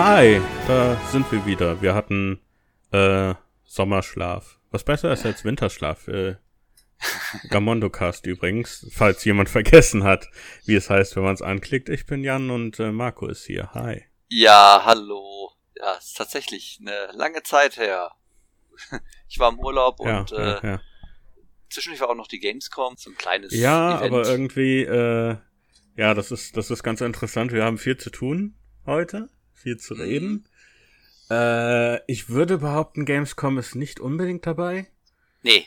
Hi, da sind wir wieder. Wir hatten äh, Sommerschlaf. Was besser ist als Winterschlaf. Äh, Gamondo-Cast übrigens, falls jemand vergessen hat, wie es heißt, wenn man es anklickt. Ich bin Jan und äh, Marco ist hier. Hi. Ja, hallo. Ja, ist tatsächlich eine lange Zeit her. Ich war im Urlaub Ja, und ja, äh, ja. zwischendurch war auch noch die Gamescom, so ein kleines ja Event. aber irgendwie, äh, ja, das ist, das ist ganz interessant. Wir haben viel zu tun heute, viel zu Mhm. reden. Äh, ich würde behaupten, Gamescom ist nicht unbedingt dabei. Nee,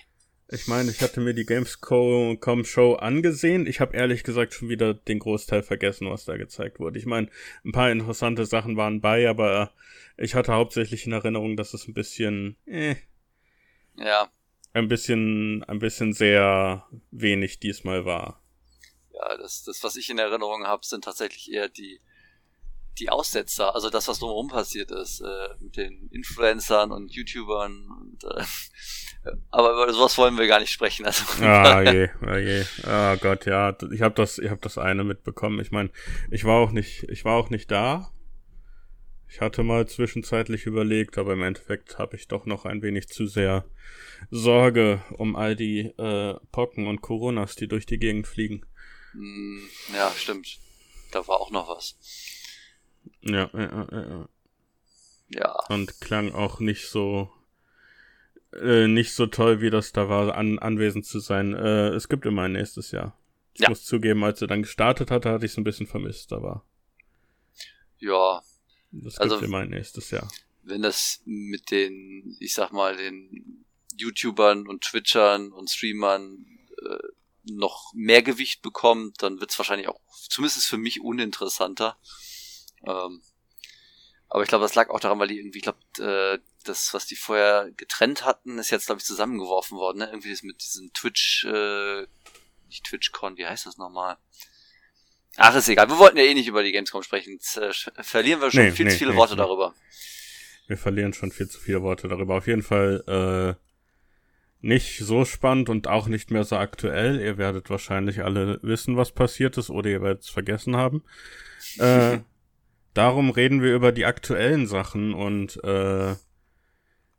Ich meine, ich hatte mir die Gamescom Show angesehen. Ich habe ehrlich gesagt schon wieder den Großteil vergessen, was da gezeigt wurde. Ich meine, ein paar interessante Sachen waren bei, aber ich hatte hauptsächlich in Erinnerung, dass es ein bisschen, äh, ja, ein bisschen, ein bisschen sehr wenig diesmal war. ja, das, das, was ich in Erinnerung habe, sind tatsächlich eher die, die Aussetzer, also das, was drumherum passiert ist, äh, mit den Influencern und YouTubern und äh, aber über sowas wollen wir gar nicht sprechen. Also Ah je, ah je. Ah Gott, ja, ich habe das, ich habe das eine mitbekommen. Ich meine, ich war auch nicht, ich war auch nicht da. Ich hatte mal zwischenzeitlich überlegt, aber im Endeffekt habe ich doch noch ein wenig zu sehr Sorge um all die äh, Pocken und Coronas, die durch die Gegend fliegen. Hm, ja, stimmt. Da war auch noch was. Ja, ja, ja, ja. Ja, Und klang auch nicht so äh, nicht so toll, wie das da war, an, anwesend zu sein. Äh, es gibt immer ein nächstes Jahr. Ich Ja. muss zugeben, als er dann gestartet hatte, hatte ich es ein bisschen vermisst, aber ja, es Also- gibt immer ein nächstes Jahr. wenn das mit den, ich sag mal, den YouTubern und Twitchern und Streamern äh, noch mehr Gewicht bekommt, dann wird es wahrscheinlich auch, zumindest für mich, uninteressanter. Ähm, aber ich glaube, das lag auch daran, weil die irgendwie, ich glaube, äh, das, was die vorher getrennt hatten, ist jetzt, glaube ich, zusammengeworfen worden. Ne? Irgendwie das mit diesem Twitch, äh, nicht TwitchCon, wie heißt das nochmal? Ach, ist egal. Wir wollten ja eh nicht über die Gamescom sprechen. Jetzt, äh, verlieren wir schon Nee, viel nee, zu viele nee, Worte darüber. Wir verlieren schon viel zu viele Worte darüber. Auf jeden Fall äh, nicht so spannend und auch nicht mehr so aktuell. Ihr werdet wahrscheinlich alle wissen, was passiert ist, oder ihr werdet es vergessen haben. Äh, darum reden wir über die aktuellen Sachen und äh,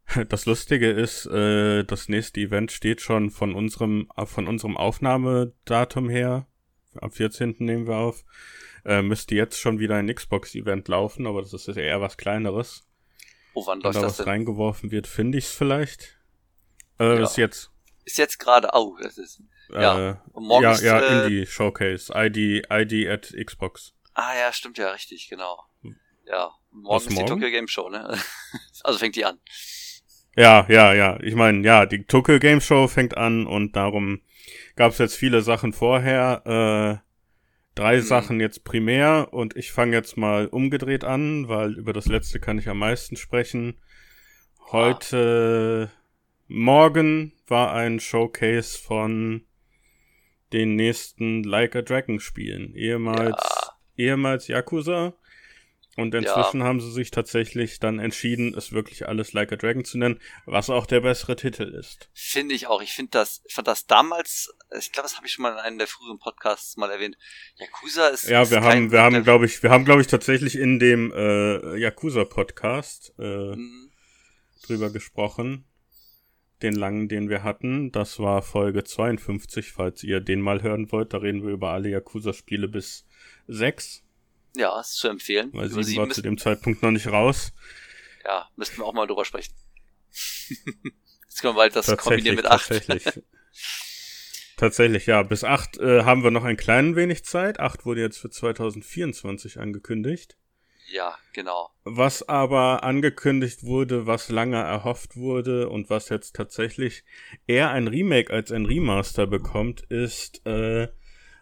das Lustige ist, äh, das nächste Event steht schon von unserem von unserem Aufnahmedatum her. Am 14. nehmen wir auf. Äh, müsste jetzt schon wieder ein Xbox-Event laufen, aber das ist eher was kleineres. Oh, wann Wenn läuft da das was denn? reingeworfen wird, finde ich es vielleicht. Äh, Ja. Bis jetzt. Ist jetzt gerade, oh, das ist, Ja. Äh, und morgen ja, ist, ja, äh, Indie Showcase. ID, ID at Xbox. Ah ja, stimmt ja, richtig, genau. Ja, morgen Was ist die morgen? Tokyo Game Show, ne? also fängt die an. Ja, ja, ja. Ich meine, ja, die Tokyo Game Show fängt an und darum gab es jetzt viele Sachen vorher. Äh, drei Mhm. Sachen jetzt primär und ich fange jetzt mal umgedreht an, weil über das letzte kann ich am meisten sprechen. Heute, morgen war ein Showcase von den nächsten Like a Dragon Spielen. Ehemals. Ehemals Yakuza. Und inzwischen haben sie sich tatsächlich dann entschieden, es wirklich alles Like a Dragon zu nennen, was auch der bessere Titel ist. Finde ich auch. Ich finde das, ich fand das damals, ich glaube, das habe ich schon mal in einem der früheren Podcasts mal erwähnt. Yakuza ist. Ja, ist wir kein- haben, wir haben, glaube ich, wir haben, glaube ich, tatsächlich in dem äh, Yakuza Podcast äh, Mhm. drüber gesprochen. Den langen, den wir hatten. Das war Folge 52, falls ihr den mal hören wollt. Da reden wir über alle Yakuza-Spiele bis 6. Ja, ist zu empfehlen. Weil Über 7 sieben war zu dem Zeitpunkt noch nicht raus. ja, müssten wir auch mal drüber sprechen. Jetzt können wir bald das kombinieren mit acht. tatsächlich. tatsächlich, ja. Bis 8 äh, haben wir noch ein klein wenig Zeit. 8 wurde jetzt für 2024 angekündigt. Ja, genau. Was aber angekündigt wurde, was lange erhofft wurde und was jetzt tatsächlich eher ein Remake als ein Remaster bekommt, ist äh,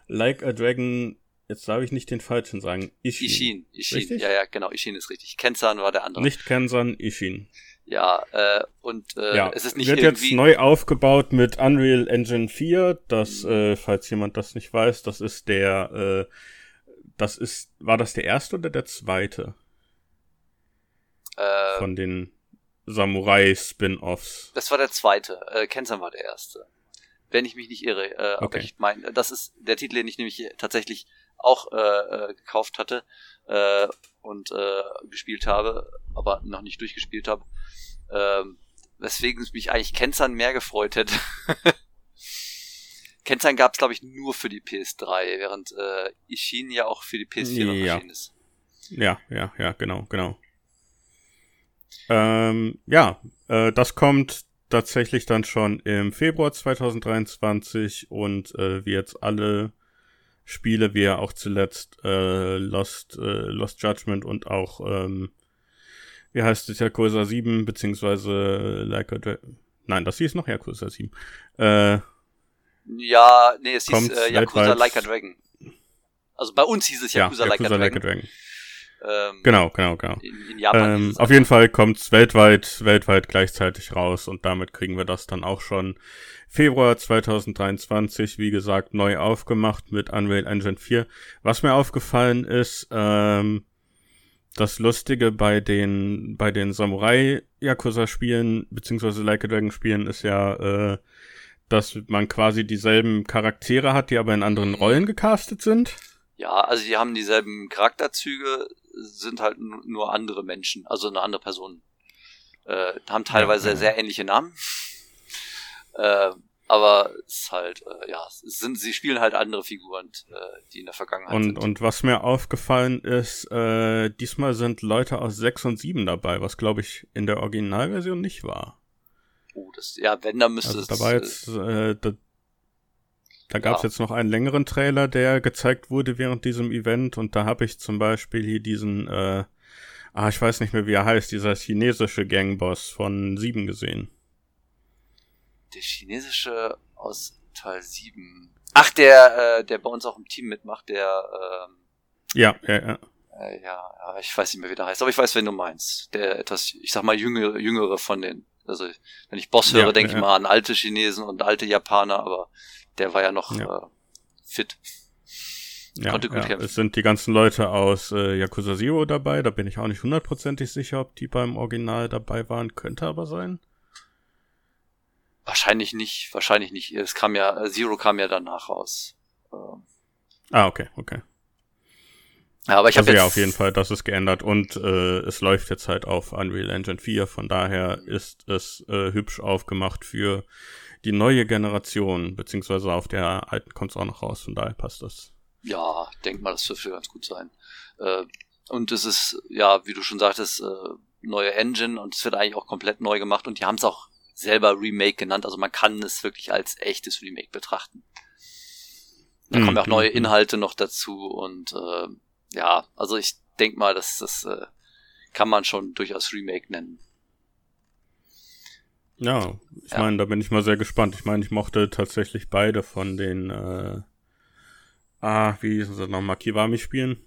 Like a Dragon, jetzt darf ich nicht den falschen sagen, Ishin. Ishin, Ishin, Richtig? ja, ja, genau, Ishin ist richtig. Kenzan war der andere. Nicht Kensan, Ishin. Ja, äh, und äh, ja, es ist nicht wird irgendwie. jetzt neu aufgebaut mit Unreal Engine 4. Das, Mhm. äh, falls jemand das nicht weiß, das ist der, äh, das ist, war das der erste oder der zweite äh, von den Samurai-Spin-Offs? das war der zweite. Äh, Kenzan war der erste. Wenn ich mich nicht irre. Äh, Aber Okay. ich meine, das ist der Titel, den ich nämlich tatsächlich auch äh, äh, gekauft hatte äh, und äh, gespielt habe, aber noch nicht durchgespielt habe. Ähm, weswegen mich eigentlich Kenzan mehr gefreut hätte. Kenzan gab es, glaube ich, nur für die PS3, während äh, Ishin ja auch für die PS4 noch Ja. erschienen ist. Ja, ja, ja, genau, genau. Ähm, ja, äh, das kommt tatsächlich dann schon im Februar 2023 und äh, wie jetzt alle Spiele, wie ja auch zuletzt äh, Lost, äh, Lost Judgment und auch, ähm, wie heißt es, Yakuza 7, beziehungsweise Like a Dra Nein, das hieß noch Yakuza 7. Äh, Ja, nee, es hieß äh, Yakuza Like a Dragon. Also bei uns hieß es ja, Yakuza, Like a Dragon. Dragon. Ähm, Genau, genau, genau. In, in Japan Ähm, auf jeden Fall kommt's weltweit, weltweit gleichzeitig raus und damit kriegen wir das dann auch schon Februar 2023, wie gesagt, neu aufgemacht mit Unreal Engine 4. Was mir aufgefallen ist, ähm, das Lustige bei den, bei den Samurai-Yakuza-Spielen, beziehungsweise Like a Dragon-Spielen ist ja, äh, dass man quasi dieselben Charaktere hat, die aber in anderen Rollen gecastet sind. Ja, also die haben dieselben Charakterzüge, sind halt nu- nur andere Menschen, also eine andere Person. Äh, haben teilweise Ja, ja. sehr ähnliche Namen. äh, aber es ist halt, äh, ja, es sind, sie spielen halt andere Figuren, äh, die in der Vergangenheit Und, sind. und was mir aufgefallen ist, äh, diesmal sind Leute aus 6 und 7 dabei, was glaube ich in der Originalversion nicht war. oh, das, ja, wenn, dann müsste Also es. da war äh, jetzt, äh, da, da gab es Ja. jetzt noch einen längeren Trailer, der gezeigt wurde während diesem Event und da habe ich zum Beispiel hier diesen, äh, ah, ich weiß nicht mehr, wie er heißt, dieser chinesische Gangboss von 7 gesehen. der chinesische aus Teil 7. Ach, der, äh, der bei uns auch im Team mitmacht, der, ähm, Ja, ja, ja. Äh, ja, ja, ich weiß nicht mehr, wie der heißt, aber ich weiß, wen du meinst. Der etwas, ich sag mal, jüngere, jüngere von den. Also, wenn ich Boss höre, Ja, denke ja, ich mal an alte Chinesen und alte Japaner, aber der war ja noch Ja. Äh, fit. Ja, Konnte gut kämpfen. es sind die ganzen Leute aus äh, Yakuza Zero dabei, da bin ich auch nicht hundertprozentig sicher, ob die beim Original dabei waren, könnte aber sein. Wahrscheinlich nicht, wahrscheinlich nicht. Es kam ja, äh, Zero kam ja danach raus. Ähm, Ah, okay, okay. Ja, aber ich habe also jetzt. ja, auf jeden Fall, das ist geändert und äh, es läuft jetzt halt auf Unreal Engine 4, von daher ist es äh, hübsch aufgemacht für die neue Generation, beziehungsweise auf der alten kommt es auch noch raus, von daher passt das. Ja, denk mal, das dürfte ganz gut sein. Äh, und es ist, ja, wie du schon sagtest, äh, neue Engine und es wird eigentlich auch komplett neu gemacht und die haben es auch selber Remake genannt, also man kann es wirklich als echtes Remake betrachten. Da kommen ja auch neue mhm. Inhalte noch dazu und äh, ja, also ich denk mal, dass das äh, kann man schon durchaus Remake nennen. Ja, ich Ja. meine, da bin ich mal sehr gespannt. Ich meine, ich mochte tatsächlich beide von den, äh, ah, wie hießen sie nochmal, Kiwami-Spielen.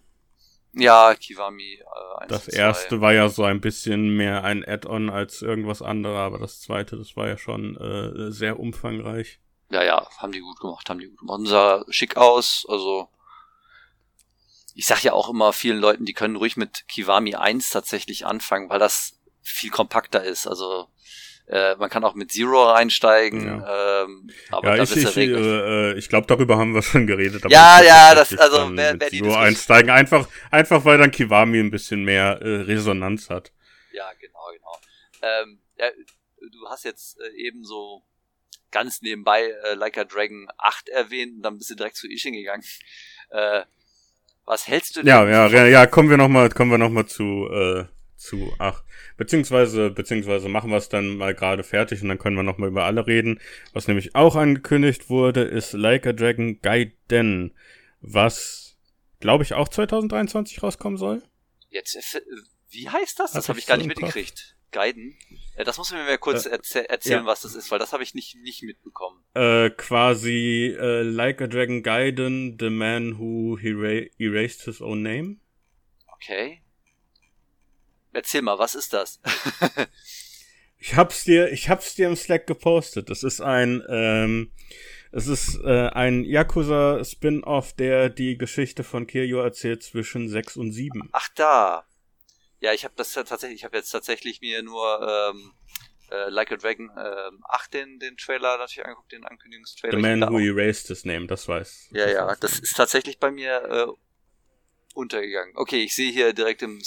Ja, Kiwami äh, 1 Das und 2. erste war ja so ein bisschen mehr ein Add-on als irgendwas anderes, aber das zweite, das war ja schon äh, sehr umfangreich. Ja, ja, haben die gut gemacht, haben die gut gemacht. Und sah schick aus, also ich sag ja auch immer vielen Leuten, die können ruhig mit Kiwami 1 tatsächlich anfangen, weil das viel kompakter ist. Also äh, man kann auch mit Zero reinsteigen, ähm, aber ja, ich, ich, ja äh, äh, ich glaube, darüber haben wir schon geredet. Ja, ja, das- also, wer- wer die Zero einsteigen, einfach, einfach weil dann Kiwami ein bisschen mehr äh, Resonanz hat. Ja, genau, genau. Ähm, ja, du hast jetzt äh, eben so ganz nebenbei äh, Like a Dragon 8 erwähnt und dann bist du direkt zu Ishin gegangen. Äh, was hältst du denn? Ja, ja, ja, ja, kommen wir noch mal, kommen wir noch mal zu, äh, zu, ach, beziehungsweise, beziehungsweise machen wir es dann mal gerade fertig und dann können wir noch mal über alle reden. Was nämlich auch angekündigt wurde, ist Like a Dragon Gaiden, was, glaube ich, auch 2023 rauskommen soll. Jetzt, äh, wie heißt das? Das Hab habe ich gar nicht mitgekriegt. Guiden? Äh, das muss mir mal kurz Äh, erzäh erzählen, ja. was das ist, weil das habe ich nicht, nicht mitbekommen. Äh, quasi äh, Like a Dragon Gaiden, the man who era erased his own name. Okay. Erzähl mal, was ist das? Ich hab's dir, ich hab's dir im Slack gepostet. Das ist ein, ähm, es ist äh, ein Yakuza-Spin-Off, der die Geschichte von Kiryu erzählt zwischen 6 und 7. Ach da. Ja, ich habe das tatsächlich, ich habe jetzt tatsächlich mir nur ähm, äh, Like a Dragon äh, 8 den, den Trailer natürlich angeguckt, den Ankündigungstrailer. The Man Who Erased His Name, das weiß. Ja, das ja, weiß. das ist tatsächlich bei mir äh, untergegangen. Okay, ich sehe hier direkt im,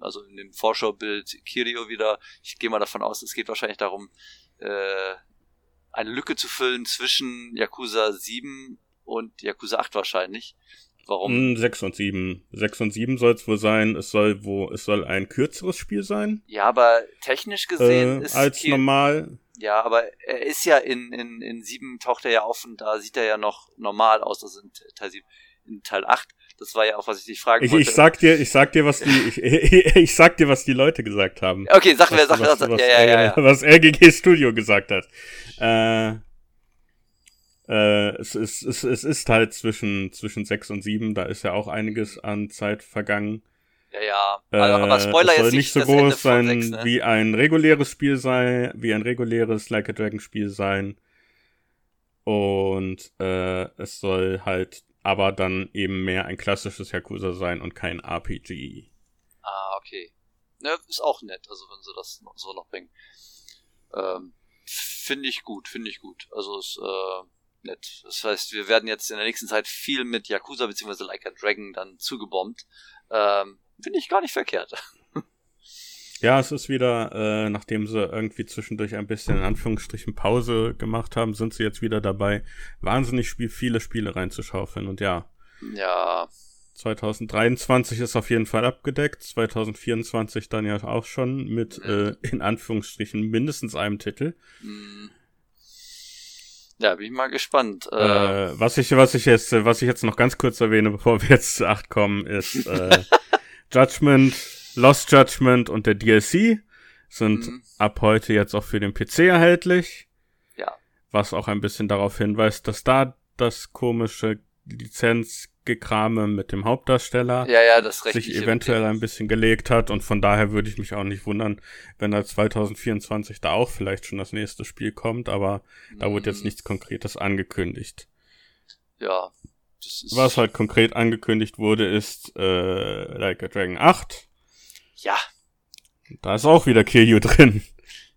also in dem Vorschaubild Kirio wieder. Ich gehe mal davon aus, es geht wahrscheinlich darum, äh, eine Lücke zu füllen zwischen Yakuza 7 und Yakuza 8 wahrscheinlich. Warum? 6 hm, und 7. 6 und 7 soll es wohl sein. Es soll wo, es soll ein kürzeres Spiel sein. Ja, aber technisch gesehen äh, ist als Kir- normal. Ja, aber er ist ja in, in, in 7 taucht er ja auf und da sieht er ja noch normal aus, also in Teil 7. In Teil 8, das war ja auch, was ich dich fragen Ich, wollte. ich sag dir, ich sag dir, was die, ich, ich sag dir, was die Leute gesagt haben. okay, sag mir, sag mir, was, sag, was, ja, ja, ja, ja. was RGG Studio gesagt hat. Äh, äh, es, ist, es, es ist halt zwischen, zwischen 6 und 7, da ist ja auch einiges an Zeit vergangen. Ja, ja. Äh, aber, Spoiler es soll jetzt nicht so groß sein sechs, ne? wie ein reguläres Spiel sein, wie ein reguläres Like a Dragon Spiel sein. Und äh, es soll halt aber dann eben mehr ein klassisches Yakuza sein und kein RPG. Ah, okay. Ne, ist auch nett, also wenn sie das so noch bringen. Ähm, finde ich gut, finde ich gut. Also ist äh, nett. Das heißt, wir werden jetzt in der nächsten Zeit viel mit Yakuza bzw. Like a Dragon dann zugebombt. Ähm, finde ich gar nicht verkehrt. Ja, es ist wieder, äh, nachdem sie irgendwie zwischendurch ein bisschen in Anführungsstrichen Pause gemacht haben, sind sie jetzt wieder dabei, wahnsinnig spiel viele Spiele reinzuschaufeln. Und ja, Ja, 2023 ist auf jeden Fall abgedeckt, 2024 dann ja auch schon mit äh, in Anführungsstrichen mindestens einem Titel. mh. Ja, bin ich mal gespannt. Äh, Äh, was ich, was ich jetzt, was ich jetzt noch ganz kurz erwähne, bevor wir jetzt zu 8 kommen, ist äh, Judgment, Lost Judgment und der DLC sind Mhm. ab heute jetzt auch für den PC erhältlich. Ja. Was auch ein bisschen darauf hinweist, dass da das komische Lizenzgekrame mit dem Hauptdarsteller ja, ja, das sich eventuell ein bisschen gelegt hat und von daher würde ich mich auch nicht wundern, wenn da 2024 da auch vielleicht schon das nächste Spiel kommt, aber da wurde jetzt Mhm. nichts Konkretes angekündigt. Ja. Was halt konkret angekündigt wurde, ist äh, Like a Dragon 8. Ja, Da ist auch wieder Kiryu drin.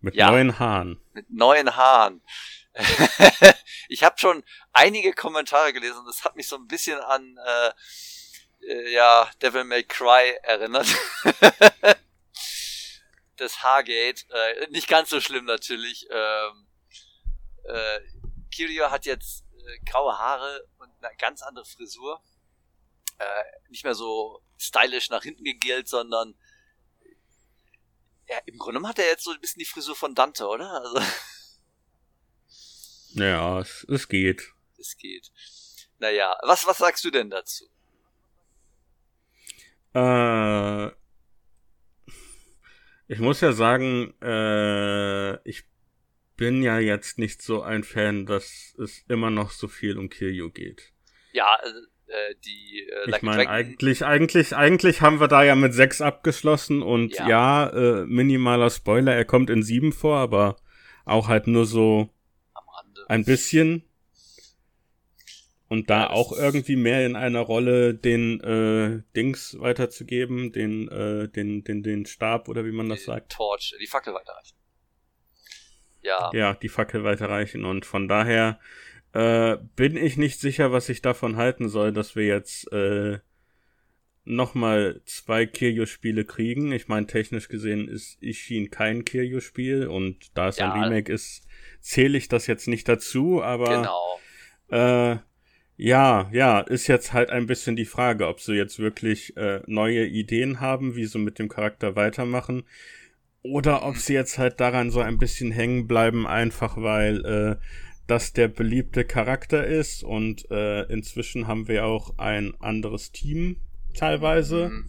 Mit Ja. neuen Haaren. mit neuen Haaren. ich habe schon einige Kommentare gelesen. Das hat mich so ein bisschen an äh, äh, ja Devil May Cry erinnert. das Haargate. Äh, nicht ganz so schlimm natürlich. Ähm, äh, Kirio hat jetzt äh, graue Haare und eine ganz andere Frisur. Äh, nicht mehr so stylisch nach hinten gegelt, sondern ja, im Grunde hat er jetzt so ein bisschen die Frisur von Dante, oder? Also Ja, es, es geht. es geht. Naja, was, was sagst du denn dazu? Äh, ich muss ja sagen, äh, ich bin ja jetzt nicht so ein Fan, dass es immer noch so viel um Kiryu geht. Ja, äh, die äh, Ich meine, eigentlich, eigentlich, eigentlich haben wir da ja mit sechs abgeschlossen und Ja. ja, äh, minimaler Spoiler, er kommt in sieben vor, aber auch halt nur so. Ein bisschen. Und da auch irgendwie mehr in einer Rolle den äh, Dings weiterzugeben, den, äh, den, den, den Stab oder wie man das sagt. Torch, die Fackel weiterreichen. Ja, Ja, die Fackel weiterreichen. Und von daher äh, bin ich nicht sicher, was ich davon halten soll, dass wir jetzt äh, nochmal zwei Kiryu-Spiele kriegen. Ich meine, technisch gesehen ist Ishin kein Kiryu-Spiel und da es Ja. ein Remake ist, zähle ich das jetzt nicht dazu, aber genau. Äh, ja, ja, ist jetzt halt ein bisschen die Frage, ob sie jetzt wirklich äh, neue Ideen haben, wie sie mit dem Charakter weitermachen, oder ob sie jetzt halt daran so ein bisschen hängen bleiben, einfach weil äh, das der beliebte Charakter ist und äh, inzwischen haben wir auch ein anderes Team teilweise Mhm.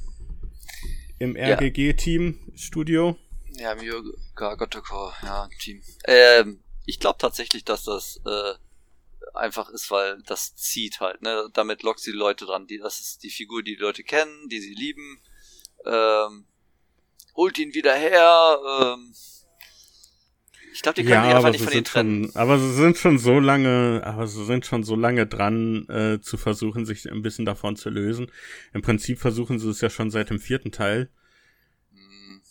im Ja. RGG-Team-Studio. Ja, Myoga Gotoko, ja, Team. Ähm, ich glaube tatsächlich, dass das äh, einfach ist, weil das zieht halt, ne? Damit lockt sie die Leute dran. Die, das ist die Figur, die die Leute kennen, die sie lieben. Ähm, holt ihn wieder her. Ähm, ich glaube, die können sich einfach nicht von ihnen trennen. schon, aber sie sind schon so lange, aber sie sind schon so lange dran, äh, zu versuchen, sich ein bisschen davon zu lösen. Im Prinzip versuchen sie es ja schon seit dem vierten Teil. Hm,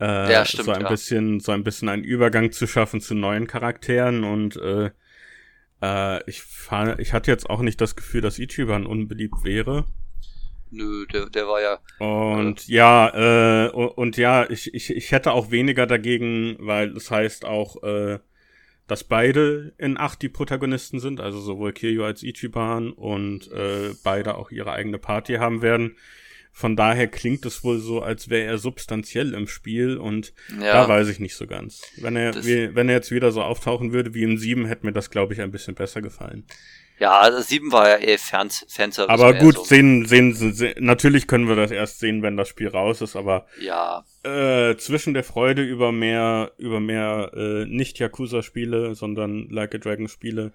Äh, ja, stimmt, so ein ja. bisschen, so ein bisschen einen Übergang zu schaffen zu neuen Charakteren und äh, äh, ich, fahr, ich hatte jetzt auch nicht das Gefühl, dass Ichiban unbeliebt wäre. Nö, der, der war ja. Und äh, ja, äh, und, ja, ich, ich, ich hätte auch weniger dagegen, weil es das heißt auch, äh, dass beide in acht die Protagonisten sind, also sowohl Kiryu als Ichiban und äh, beide auch ihre eigene Party haben werden. Von daher klingt es wohl so, als wäre er substanziell im Spiel und ja. da weiß ich nicht so ganz. Wenn er, wie, wenn er jetzt wieder so auftauchen würde wie im 7, hätte mir das, glaube ich, ein bisschen besser gefallen. Ja, also 7 war ja eh Fan Fanservice. Aber gut, so. sehen, sehen, sehen, natürlich können wir das erst sehen, wenn das Spiel raus ist, aber ja. äh, zwischen der Freude über mehr, über mehr äh, nicht Yakuza-Spiele, sondern Like a Dragon-Spiele,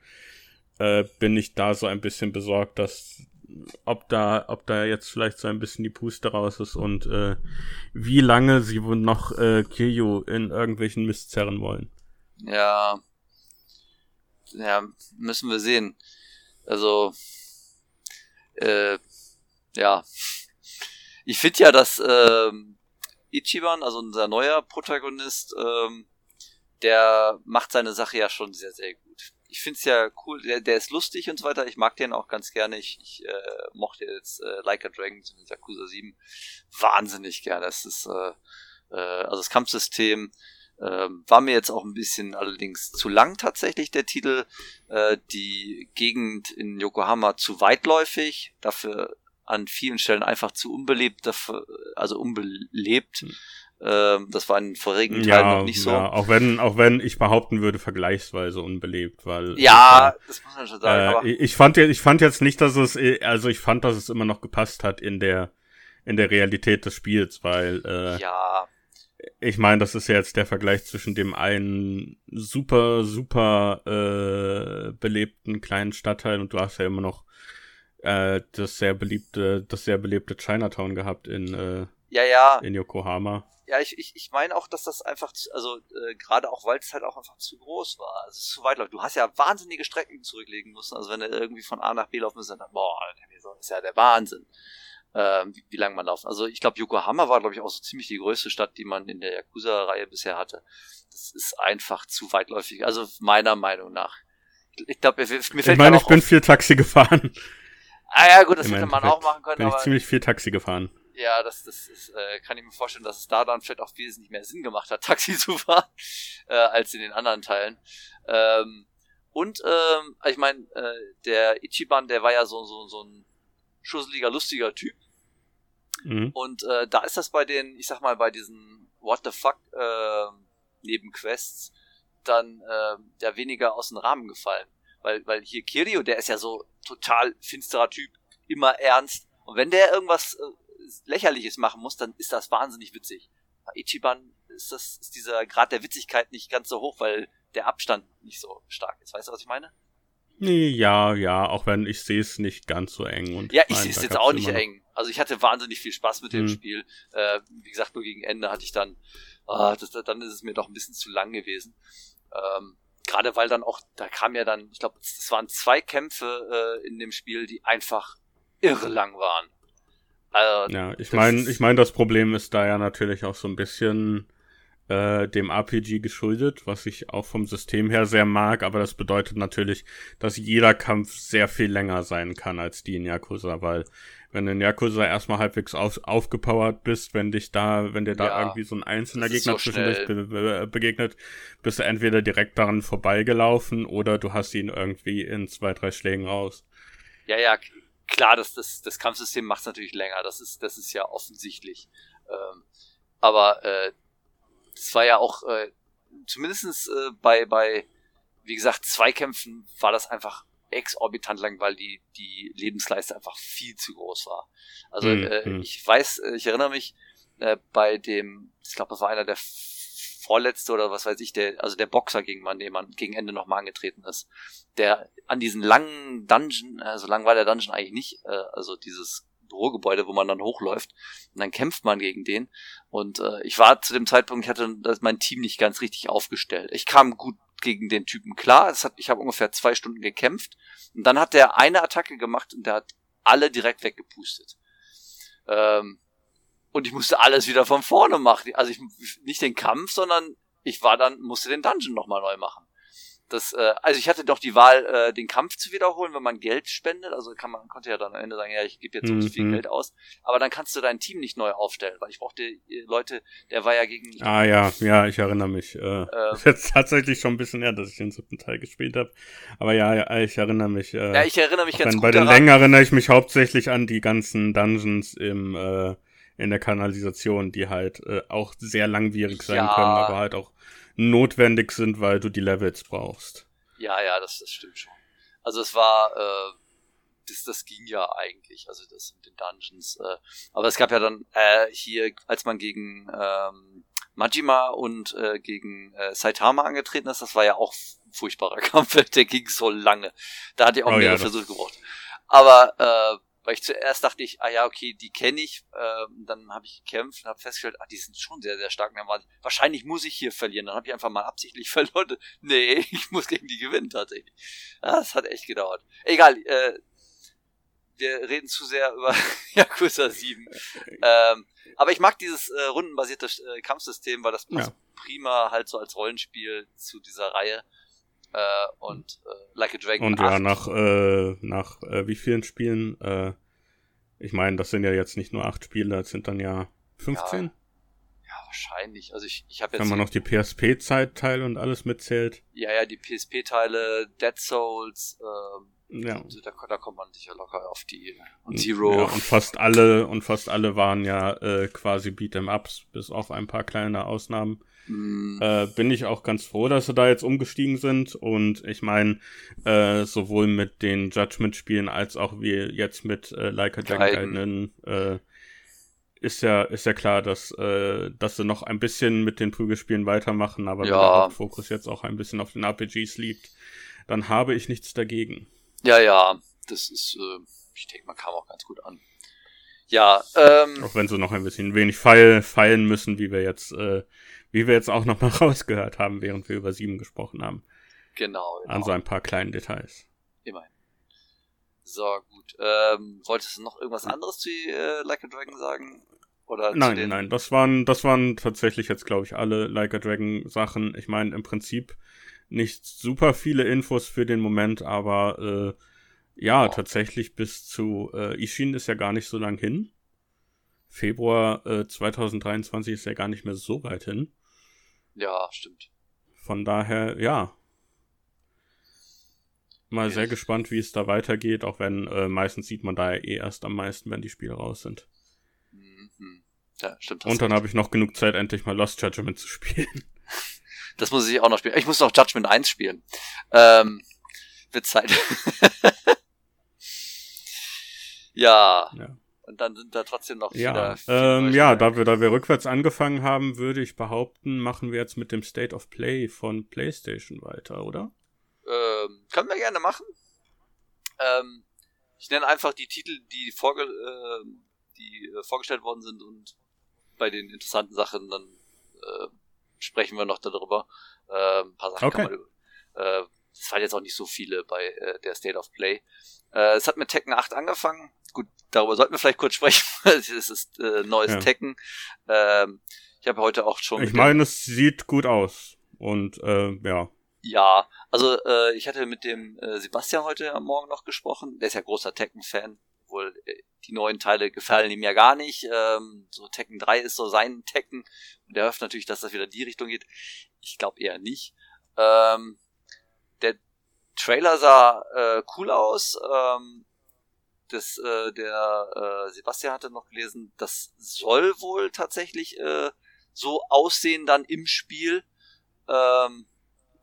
äh, bin ich da so ein bisschen besorgt, dass ob da, ob da jetzt vielleicht so ein bisschen die Puste raus ist und äh, wie lange sie wohl noch äh, Kiryu in irgendwelchen Mist zerren wollen. Ja. Ja, müssen wir sehen. Also, äh, ja. Ich finde ja, dass äh, Ichiban, also unser neuer Protagonist, ähm, der macht seine Sache ja schon sehr, sehr gut ich finde es ja cool, der, der ist lustig und so weiter. Ich mag den auch ganz gerne. Ich, ich äh, mochte jetzt äh, Like a Dragon, Yakuza 7, wahnsinnig gerne. Das ist, äh, äh, also das Kampfsystem äh, war mir jetzt auch ein bisschen allerdings zu lang tatsächlich, der Titel. Äh, die Gegend in Yokohama zu weitläufig, dafür an vielen Stellen einfach zu unbelebt, dafür, also unbelebt. Hm. Ähm, das war in vorigen Teilen ja, noch nicht so. Ja, auch wenn, auch wenn ich behaupten würde, vergleichsweise unbelebt, weil. Ja, ich, das muss man schon sagen. Äh, ich fand ich fand jetzt nicht, dass es, also ich fand, dass es immer noch gepasst hat in der, in der Realität des Spiels, weil, äh, ja. Ich meine, das ist ja jetzt der Vergleich zwischen dem einen super, super äh, belebten kleinen Stadtteil und du hast ja immer noch äh, das sehr beliebte, das sehr belebte Chinatown gehabt in, äh, ja, ja. in Yokohama ja, ich, ich, ich meine auch, dass das einfach, zu, also äh, gerade auch, weil es halt auch einfach zu groß war. Also zu weit läuft. Du hast ja wahnsinnige Strecken zurücklegen müssen. Also wenn du irgendwie von A nach B laufen musst, dann, boah, das ist ja der Wahnsinn, ähm, wie, wie lange man laufen. Also ich glaube, Yokohama war, glaube ich, auch so ziemlich die größte Stadt, die man in der Yakuza-Reihe bisher hatte. Das ist einfach zu weitläufig. Also meiner Meinung nach. Ich glaube, mir, fällt Ich meine, ich bin viel Taxi gefahren. Ah ja, gut, das hätte man auch machen können. Bin ich ziemlich viel Taxi gefahren. Ja, das, das ist, äh, kann ich mir vorstellen, dass es da dann vielleicht auch wesentlich mehr Sinn gemacht hat, Taxi zu fahren, äh, als in den anderen Teilen. Ähm, und ähm, ich meine, äh, der Ichiban, der war ja so, so, so ein schusseliger, lustiger Typ. Mhm. Und äh, da ist das bei den, ich sag mal, bei diesen What the fuck äh, Nebenquests dann äh, ja weniger aus dem Rahmen gefallen. Weil, weil hier Kirio, der ist ja so total finsterer Typ, immer ernst. Und wenn der irgendwas äh, Lächerliches machen muss, dann ist das wahnsinnig witzig. Bei Ichiban ist das, ist dieser Grad der Witzigkeit nicht ganz so hoch, weil der Abstand nicht so stark ist. Weißt du, was ich meine? Ja, ja, auch wenn ich sehe es nicht ganz so eng. Und ja, ich sehe es jetzt auch nicht eng. Also ich hatte wahnsinnig viel Spaß mit dem hm. Spiel. Äh, wie gesagt, nur gegen Ende hatte ich dann, ah, das, dann ist es mir doch ein bisschen zu lang gewesen. Ähm, Gerade weil dann auch, da kam ja dann, ich glaube, es waren zwei Kämpfe äh, in dem Spiel, die einfach irre lang waren. Also, ja, ich meine, ich meine, das Problem ist da ja natürlich auch so ein bisschen äh, dem RPG geschuldet, was ich auch vom System her sehr mag, aber das bedeutet natürlich, dass jeder Kampf sehr viel länger sein kann als die in Yakuza, weil wenn du in Yakuza erstmal halbwegs auf, aufgepowert bist, wenn dich da, wenn dir da ja, irgendwie so ein einzelner Gegner so zwischendurch be be begegnet, bist du entweder direkt daran vorbeigelaufen oder du hast ihn irgendwie in zwei, drei Schlägen raus. Ja, ja, klar, das, das, das Kampfsystem macht es natürlich länger, das ist, das ist ja offensichtlich. Ähm, aber äh, es war ja auch, äh, zumindest äh, bei, bei, wie gesagt, Zweikämpfen war das einfach exorbitant lang, weil die, die Lebensleiste einfach viel zu groß war. Also mhm. äh, hm. ich weiß, äh, ich erinnere mich, äh, bei dem, ich glaube, das war einer der vorletzte oder was weiß ich, der, also der Boxer, gegen man, den man gegen Ende nochmal angetreten ist, der an diesen langen Dungeon, also lang war der Dungeon eigentlich nicht, äh, also dieses Bürogebäude, wo man dann hochläuft und dann kämpft man gegen den und äh, ich war zu dem Zeitpunkt, ich hatte mein Team nicht ganz richtig aufgestellt. Ich kam gut gegen den Typen klar, es hat, ich habe ungefähr zwei Stunden gekämpft und dann hat der eine Attacke gemacht und der hat alle direkt weggepustet. Ähm, und ich musste alles wieder von vorne machen. Also ich nicht den Kampf, sondern ich war dann musste den Dungeon nochmal neu machen. Das, äh, also ich hatte doch die Wahl, äh, den Kampf zu wiederholen, wenn man Geld spendet. Also kann man konnte ja dann am Ende sagen, ja, ich gebe jetzt so mhm. viel Geld aus. Aber dann kannst du dein Team nicht neu aufstellen, weil ich brauchte äh, Leute, der war ja gegen. Ah ja, ja, ich erinnere mich. Äh, äh, jetzt tatsächlich schon ein bisschen her, dass ich den siebten Teil gespielt habe. Aber ja, ja, ich erinnere mich. Äh, ja, ich erinnere mich ganz gut. Bei den Längen erinnere ich mich hauptsächlich an die ganzen Dungeons im äh, in der Kanalisation, die halt äh, auch sehr langwierig sein ja. können, aber halt auch notwendig sind, weil du die Levels brauchst. Ja, ja, das, das stimmt schon. Also es war, äh, das, das ging ja eigentlich, also das mit den Dungeons. Äh, aber es gab ja dann äh, hier, als man gegen ähm, Majima und äh, gegen äh, Saitama angetreten ist, das war ja auch ein furchtbarer Kampf, der ging so lange. Da hatte ich auch oh, mehrere ja, Versuche gebraucht. Aber äh, weil ich zuerst dachte ich, ah ja, okay, die kenne ich. Ähm, dann habe ich gekämpft und habe festgestellt, ah, die sind schon sehr, sehr stark. Dann war, wahrscheinlich muss ich hier verlieren. Dann habe ich einfach mal absichtlich verloren. Nee, ich muss gegen die gewinnen tatsächlich. Das hat echt gedauert. Egal, äh, wir reden zu sehr über Yakuza 7. ähm, aber ich mag dieses äh, rundenbasierte äh, Kampfsystem, weil das passt ja. prima halt so als Rollenspiel zu dieser Reihe. Äh, und äh, Like a Dragon. Und 8. ja, nach, äh, nach äh, wie vielen Spielen? Äh, ich meine, das sind ja jetzt nicht nur acht Spiele, das sind dann ja 15? Ja, ja wahrscheinlich. Also ich, ich habe jetzt. Wenn man noch die PSP-Zeitteile und alles mitzählt. Ja, ja, die PSP-Teile, Dead Souls, ähm, ja. Da, da, kommt man sicher locker auf die und Zero. Ja, und fast alle und fast alle waren ja äh, quasi Beat'em Ups, bis auf ein paar kleine Ausnahmen. Mhm. Äh, bin ich auch ganz froh, dass sie da jetzt umgestiegen sind. Und ich meine, äh, sowohl mit den Judgment-Spielen als auch wie jetzt mit äh, Like a Dragon äh, ist ja, ist ja klar, dass, äh, dass sie noch ein bisschen mit den Prügelspielen weitermachen, aber ja. wenn der Fokus jetzt auch ein bisschen auf den RPGs liegt, dann habe ich nichts dagegen. Ja, ja, das ist, äh, ich denke, man kam auch ganz gut an. Ja, ähm. Auch wenn sie noch ein bisschen wenig feil, feilen müssen, wie wir jetzt, äh, wie wir jetzt auch nochmal rausgehört haben, während wir über sieben gesprochen haben. Genau, genau. An so ein paar kleinen Details. Immerhin. So, gut. Ähm, wolltest du noch irgendwas anderes zu äh, Like a Dragon sagen? Oder nein, nein, das waren, das waren tatsächlich jetzt, glaube ich, alle Like a Dragon Sachen. Ich meine, im Prinzip nicht super viele Infos für den Moment, aber äh, ja, oh. tatsächlich bis zu äh, Ishin ist ja gar nicht so lang hin. Februar äh, 2023 ist ja gar nicht mehr so weit hin. Ja, stimmt. Von daher, ja. Mal okay. sehr gespannt, wie es da weitergeht, auch wenn äh, meistens sieht man da eh erst am meisten, wenn die Spiele raus sind. Mhm. Ja, stimmt. Und dann habe ich noch genug Zeit, endlich mal Lost Judgment zu spielen. Das muss ich auch noch spielen. Ich muss noch Judgment 1 spielen. Ähm, wird Zeit. ja. ja. Und dann sind da trotzdem noch ja. Ähm, ja, da wir, da wir rückwärts angefangen haben, würde ich behaupten, machen wir jetzt mit dem State of Play von PlayStation weiter, oder? Ähm, können wir gerne machen. Ähm, ich nenne einfach die Titel, die, vorge äh, die äh, vorgestellt worden sind und bei den interessanten Sachen dann äh, sprechen wir noch darüber. Äh, ein paar Sachen okay. kann man äh, es waren jetzt auch nicht so viele bei äh, der State of Play. Äh, es hat mit Tekken 8 angefangen. Gut, darüber sollten wir vielleicht kurz sprechen. es ist äh, neues ja. Tekken. Ähm, ich habe heute auch schon. Ich meine, es sieht gut aus. Und äh, ja. Ja, also äh, ich hatte mit dem äh, Sebastian heute am Morgen noch gesprochen. Der ist ja großer Tekken-Fan. Wohl äh, die neuen Teile gefallen ihm ja gar nicht. Ähm, so Tekken 3 ist so sein Tekken. Und er hofft natürlich, dass das wieder in die Richtung geht. Ich glaube eher nicht. Ähm, Trailer sah äh, cool aus. Ähm, das, äh, der äh, Sebastian hatte noch gelesen, das soll wohl tatsächlich äh, so aussehen dann im Spiel. Ähm,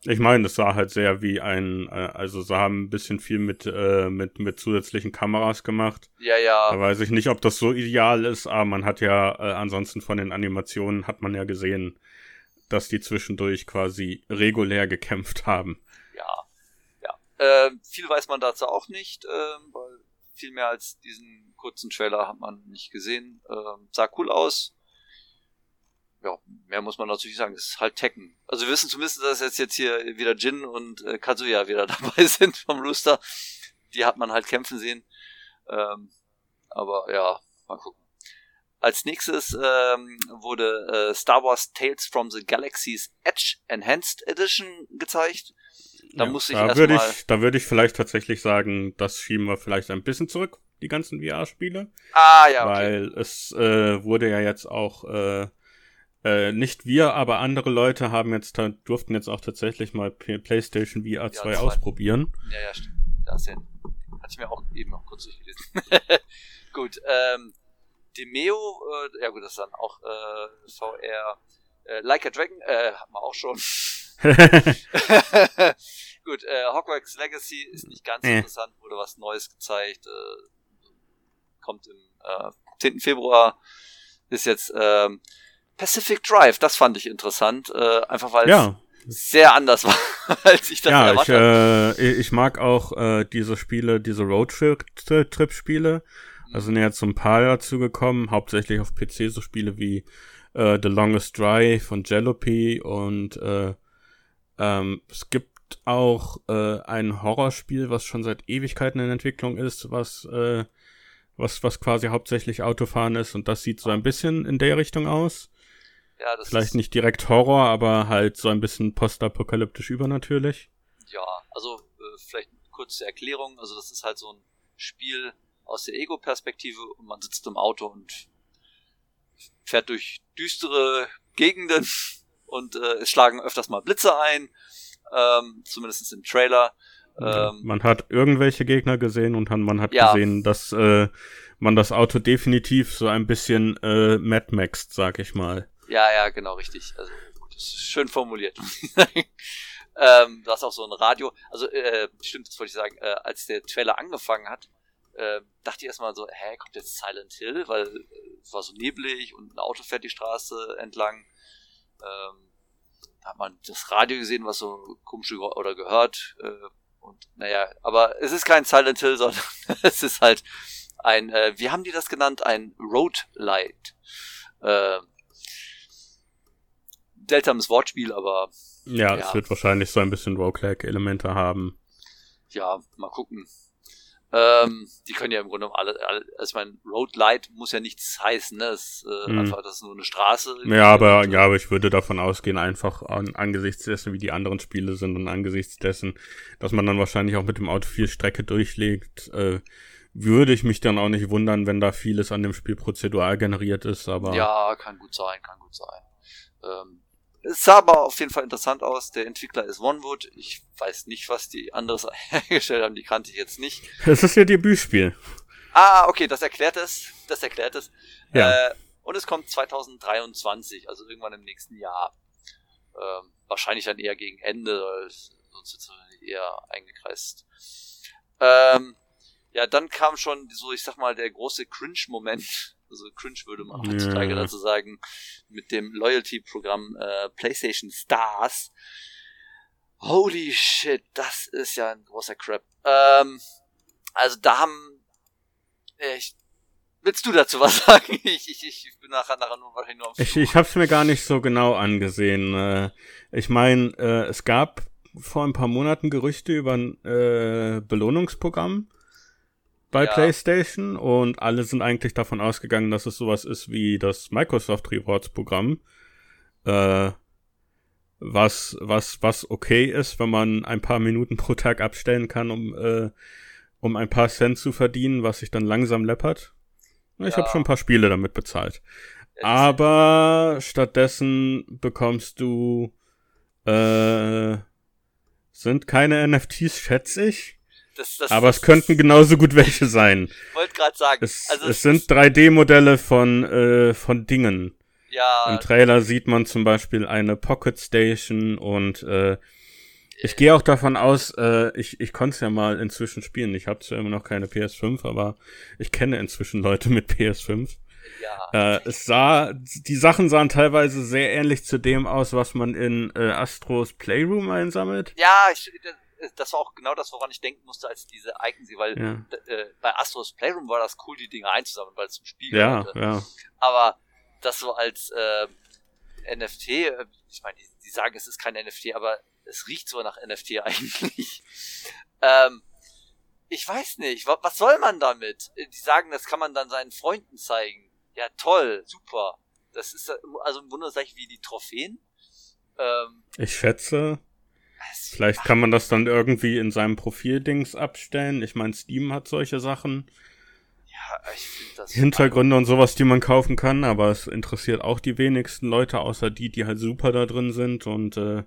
ich meine, das sah halt sehr wie ein, äh, also sie haben ein bisschen viel mit, äh, mit, mit zusätzlichen Kameras gemacht. Ja, ja. Da weiß ich nicht, ob das so ideal ist, aber man hat ja, äh, ansonsten von den Animationen hat man ja gesehen, dass die zwischendurch quasi regulär gekämpft haben. Äh, viel weiß man dazu auch nicht, äh, weil viel mehr als diesen kurzen Trailer hat man nicht gesehen. Äh, sah cool aus ja, mehr muss man natürlich sagen. Es ist halt Tekken. Also wir wissen zumindest, dass jetzt, jetzt hier wieder Jin und äh, Kazuya wieder dabei sind vom Rooster. Die hat man halt kämpfen sehen. Ähm, aber ja, mal gucken. Als nächstes ähm, wurde äh, Star Wars Tales from the Galaxy's Edge Enhanced Edition gezeigt. Da ja, muss ich da würde ich, da würde ich vielleicht tatsächlich sagen, das schieben wir vielleicht ein bisschen zurück, die ganzen VR-Spiele. Ah, ja, okay. Weil es äh, wurde ja jetzt auch äh, äh, nicht wir, aber andere Leute haben jetzt durften jetzt auch tatsächlich mal PlayStation VR 2 ja, ausprobieren. Ja, ja, stimmt. Das ja, hatte ich mir auch eben noch kurz durchgelesen. gut, ähm, Demeo, äh, ja gut, das ist dann auch äh, VR. Äh, like a Dragon, äh, haben wir auch schon. gut, äh, Hogwarts Legacy ist nicht ganz äh. interessant, wurde was Neues gezeigt. Äh, kommt im äh, 10. Februar. Ist jetzt ähm, Pacific Drive, das fand ich interessant, äh, einfach weil ja. es sehr anders war, als ich das ja, erwartet habe. Ich, äh, ich mag auch äh, diese Spiele, diese Roadtrip-Spiele. Also sind jetzt so ein paar dazu gekommen, hauptsächlich auf PC so Spiele wie äh, The Longest Drive und Jalopy und äh, ähm, es gibt auch äh, ein Horrorspiel, was schon seit Ewigkeiten in Entwicklung ist, was äh, was was quasi hauptsächlich Autofahren ist und das sieht so ein bisschen in der Richtung aus. Ja, das Vielleicht nicht direkt Horror, aber halt so ein bisschen postapokalyptisch übernatürlich. Ja, also äh, vielleicht eine kurze Erklärung. Also das ist halt so ein Spiel aus der Ego-Perspektive und man sitzt im Auto und fährt durch düstere Gegenden und äh, es schlagen öfters mal Blitze ein, ähm, zumindest im Trailer. Ähm, man hat irgendwelche Gegner gesehen und man hat ja. gesehen, dass äh, man das Auto definitiv so ein bisschen äh, Mad Max, sag ich mal. Ja, ja, genau, richtig. Also, ist schön formuliert. ähm, du hast auch so ein Radio. Also, äh, stimmt, das wollte ich sagen. Äh, als der Trailer angefangen hat, äh, dachte ich erstmal so, hä, kommt jetzt Silent Hill? Weil äh, es war so neblig und ein Auto fährt die Straße entlang. Ähm, da hat man das Radio gesehen, was so komisch oder gehört. Äh, und naja, aber es ist kein Silent Hill, sondern es ist halt ein, äh, wie haben die das genannt? Ein Road Light. Äh, seltsames Wortspiel, aber. Ja, ja, es wird wahrscheinlich so ein bisschen Roguelike-Elemente haben. Ja, mal gucken. Ähm, die können ja im Grunde alle, alle also mein Road Light muss ja nichts heißen, ne? Es, äh, hm. einfach, das ist nur eine Straße. Ja, aber, ja, aber ich würde davon ausgehen, einfach an, angesichts dessen, wie die anderen Spiele sind und angesichts dessen, dass man dann wahrscheinlich auch mit dem Auto viel Strecke durchlegt, äh, würde ich mich dann auch nicht wundern, wenn da vieles an dem Spiel prozedural generiert ist, aber. Ja, kann gut sein, kann gut sein. Ähm, es sah aber auf jeden Fall interessant aus. Der Entwickler ist OneWood. Ich weiß nicht, was die anderes hergestellt haben. Die kannte ich jetzt nicht. Das ist ihr Debütspiel. Ah, okay, das erklärt es. Das erklärt es. Ja. Äh, und es kommt 2023, also irgendwann im nächsten Jahr. Ähm, wahrscheinlich dann eher gegen Ende, sonst wird es eher eingekreist. Ähm, ja, dann kam schon so, ich sag mal, der große Cringe-Moment also cringe würde man heutzutage dazu sagen, mit dem Loyalty-Programm äh, PlayStation Stars. Holy shit, das ist ja ein großer Crap. Ähm, also da haben äh, ich, Willst du dazu was sagen? Ich, ich, ich bin nachher, nachher nur wahrscheinlich nur am Ich, ich hab's mir gar nicht so genau angesehen. Äh, ich meine, äh, es gab vor ein paar Monaten Gerüchte über ein Belohnungsprogramm bei ja. PlayStation und alle sind eigentlich davon ausgegangen, dass es sowas ist wie das Microsoft Rewards Programm, äh, was was was okay ist, wenn man ein paar Minuten pro Tag abstellen kann, um äh, um ein paar Cent zu verdienen, was sich dann langsam läppert. Ich ja. habe schon ein paar Spiele damit bezahlt. Aber stattdessen bekommst du äh, sind keine NFTs, schätze ich. Das, das, Aber es könnten genauso gut welche sein. Wollte gerade sagen. Es, also es sind 3D-Modelle von, äh, von Dingen. Ja. Im Trailer sieht man zum Beispiel eine Pocket Station und äh, ich gehe auch davon aus, äh, ich, ich konnte es ja mal inzwischen spielen. Ich habe zwar immer noch keine PS5, aber ich kenne inzwischen Leute mit PS5. Ja. Äh, es sah, die Sachen sahen teilweise sehr ähnlich zu dem aus, was man in äh, Astros Playroom einsammelt. Ja, ich, das war auch genau das, woran ich denken musste, als diese Icon sie, weil ja. äh, bei Astros Playroom war das cool, die Dinge einzusammeln, weil es zum Spiel ja, gehörte. Ja. Aber das so als äh, NFT, äh, ich meine, die, die sagen, es ist kein NFT, aber es riecht so nach NFT eigentlich. ähm, ich weiß nicht, was, was soll man damit? Die sagen, das kann man dann seinen Freunden zeigen. Ja, toll, super. Das ist also ein Wunderzeichen wie die Trophäen. Ähm, ich schätze. Vielleicht kann man das dann irgendwie in seinem Profildings abstellen. Ich meine, Steam hat solche Sachen. Ja, ich finde das. Hintergründe und sowas, die man kaufen kann, aber es interessiert auch die wenigsten Leute, außer die, die halt super da drin sind und äh,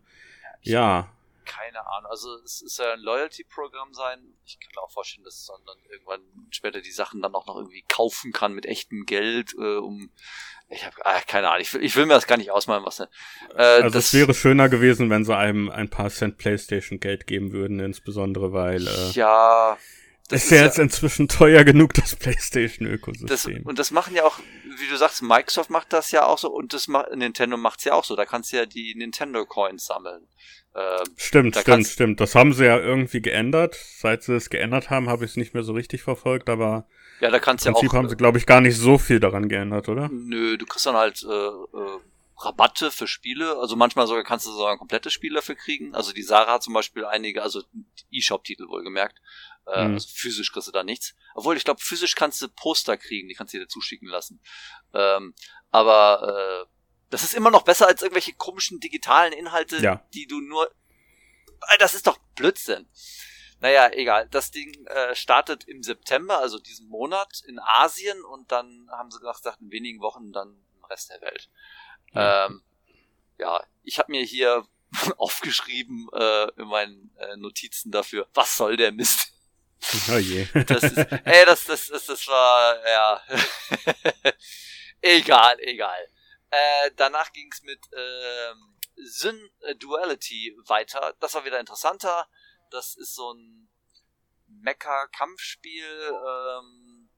ja. Keine Ahnung. Also es ist ja ein Loyalty-Programm sein. Ich kann mir auch vorstellen, dass man dann irgendwann später die Sachen dann auch noch irgendwie kaufen kann mit echtem Geld, äh, um ich habe ah, keine Ahnung, ich will, ich will mir das gar nicht ausmalen, was. Äh, also es wäre schöner gewesen, wenn sie einem ein paar Cent PlayStation Geld geben würden, insbesondere weil äh, ja, das ist ja jetzt inzwischen teuer genug das PlayStation Ökosystem. und das machen ja auch, wie du sagst, Microsoft macht das ja auch so und das macht Nintendo macht's ja auch so. Da kannst du ja die Nintendo Coins sammeln. Ähm, stimmt, stimmt, stimmt. Das haben sie ja irgendwie geändert. Seit sie es geändert haben, habe ich es nicht mehr so richtig verfolgt, aber ja, da kannst du ja auch. haben sie, glaube ich, gar nicht so viel daran geändert, oder? Nö, du kriegst dann halt äh, äh, Rabatte für Spiele. Also manchmal sogar kannst du sogar ein komplettes Spiel dafür kriegen. Also die Sarah hat zum Beispiel einige, also E-Shop-Titel wohlgemerkt. Äh, mhm. Also physisch kriegst du da nichts. Obwohl, ich glaube, physisch kannst du Poster kriegen, die kannst du dir zuschicken lassen. Ähm, aber äh, das ist immer noch besser als irgendwelche komischen digitalen Inhalte, ja. die du nur. Das ist doch Blödsinn. Naja, egal. Das Ding äh, startet im September, also diesen Monat, in Asien und dann haben sie gesagt, in wenigen Wochen dann im Rest der Welt. Ja, ähm, ja ich habe mir hier aufgeschrieben äh, in meinen äh, Notizen dafür, was soll der Mist? Oh je. Das ist, ey, das, das, das, das war, ja. egal, egal. Äh, danach ging's mit ähm, Sin Duality weiter. Das war wieder interessanter. Das ist so ein Mecha-Kampfspiel. Ähm,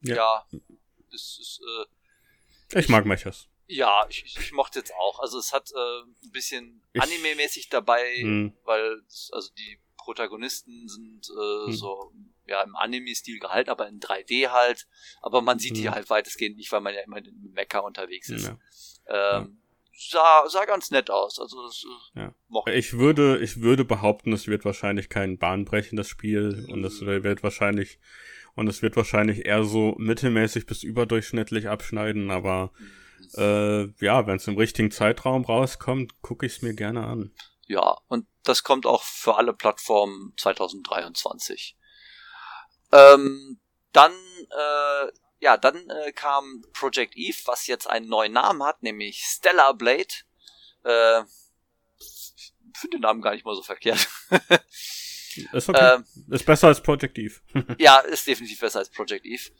ja. ja. Das ist, äh, ich mag Mechas. Ja, ich, ich, ich mochte jetzt auch. Also es hat äh, ein bisschen Anime-mäßig dabei, hm. weil also die Protagonisten sind äh, hm. so ja im Anime-Stil gehalten, aber in 3D halt. Aber man sieht hm. die halt weitestgehend nicht, weil man ja immer in Mecha unterwegs ist. Ja. Ähm, sah, sah ganz nett aus. Also das, äh, ja. mochte ich würde, ich würde behaupten, es wird wahrscheinlich kein bahnbrechendes Spiel und es mhm. wird wahrscheinlich und es wird wahrscheinlich eher so mittelmäßig bis überdurchschnittlich abschneiden, aber mhm. äh, ja, wenn es im richtigen Zeitraum rauskommt, gucke ich es mir gerne an. Ja, und das kommt auch für alle Plattformen 2023. Ähm, dann äh, ja, dann äh, kam Project Eve, was jetzt einen neuen Namen hat, nämlich Stellar Blade. Äh, finde den Namen gar nicht mal so verkehrt. ist okay. Ähm, ist besser als Project Eve. ja, ist definitiv besser als Project Eve.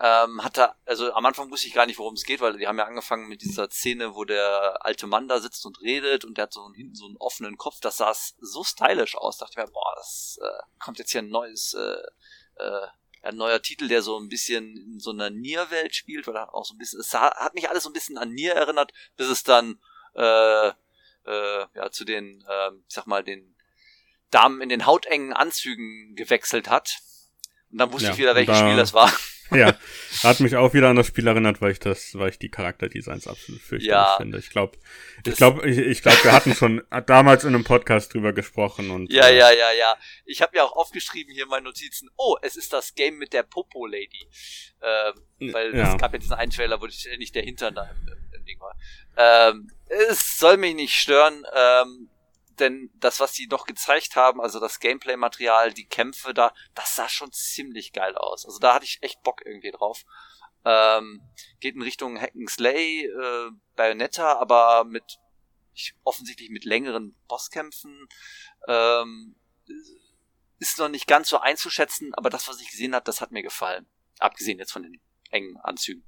Ähm, hat er, also am Anfang wusste ich gar nicht, worum es geht, weil die haben ja angefangen mit dieser Szene, wo der alte Mann da sitzt und redet und der hat so hinten so einen offenen Kopf. Das sah so stylisch aus. Dachte ich mir, boah, das äh, kommt jetzt hier ein neues äh, äh, ein neuer Titel, der so ein bisschen in so einer Nier-Welt spielt, weil er auch so ein bisschen, es hat mich alles so ein bisschen an Nier erinnert, bis es dann äh, äh, ja zu den, äh, ich sag mal, den Damen in den hautengen Anzügen gewechselt hat. Und dann wusste ja, ich wieder, welches da, Spiel das war. Ja, hat mich auch wieder an das Spiel erinnert, weil ich das, weil ich die Charakterdesigns absolut fürchterlich ja, finde. Ich glaube, ich glaube, ich, ich glaube, wir hatten schon damals in einem Podcast drüber gesprochen und. Ja, äh, ja, ja, ja. Ich habe ja auch aufgeschrieben hier in meinen Notizen. Oh, es ist das Game mit der Popo Lady, ähm, weil ja. es gab ja diesen einen Trailer, wo nicht der Hintern da im, im, im Ding war. Ähm, es soll mich nicht stören. Ähm, denn das, was die noch gezeigt haben, also das Gameplay-Material, die Kämpfe da, das sah schon ziemlich geil aus. Also da hatte ich echt Bock irgendwie drauf. Ähm, geht in Richtung Hack'n'Slay, äh, Bayonetta, aber mit ich, offensichtlich mit längeren Bosskämpfen. Ähm, ist noch nicht ganz so einzuschätzen, aber das, was ich gesehen habe, das hat mir gefallen. Abgesehen jetzt von den engen Anzügen.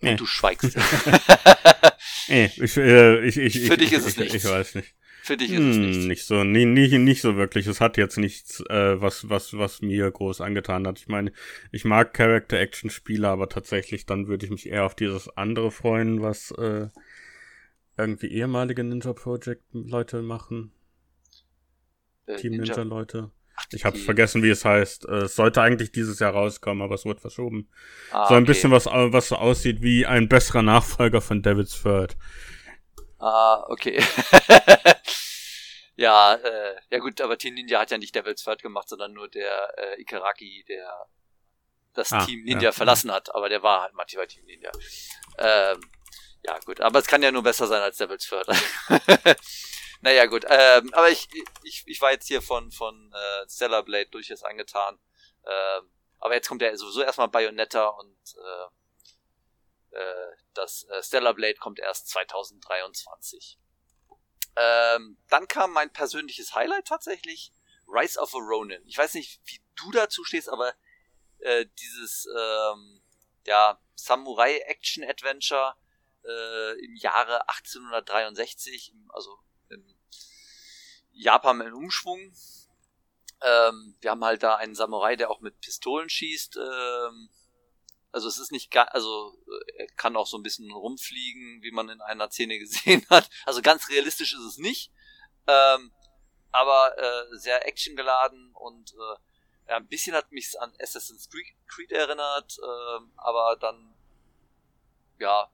Nee. Und du schweigst. nee, ich, äh, ich, ich, Für dich ist es nicht. Ich weiß nicht. Für dich ist hm, es nichts. Nicht so, nie, nie, nicht so wirklich. Es hat jetzt nichts, äh, was, was, was mir groß angetan hat. Ich meine, ich mag Character-Action-Spiele, aber tatsächlich dann würde ich mich eher auf dieses andere freuen, was äh, irgendwie ehemalige Ninja Project-Leute machen. Äh, Team Ninja-Leute. Ich habe vergessen, wie es heißt. Äh, es sollte eigentlich dieses Jahr rauskommen, aber es wurde verschoben. Ah, so ein okay. bisschen was, was so aussieht wie ein besserer Nachfolger von Devil's Third. Ah, okay. ja, äh, ja gut, aber Teen Ninja hat ja nicht Devil's Third gemacht, sondern nur der äh, Ikaraki, der das ah, Team Ninja ja. verlassen hat, aber der war halt mal Team Ninja. Ähm, ja, gut, aber es kann ja nur besser sein als Devils Third. Naja, gut, ähm, aber ich, ich, ich war jetzt hier von, von äh, Stellar Blade durchaus angetan. Ähm, aber jetzt kommt ja sowieso erstmal Bayonetta und äh, äh, das äh, Stellar Blade kommt erst 2023. Ähm, dann kam mein persönliches Highlight tatsächlich, Rise of a Ronin. Ich weiß nicht, wie du dazu stehst, aber äh, dieses ähm, ja, Samurai-Action-Adventure äh, im Jahre 1863, also Japan im Umschwung. Ähm, wir haben halt da einen Samurai, der auch mit Pistolen schießt. Ähm, also es ist nicht gar, also äh, er kann auch so ein bisschen rumfliegen, wie man in einer Szene gesehen hat. Also ganz realistisch ist es nicht, ähm, aber äh, sehr actiongeladen und äh, ja, ein bisschen hat mich an Assassin's Creed erinnert, äh, aber dann ja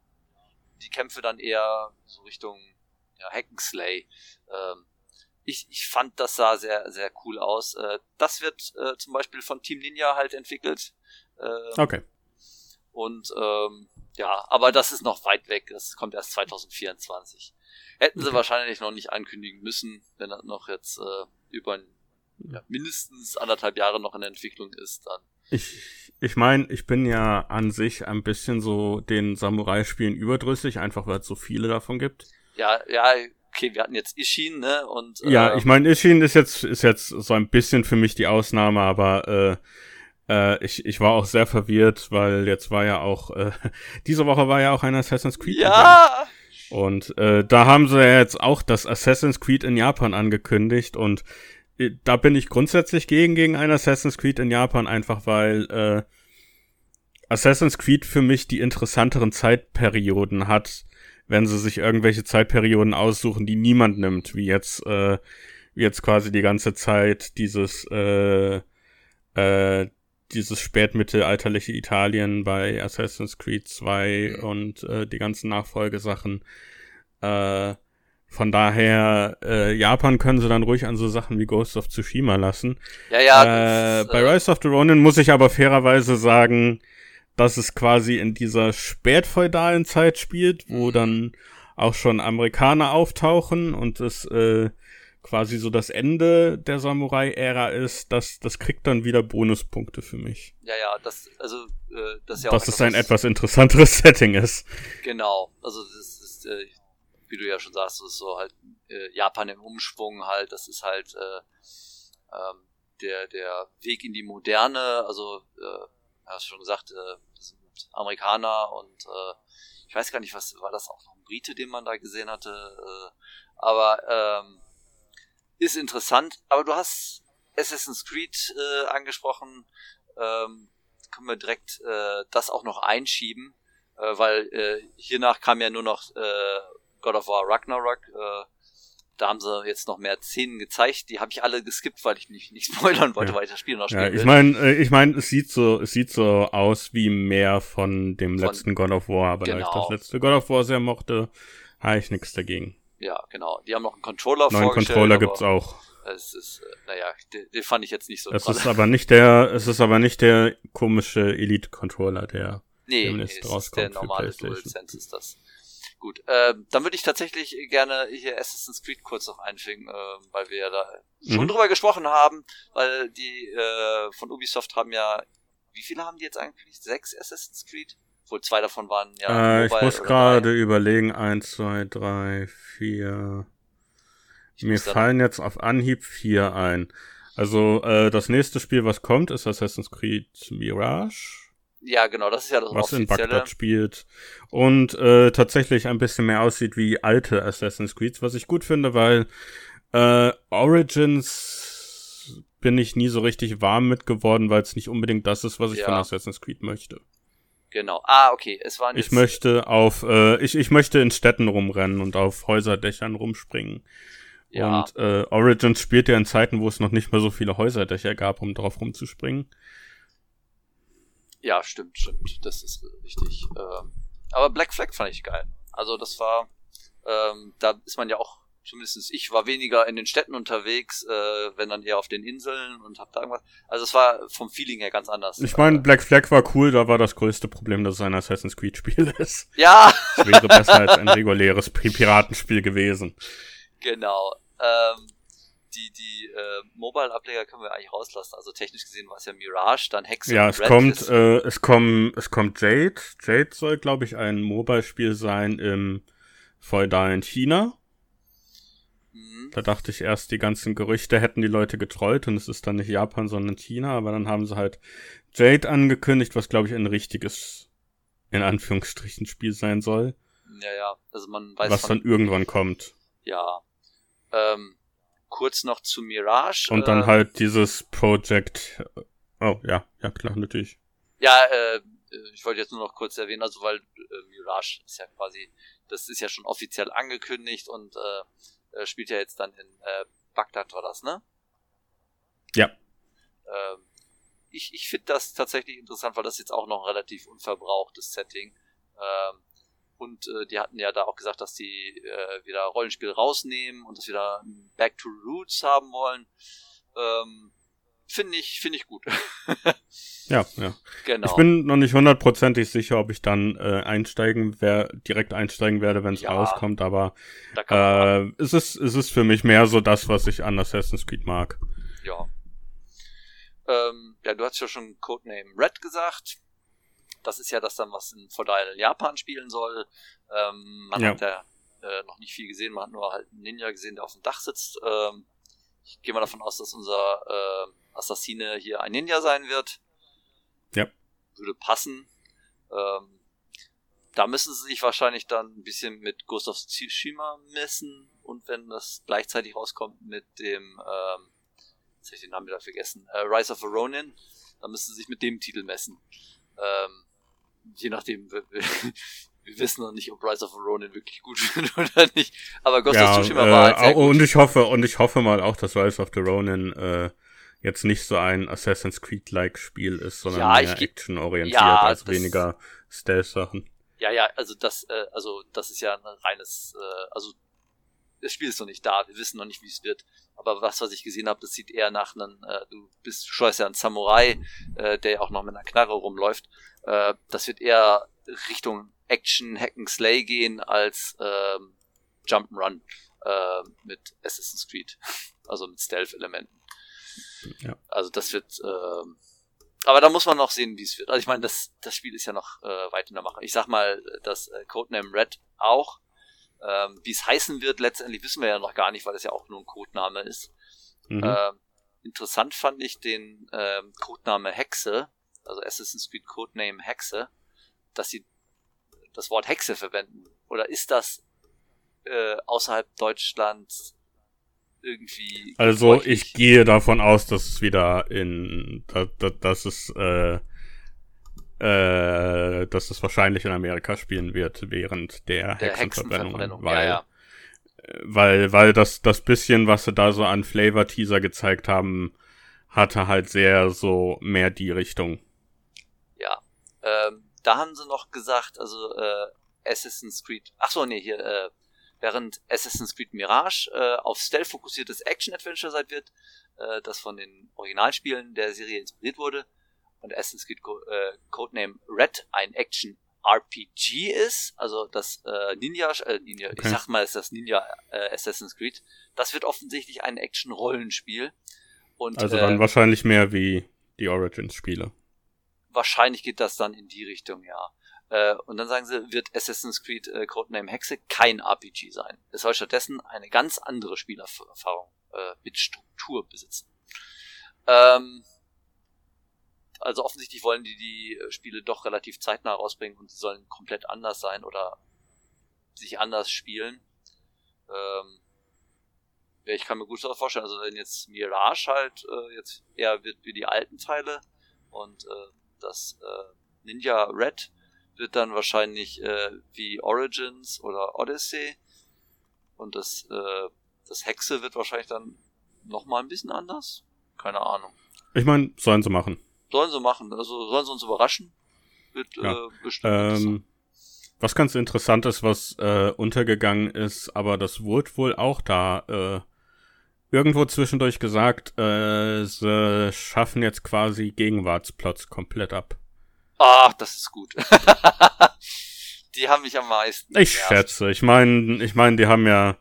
die Kämpfe dann eher so Richtung ja, Hackenslay. Ähm, ich, ich fand, das sah sehr, sehr cool aus. Äh, das wird äh, zum Beispiel von Team Ninja halt entwickelt. Ähm, okay. Und ähm, ja, aber das ist noch weit weg. Das kommt erst 2024. Hätten sie okay. wahrscheinlich noch nicht ankündigen müssen, wenn das noch jetzt äh, über ja, mindestens anderthalb Jahre noch in der Entwicklung ist, dann. Ich, ich meine, ich bin ja an sich ein bisschen so den Samurai-Spielen überdrüssig, einfach weil es so viele davon gibt. Ja, ja, okay, wir hatten jetzt Ishin, ne? Und, äh, ja, ich meine, Ishin ist jetzt, ist jetzt so ein bisschen für mich die Ausnahme, aber äh, äh, ich, ich war auch sehr verwirrt, weil jetzt war ja auch, äh, diese Woche war ja auch ein Assassin's Creed. Ja! Und äh, da haben sie ja jetzt auch das Assassin's Creed in Japan angekündigt und äh, da bin ich grundsätzlich gegen, gegen ein Assassin's Creed in Japan, einfach weil äh, Assassin's Creed für mich die interessanteren Zeitperioden hat, wenn sie sich irgendwelche Zeitperioden aussuchen, die niemand nimmt, wie jetzt, äh, wie jetzt quasi die ganze Zeit dieses, äh, äh, dieses spätmittelalterliche Italien bei Assassin's Creed 2 mhm. und äh, die ganzen Nachfolgesachen. Äh, von daher, äh, Japan können sie dann ruhig an so Sachen wie Ghost of Tsushima lassen. Ja, ja. Äh, das, bei äh, Rise of the Ronin muss ich aber fairerweise sagen, dass es quasi in dieser spätfeudalen Zeit spielt, wo mhm. dann auch schon Amerikaner auftauchen und es äh, quasi so das Ende der Samurai-Ära ist, das, das kriegt dann wieder Bonuspunkte für mich. Ja, ja, das, also, äh, das ist ja auch. Dass es ein etwas interessanteres Setting ist. Genau, also das ist, äh, wie du ja schon sagst, das ist so halt äh, Japan im Umschwung halt, das ist halt äh, ähm, der, der Weg in die Moderne, also, äh, hast schon gesagt, äh, sind Amerikaner und äh, ich weiß gar nicht, was war das auch noch ein Brite, den man da gesehen hatte, äh, aber ähm, ist interessant, aber du hast Assassin's Creed äh, angesprochen, ähm, können wir direkt äh, das auch noch einschieben, äh, weil äh, hiernach kam ja nur noch äh, God of War Ragnarok, äh, da haben sie jetzt noch mehr Szenen gezeigt, die habe ich alle geskippt, weil ich nicht, nicht spoilern wollte, ja. weiter spielen noch spielen Ja, ich meine, äh, ich meine, es sieht so, es sieht so aus wie mehr von dem von, letzten God of War, aber genau. da ich das genau. letzte God of War sehr mochte, habe ich nichts dagegen. Ja, genau. Die haben noch einen Controller Neuen vorgestellt. Controller gibt's auch. Es ist, äh, naja, den, den fand ich jetzt nicht so Es ist aber nicht der, es ist aber nicht der komische Elite-Controller, der nee, demnächst nee, rauskommt. Der normale DualSense ist das. Gut, äh, dann würde ich tatsächlich gerne hier Assassin's Creed kurz noch einfügen, äh, weil wir ja da mhm. schon drüber gesprochen haben, weil die äh, von Ubisoft haben ja, wie viele haben die jetzt eigentlich? Sechs Assassin's Creed? Obwohl zwei davon waren ja. Äh, ich muss gerade überlegen, eins, zwei, drei, vier. Ich Mir fallen jetzt auf Anhieb vier ein. Also äh, das nächste Spiel, was kommt, ist Assassin's Creed Mirage. Ja, genau, das ist ja das Was offizielle. in Bagdad spielt. Und äh, tatsächlich ein bisschen mehr aussieht wie alte Assassin's Creed, was ich gut finde, weil äh, Origins bin ich nie so richtig warm mit geworden, weil es nicht unbedingt das ist, was ich ja. von Assassin's Creed möchte. Genau. Ah, okay. Es waren Ich möchte auf, äh, ich, ich möchte in Städten rumrennen und auf Häuserdächern rumspringen. Ja. Und äh, Origins spielt ja in Zeiten, wo es noch nicht mehr so viele Häuserdächer gab, um drauf rumzuspringen. Ja, stimmt, stimmt. Das ist richtig. Ähm, aber Black Flag fand ich geil. Also das war, ähm, da ist man ja auch zumindest ich war weniger in den Städten unterwegs, äh, wenn dann eher auf den Inseln und hab da irgendwas. Also es war vom Feeling her ganz anders. Ich meine, Black Flag war cool, da war das größte Problem, dass es ein Assassin's Creed Spiel ist. Ja! Es wäre besser als ein reguläres Piratenspiel gewesen. Genau. Ähm, die die äh, Mobile-Ableger können wir eigentlich rauslassen. Also technisch gesehen war es ja Mirage, dann Hexe Ja, es Red kommt, äh, es kommt, es kommt Jade. Jade soll, glaube ich, ein Mobile-Spiel sein im feudalen China. Mhm. Da dachte ich erst, die ganzen Gerüchte hätten die Leute getrollt und es ist dann nicht Japan, sondern China, aber dann haben sie halt Jade angekündigt, was glaube ich ein richtiges, in Anführungsstrichen, Spiel sein soll, Ja, ja. Also man weiß was von, dann irgendwann kommt. ja. Ähm, kurz noch zu Mirage. Und dann äh, halt dieses Project, oh ja, ja klar, natürlich. Ja, äh, ich wollte jetzt nur noch kurz erwähnen, also weil äh, Mirage ist ja quasi, das ist ja schon offiziell angekündigt und äh, äh, spielt ja jetzt dann in äh, Bagdad war das, ne? Ja. Ähm, ich ich finde das tatsächlich interessant, weil das jetzt auch noch ein relativ unverbrauchtes Setting. Ähm, und äh, die hatten ja da auch gesagt, dass die äh, wieder Rollenspiel rausnehmen und dass wir da Back to Roots haben wollen. Ähm, finde ich, finde ich gut. Ja, ja. genau. Ich bin noch nicht hundertprozentig sicher, ob ich dann äh, einsteigen wer direkt einsteigen werde, wenn es Ja. rauskommt, aber äh, es ist es ist für mich mehr so das, was ich an Assassin's Creed mag. Ja. Ähm, ja, du hast ja schon Codename Red gesagt. Das ist ja das dann, was in feudalen Japan spielen soll. Ähm, man Ja. hat ja äh, noch nicht viel gesehen, man hat nur halt einen Ninja gesehen, der auf dem Dach sitzt. Ähm, ich gehe mal davon aus, dass unser äh, Assassine hier ein Ninja sein wird. Ja. Würde passen. Ähm, da müssen sie sich wahrscheinlich dann ein bisschen mit Ghost of Tsushima messen und wenn das gleichzeitig rauskommt mit dem, ähm, jetzt habe ich den Namen wieder vergessen, äh, Rise of a Ronin, dann müssen sie sich mit dem Titel messen. Ähm, je nachdem, wir, wir, wissen noch nicht, ob Rise of Ronin wirklich gut wird oder nicht, aber Ghost of ja, Tsushima war halt sehr äh, gut. und ich hoffe und ich hoffe mal auch, dass Rise of the Ronin äh, jetzt nicht so ein Assassin's Creed-like Spiel ist, sondern Ja, mehr Action-orientiert Ja, als weniger Stealth-Sachen. Ja, ja, also das, äh, also das ist ja ein reines, äh, also das Spiel ist noch nicht da, wir wissen noch nicht, wie es wird. Aber was, was ich gesehen habe, das sieht eher nach einem, äh, du bist, du steuerst ja einen Samurai, äh, der auch noch mit einer Knarre rumläuft. Äh, das wird eher Richtung Action, Hack and Slay gehen als ähm, Jump'n'Run äh, mit Assassin's Creed. Also mit Stealth-Elementen. Ja. Also das wird, ähm, aber da muss man noch sehen, wie es wird. Also ich meine, das, das Spiel ist ja noch äh, weit in der Mache. Ich sag mal, das äh, Codename Red auch. Ähm, wie es heißen wird, letztendlich wissen wir ja noch gar nicht, weil es ja auch nur ein Codename ist. Mhm. Ähm, interessant fand ich den ähm, Codename Hexe, also Assassin's Creed Codename Hexe, dass sie das Wort Hexe verwenden. Oder ist das äh, außerhalb Deutschlands irgendwie Also ich gehe davon aus, dass es wieder in, da, da, dass es, äh, äh, dass es wahrscheinlich in Amerika spielen wird während der, der Hexenverbrennung, Hexenverbrennung. weil, ja, ja. weil, weil das, das bisschen, was sie da so an Flavor-Teaser gezeigt haben, hatte halt sehr so mehr die Richtung. Ähm, da haben sie noch gesagt, also äh, Assassin's Creed. Ach so, nee, hier äh, während Assassin's Creed Mirage äh, auf Stealth fokussiertes Action-Adventure sein wird, äh, das von den Originalspielen der Serie inspiriert wurde und Assassin's Creed Co äh, Codename Red ein Action-RPG ist, also das äh, Ninja, äh, Ninja ich Okay. sag mal, ist das Ninja äh, Assassin's Creed, das wird offensichtlich ein Action-Rollenspiel. Und, Also äh, dann wahrscheinlich mehr wie die Origins-Spiele. Wahrscheinlich geht das dann in die Richtung, ja. Äh, und dann sagen sie, wird Assassin's Creed äh, Codename Hexe kein RPG sein. Es soll stattdessen eine ganz andere Spielerfahrung äh, mit Struktur besitzen. Ähm, also offensichtlich wollen die die äh, Spiele doch relativ zeitnah rausbringen und sie sollen komplett anders sein oder sich anders spielen. Ähm, ja, ich kann mir gut vorstellen, also wenn jetzt Mirage halt äh, jetzt eher wird wie die alten Teile und äh, das äh, Ninja Red wird dann wahrscheinlich äh, wie Origins oder Odyssey und das äh, das Hexe wird wahrscheinlich dann noch mal ein bisschen anders. Keine Ahnung. Ich meine, sollen sie machen. Sollen sie machen, also sollen sie uns überraschen. Wird Ja. äh, bestimmt. Ähm, Was ganz interessant ist, was äh, untergegangen ist, aber das wurde wohl auch da äh, irgendwo zwischendurch gesagt, äh, sie schaffen jetzt quasi Gegenwartsplots komplett ab. Ach, das ist gut. die haben mich am meisten. Ich genervt. schätze. Ich meine, ich meine, die haben ja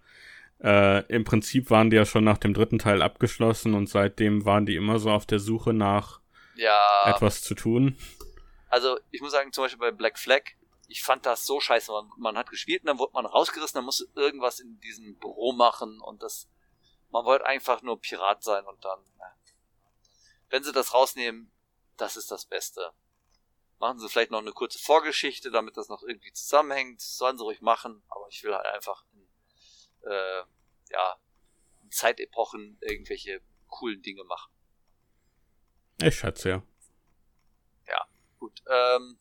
äh, im Prinzip waren die ja schon nach dem dritten Teil abgeschlossen und seitdem waren die immer so auf der Suche nach ja, etwas zu tun. Also ich muss sagen, zum Beispiel bei Black Flag, ich fand das so scheiße. Man, man hat gespielt und dann wurde man rausgerissen, dann musste irgendwas in diesem Büro machen und das, man wollte einfach nur Pirat sein und dann, wenn sie das rausnehmen, das ist das Beste. Machen sie vielleicht noch eine kurze Vorgeschichte, damit das noch irgendwie zusammenhängt, sollen sie ruhig machen, aber ich will halt einfach, in, äh, ja, in Zeitepochen irgendwelche coolen Dinge machen. Ich schätze ja. Ja, gut. Ähm,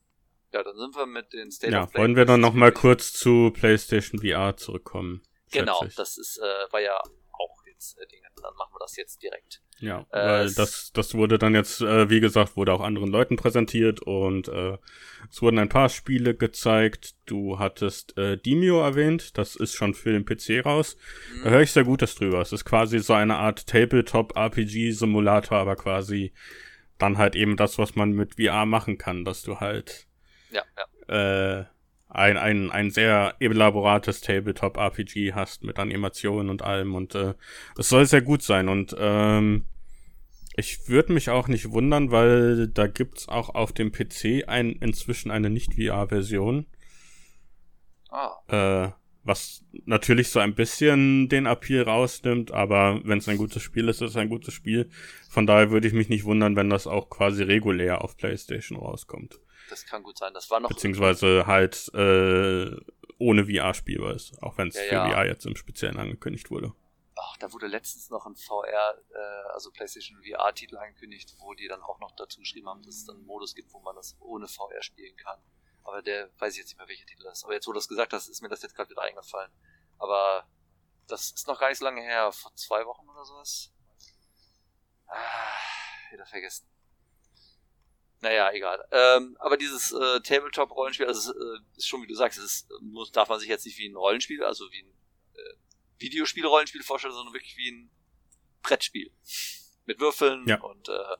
ja, dann sind wir mit den State ja, of Play. Wollen wir dann nochmal kurz zu PlayStation VR zurückkommen? Genau, das ist, äh, war ja äh, Dinge. Dann machen wir das jetzt direkt. Ja, äh, weil das, das wurde dann jetzt, äh, wie gesagt, wurde auch anderen Leuten präsentiert und äh, es wurden ein paar Spiele gezeigt. Du hattest äh, Demio erwähnt, das ist schon für den PC raus. Mhm. Da höre ich sehr Gutes drüber. Es ist quasi so eine Art Tabletop-RPG-Simulator, aber quasi dann halt eben das, was man mit VR machen kann, dass du halt ja, ja. Äh, ein, ein, ein sehr elaborates Tabletop-RPG hast mit Animationen und allem und äh, es soll sehr gut sein und ähm, ich würde mich auch nicht wundern, weil da gibt's auch auf dem PC ein, inzwischen eine Nicht-VR-Version. Ah. Äh, was natürlich so ein bisschen den Appeal rausnimmt, aber wenn es ein gutes Spiel ist, ist es ein gutes Spiel. Von daher würde ich mich nicht wundern, wenn das auch quasi regulär auf PlayStation rauskommt. Das kann gut sein. Das war noch. Beziehungsweise halt äh, ohne VR spielbar ist, auch wenn es ja, für ja. VR jetzt im Speziellen angekündigt wurde. Ach, da wurde letztens noch ein VR, äh, also PlayStation VR-Titel angekündigt, wo die dann auch noch dazu geschrieben haben, dass es dann einen Modus gibt, wo man das ohne VR spielen kann. Aber der weiß ich jetzt nicht mehr, welcher Titel das ist. Aber jetzt, wo du das gesagt hast, ist mir das jetzt gerade wieder eingefallen. Aber das ist noch gar nicht so lange her, vor zwei Wochen oder sowas. Ah, wieder vergessen. Naja, egal. Ähm, aber dieses äh, Tabletop-Rollenspiel, also äh, ist schon, wie du sagst, es ist, muss, darf man sich jetzt nicht wie ein Rollenspiel, also wie ein äh, Videospiel-Rollenspiel vorstellen, sondern wirklich wie ein Brettspiel. Mit Würfeln ja. und äh,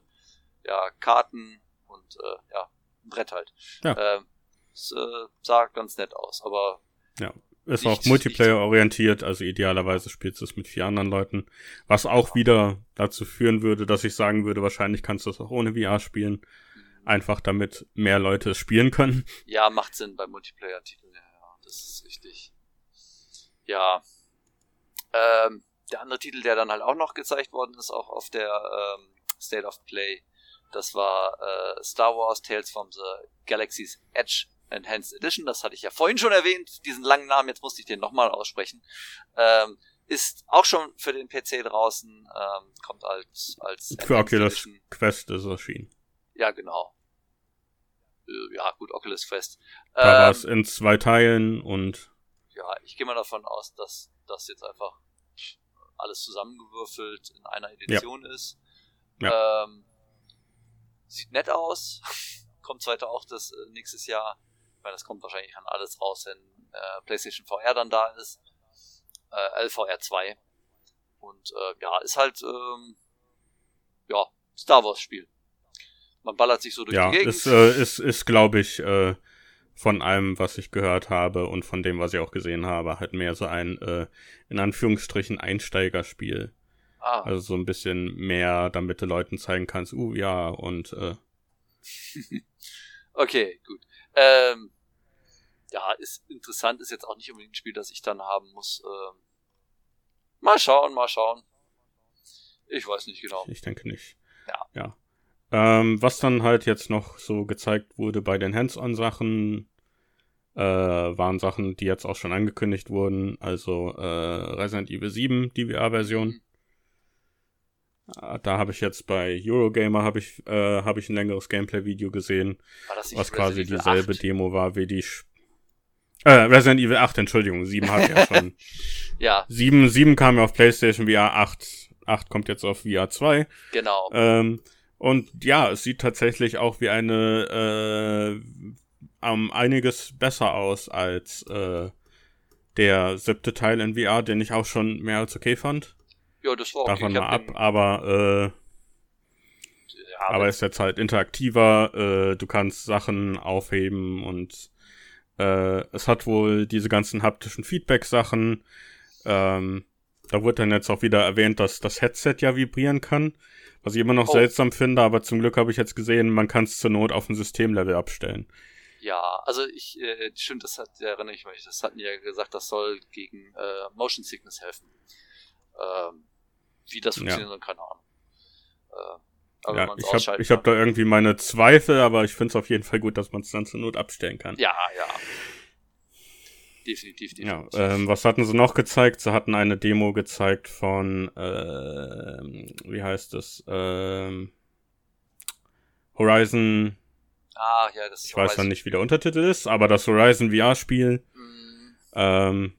ja, Karten und äh, ja, ein Brett halt. Ja. Ähm, es äh, sah ganz nett aus, aber ja. Ist auch Multiplayer-orientiert, also idealerweise spielst du es mit vier anderen Leuten. Was auch wieder dazu führen würde, dass ich sagen würde, wahrscheinlich kannst du es auch ohne VR spielen. Einfach damit mehr Leute es spielen können. Ja, macht Sinn bei Multiplayer-Titeln, ja, ja, das ist richtig. Ja. Ähm, der andere Titel, der dann halt auch noch gezeigt worden ist, auch auf der ähm, State of Play, das war äh, Star Wars Tales from the Galaxy's Edge Enhanced Edition. Das hatte ich ja vorhin schon erwähnt, diesen langen Namen, jetzt musste ich den nochmal aussprechen. Ähm, ist auch schon für den PC draußen, ähm, kommt als, als Für Oculus Quest ist erschienen. Ja, genau. Äh, ja, gut, Oculus Quest. Da ähm, war es in zwei Teilen und. Ja, ich gehe mal davon aus, dass das jetzt einfach alles zusammengewürfelt in einer Edition ja. ist. Ja. Ähm, sieht nett aus. kommt zweite auch das äh, nächstes Jahr. Weil das kommt wahrscheinlich an alles raus, wenn äh, PlayStation VR dann da ist. Äh, LVR 2. Und äh, ja, ist halt ähm, ja, Star Wars Spiel. Man ballert sich so durch ja, die Gegend. Es äh, ist, ist glaube ich, äh, von allem, was ich gehört habe und von dem, was ich auch gesehen habe, halt mehr so ein, äh, in Anführungsstrichen, Einsteigerspiel. Ah. Also so ein bisschen mehr, damit du Leuten zeigen kannst, uh, ja, und äh. Okay, gut. Ähm, ja, ist interessant, ist jetzt auch nicht unbedingt ein Spiel, das ich dann haben muss. Ähm, mal schauen, mal schauen. Ich weiß nicht genau. Ich denke nicht. Ja. Ja. Ähm, was dann halt jetzt noch so gezeigt wurde bei den Hands-on-Sachen, äh, waren Sachen, die jetzt auch schon angekündigt wurden. Also äh, Resident Evil 7, die VR-Version. Äh, da habe ich jetzt bei Eurogamer habe ich äh, habe ich ein längeres Gameplay-Video gesehen, was quasi Resident dieselbe 8? Demo war wie die Sch äh, Resident Evil 8, Entschuldigung, 7 hat ja schon. ja. 7, 7 kam ja auf PlayStation VR 8, 8 kommt jetzt auf VR 2. Genau. Ähm, und ja, es sieht tatsächlich auch wie eine äh, um einiges besser aus als äh, der siebte Teil in VR, den ich auch schon mehr als okay fand. Ja, das war okay. Davon mal ab, aber äh, ja, aber ist jetzt halt interaktiver, äh, du kannst Sachen aufheben und äh, es hat wohl diese ganzen haptischen Feedback-Sachen. Ähm, da wurde dann jetzt auch wieder erwähnt, dass das Headset ja vibrieren kann. Was ich immer noch oh. seltsam finde, aber zum Glück habe ich jetzt gesehen, man kann es zur Not auf ein Systemlevel abstellen. Ja, also ich, äh, stimmt, das hat, erinnere ich mich, das hatten ja gesagt, das soll gegen äh, Motion Sickness helfen. Ähm, wie das funktioniert, ja. keine Ahnung. Äh, aber ja, ich habe hab da irgendwie meine Zweifel, aber ich finde es auf jeden Fall gut, dass man es dann zur Not abstellen kann. Ja, ja. Definitiv, definitiv. Ja, ähm, was hatten sie noch gezeigt? Sie hatten eine Demo gezeigt von, äh, wie heißt es? Ähm, Horizon. Ah, ja, das ist Ich Horizon. weiß dann nicht, wie der Untertitel ist, aber das Horizon VR-Spiel. Mhm. Ähm,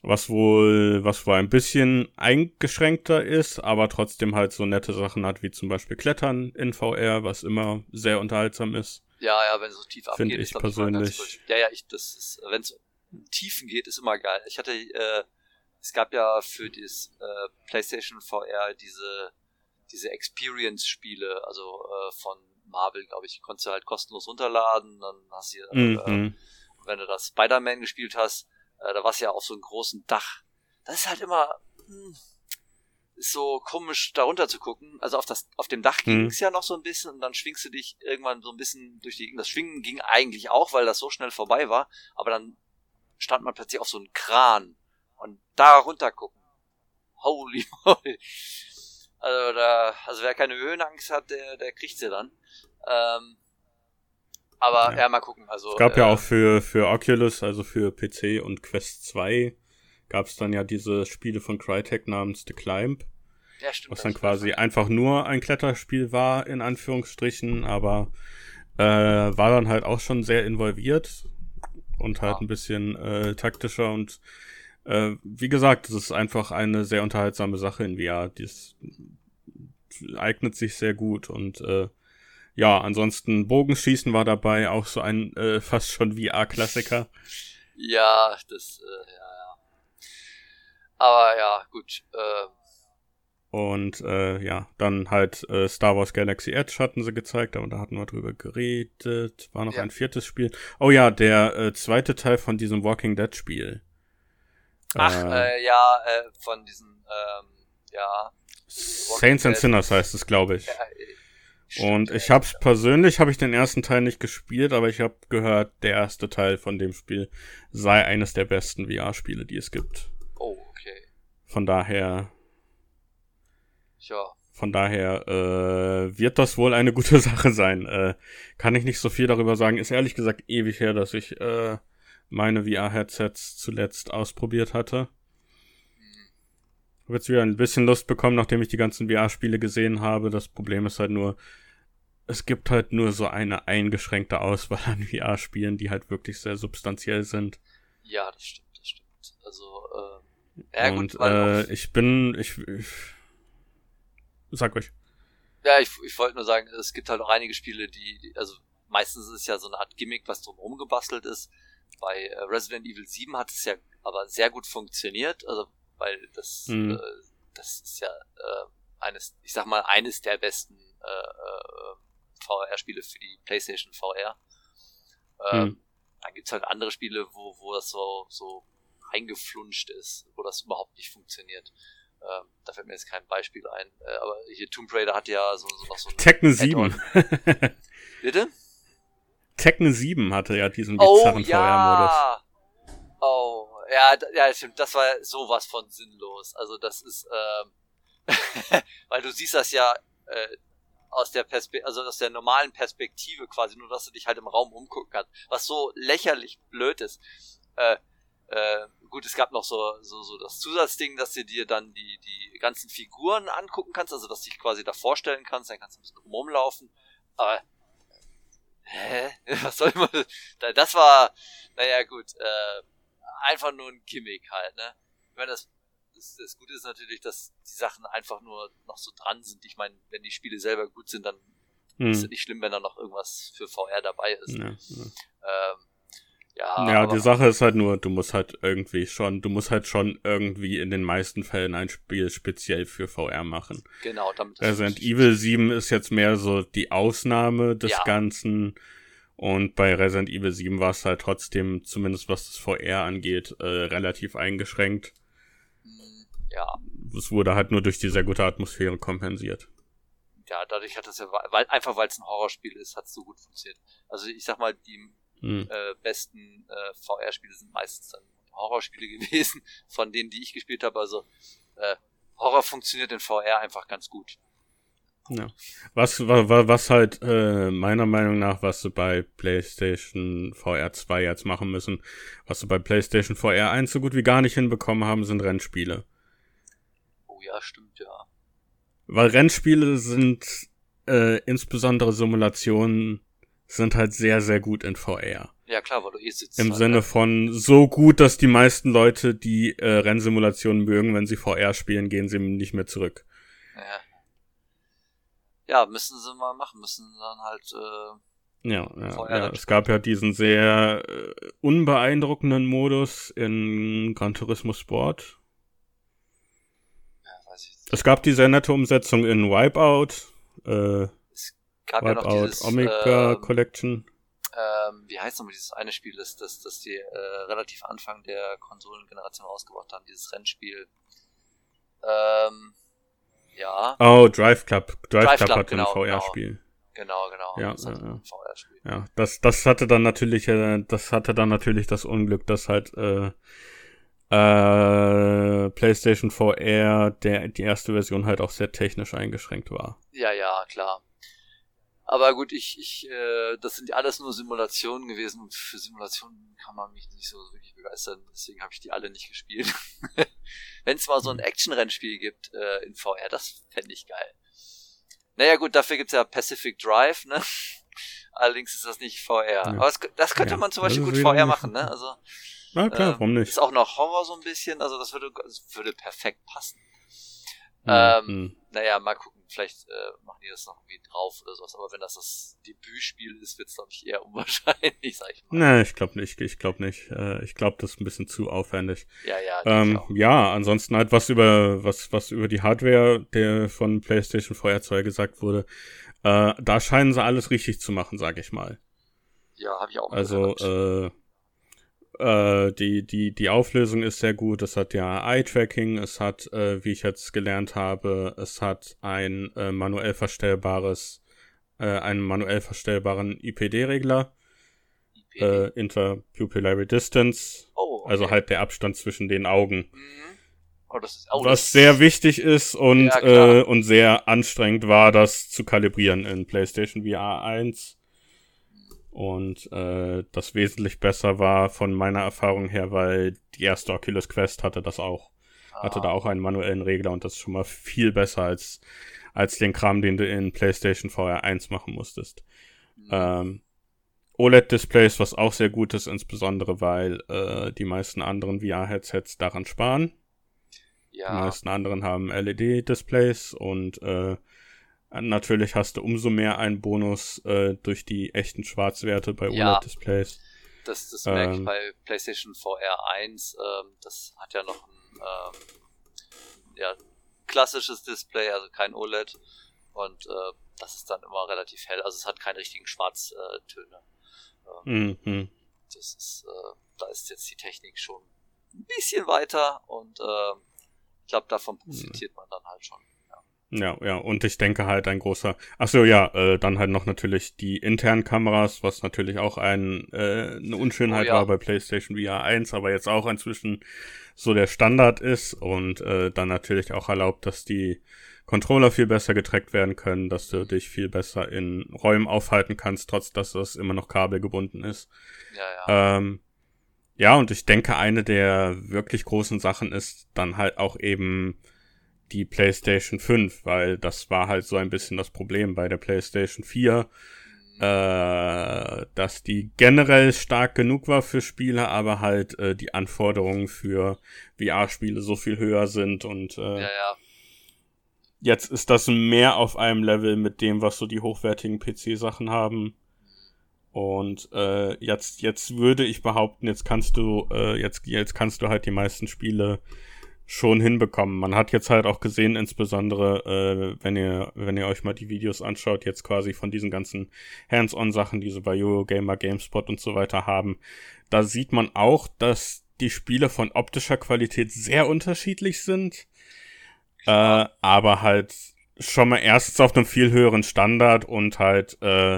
was wohl, was wohl ein bisschen eingeschränkter ist, aber trotzdem halt so nette Sachen hat, wie zum Beispiel Klettern in VR, was immer sehr unterhaltsam ist. Ja, ja, wenn es so tief abgeht, ich persönlich. Ja, ja, ich, das ist, wenn es Tiefen geht, ist immer geil. Ich hatte, äh, es gab ja für das äh, PlayStation VR diese, diese Experience-Spiele, also äh, von Marvel, glaube ich, konntest du halt kostenlos runterladen, dann hast du, äh, mhm. wenn du das Spider-Man gespielt hast, äh, da war es ja auf so einem großen Dach. Das ist halt immer hm, ist so komisch, da runter zu gucken. Also auf das, auf dem Dach ging es mhm. ja noch so ein bisschen und dann schwingst du dich irgendwann so ein bisschen durch die. Das Schwingen ging eigentlich auch, weil das so schnell vorbei war. Aber dann stand man plötzlich auf so einem Kran und da runter gucken. Holy moly. Also da, also wer keine Höhenangst hat, der, der kriegt sie dann. Ähm, aber ja. ja. mal gucken. Also, es gab äh, ja auch für, für Oculus, also für PC und Quest 2, gab es dann ja diese Spiele von Crytek namens The Climb. Ja, stimmt, was dann quasi einfach nur ein Kletterspiel war, in Anführungsstrichen, aber äh, war dann halt auch schon sehr involviert und halt ein bisschen äh, taktischer und äh, wie gesagt, es ist einfach eine sehr unterhaltsame Sache in VR. Die eignet sich sehr gut und äh, ja, ansonsten Bogenschießen war dabei, auch so ein äh, fast schon VR-Klassiker. Ja, das, äh, ja. Aber ja, gut. Äh. Und äh, ja, dann halt äh, Star Wars Galaxy Edge hatten sie gezeigt, aber da hatten wir drüber geredet. War noch ja. ein viertes Spiel. Oh ja, der äh, zweite Teil von diesem Walking Dead Spiel. Ach, äh, äh ja, äh, von diesem, ähm, ja. Saints and Sinners heißt es, glaube ich. Ja, und ich hab's persönlich, habe ich den ersten Teil nicht gespielt, aber ich habe gehört, der erste Teil von dem Spiel sei eines der besten VR-Spiele, die es gibt. Oh. Von daher. Ja. Von daher äh, wird das wohl eine gute Sache sein. Äh, kann ich nicht so viel darüber sagen. Ist ehrlich gesagt ewig her, dass ich äh, meine VR-Headsets zuletzt ausprobiert hatte. habe jetzt wieder ein bisschen Lust bekommen, nachdem ich die ganzen VR-Spiele gesehen habe. Das Problem ist halt nur, es gibt halt nur so eine eingeschränkte Auswahl an VR-Spielen, die halt wirklich sehr substanziell sind. Ja, das stimmt, das stimmt. Also, äh, ja, Und gut, äh, ich bin, ich, ich sag euch. Ja, ich, ich wollte nur sagen, es gibt halt auch einige Spiele, die, die, also meistens ist es ja so eine Art Gimmick, was drumherum gebastelt ist. Bei äh, Resident Evil 7 hat es ja aber sehr gut funktioniert, also weil das, mhm. äh, das ist ja äh, eines, ich sag mal, eines der besten äh, äh, VR-Spiele für die PlayStation VR. Ähm, hm. Dann gibt's halt andere Spiele, wo, wo das so, so eingeflunscht ist, wo das überhaupt nicht funktioniert. Ähm, da fällt mir jetzt kein Beispiel ein. Äh, aber hier Tomb Raider hat ja so, so noch so ein. Tekken 7. Bitte? Tekken 7 hatte ja diesen bizarren oh, ja. VR-Modus. Oh, ja, ja, stimmt. Das war sowas von sinnlos. Also das ist, ähm, weil du siehst das ja äh, aus der Perspektive, also aus der normalen Perspektive quasi, nur dass du dich halt im Raum umgucken kannst, was so lächerlich blöd ist. Äh, äh, gut, es gab noch so, so, so das Zusatzding, dass du dir dann die, die ganzen Figuren angucken kannst, also dass du dich quasi da vorstellen kannst, dann kannst du ein bisschen rumlaufen. Aber hä? Was soll man? Das war, naja gut, äh, einfach nur ein Gimmick halt, ne? Ich meine, das das, das Gute ist natürlich, dass die Sachen einfach nur noch so dran sind. Ich meine, wenn die Spiele selber gut sind, dann hm. ist nicht schlimm, wenn da noch irgendwas für VR dabei ist. Ja, ja. Ähm, ja, ja die Sache ist halt nur, du musst halt irgendwie schon, du musst halt schon irgendwie in den meisten Fällen ein Spiel speziell für VR machen. Genau, damit. Resident Evil 7 ist jetzt mehr so die Ausnahme des ja. Ganzen. Und bei Resident Evil 7 war es halt trotzdem, zumindest was das VR angeht, äh, relativ eingeschränkt. Hm, ja. Es wurde halt nur durch die sehr gute Atmosphäre kompensiert. Ja, dadurch hat es ja, weil, einfach weil es ein Horrorspiel ist, hat es so gut funktioniert. Also ich sag mal, die hm. äh, besten äh, VR-Spiele sind meistens dann Horrorspiele gewesen, von denen, die ich gespielt habe. Also äh, Horror funktioniert in VR einfach ganz gut. Ja. Was, was halt äh, meiner Meinung nach, was sie bei PlayStation VR 2 jetzt machen müssen, was sie bei PlayStation VR 1 so gut wie gar nicht hinbekommen haben, sind Rennspiele. Oh ja, stimmt, ja. Weil Rennspiele sind äh, insbesondere Simulationen sind halt sehr, sehr gut in VR. Ja, klar, weil du eh sitzt. Im halt, Sinne von so gut, dass die meisten Leute, die äh, Rennsimulationen mögen, wenn sie VR spielen, gehen sie nicht mehr zurück. Ja. Ja, müssen sie mal machen, müssen dann halt. Äh, ja, ja, ja. es gab ja diesen sehr äh, unbeeindruckenden Modus in Gran Turismo Sport. Ja, weiß ich nicht. Es gab die sehr nette Umsetzung in Wipeout. Äh, gab Wipeout, ja noch dieses, Omega ähm, Collection. Ähm, wie heißt nochmal dieses eine Spiel, das, das, das die äh, relativ Anfang der Konsolengeneration ausgebracht haben, dieses Rennspiel. Ähm, ja. Oh, Drive Club. Drive, Drive Club, Club hatte genau, ein VR-Spiel. Genau, genau. Ja, das, ja. ja, das, das hatte dann natürlich, äh, das hatte dann natürlich das Unglück, dass halt äh, äh, PlayStation VR der die erste Version halt auch sehr technisch eingeschränkt war. Ja, ja, klar. Aber gut, ich, ich, äh, das sind ja alles nur Simulationen gewesen und für Simulationen kann man mich nicht so wirklich begeistern. Deswegen habe ich die alle nicht gespielt. Wenn es mal so ein mhm. Action-Rennspiel gibt äh, in VR, das fände ich geil. Naja gut, dafür gibt's ja Pacific Drive, ne? Allerdings ist das nicht VR. Ja. Aber das, das könnte ja, man zum Beispiel gut VR machen, ne? Also, Na klar, äh, warum nicht? Ist auch noch Horror so ein bisschen, also das würde, das würde perfekt passen. Ähm, mhm. Naja, mal gucken, vielleicht äh, machen die das noch irgendwie drauf oder sowas. Aber wenn das das Debütspiel ist, wird es, glaube ich, eher unwahrscheinlich, sag ich mal. Nee, ich glaube nicht. Ich glaube nicht. Äh, ich glaube, das ist ein bisschen zu aufwendig. Ja, ja. Ähm, ja, ansonsten halt was über was was über die Hardware der von PlayStation VR 2 gesagt wurde. Äh, da scheinen sie alles richtig zu machen, sag ich mal. Ja, habe ich auch. Also äh, äh, die, die, die Auflösung ist sehr gut. Es hat ja Eye-Tracking, es hat, äh, wie ich jetzt gelernt habe, es hat ein äh, manuell verstellbares, äh, einen manuell verstellbaren IPD-Regler. IPD? Äh, Interpupillary Distance. Oh, okay. Also halt der Abstand zwischen den Augen. Mhm. Oh, das ist, oh, was sehr wichtig ist und, ja, äh, und sehr anstrengend war, das zu kalibrieren in PlayStation VR 1 und äh, das wesentlich besser war von meiner Erfahrung her, weil die erste Oculus Quest hatte das auch. Ah. Hatte da auch einen manuellen Regler und das ist schon mal viel besser als, als den Kram, den du in PlayStation VR 1 machen musstest. Mhm. Ähm, OLED-Displays, was auch sehr gut ist, insbesondere weil äh, die meisten anderen VR-Headsets daran sparen. Ja. Die meisten anderen haben LED-Displays und äh, Natürlich hast du umso mehr einen Bonus äh, durch die echten Schwarzwerte bei ja. OLED-Displays. Das, das ähm, merke ich bei PlayStation VR 1. Ähm, das hat ja noch ein ähm, ja, klassisches Display, also kein OLED. Und äh, das ist dann immer relativ hell. Also es hat keine richtigen Schwarztöne. Ähm, mhm. Das ist, äh, da ist jetzt die Technik schon ein bisschen weiter und äh, ich glaube, davon profitiert man dann halt schon. Ja, ja, und ich denke halt ein großer, ach so, ja, äh, dann halt noch natürlich die internen Kameras, was natürlich auch ein, äh, eine Unschönheit oh, ja. war bei PlayStation VR 1, aber jetzt auch inzwischen so der Standard ist und äh, dann natürlich auch erlaubt, dass die Controller viel besser getrackt werden können, dass du dich viel besser in Räumen aufhalten kannst, trotz dass das immer noch kabelgebunden ist. Ja, ja. Ähm, ja, und ich denke, eine der wirklich großen Sachen ist dann halt auch eben die PlayStation 5, weil das war halt so ein bisschen das Problem bei der PlayStation 4, äh, dass die generell stark genug war für Spiele, aber halt äh, die Anforderungen für VR-Spiele so viel höher sind und äh, ja, ja. jetzt ist das mehr auf einem Level mit dem, was so die hochwertigen PC-Sachen haben. Und äh, jetzt, jetzt würde ich behaupten, jetzt kannst du, äh, jetzt, jetzt kannst du halt die meisten Spiele schon hinbekommen. Man hat jetzt halt auch gesehen, insbesondere äh, wenn ihr, wenn ihr euch mal die Videos anschaut, jetzt quasi von diesen ganzen Hands-on-Sachen, die so bei Eurogamer, GameSpot und so weiter haben, da sieht man auch, dass die Spiele von optischer Qualität sehr unterschiedlich sind, äh, aber halt schon mal erstens auf einem viel höheren Standard und halt äh,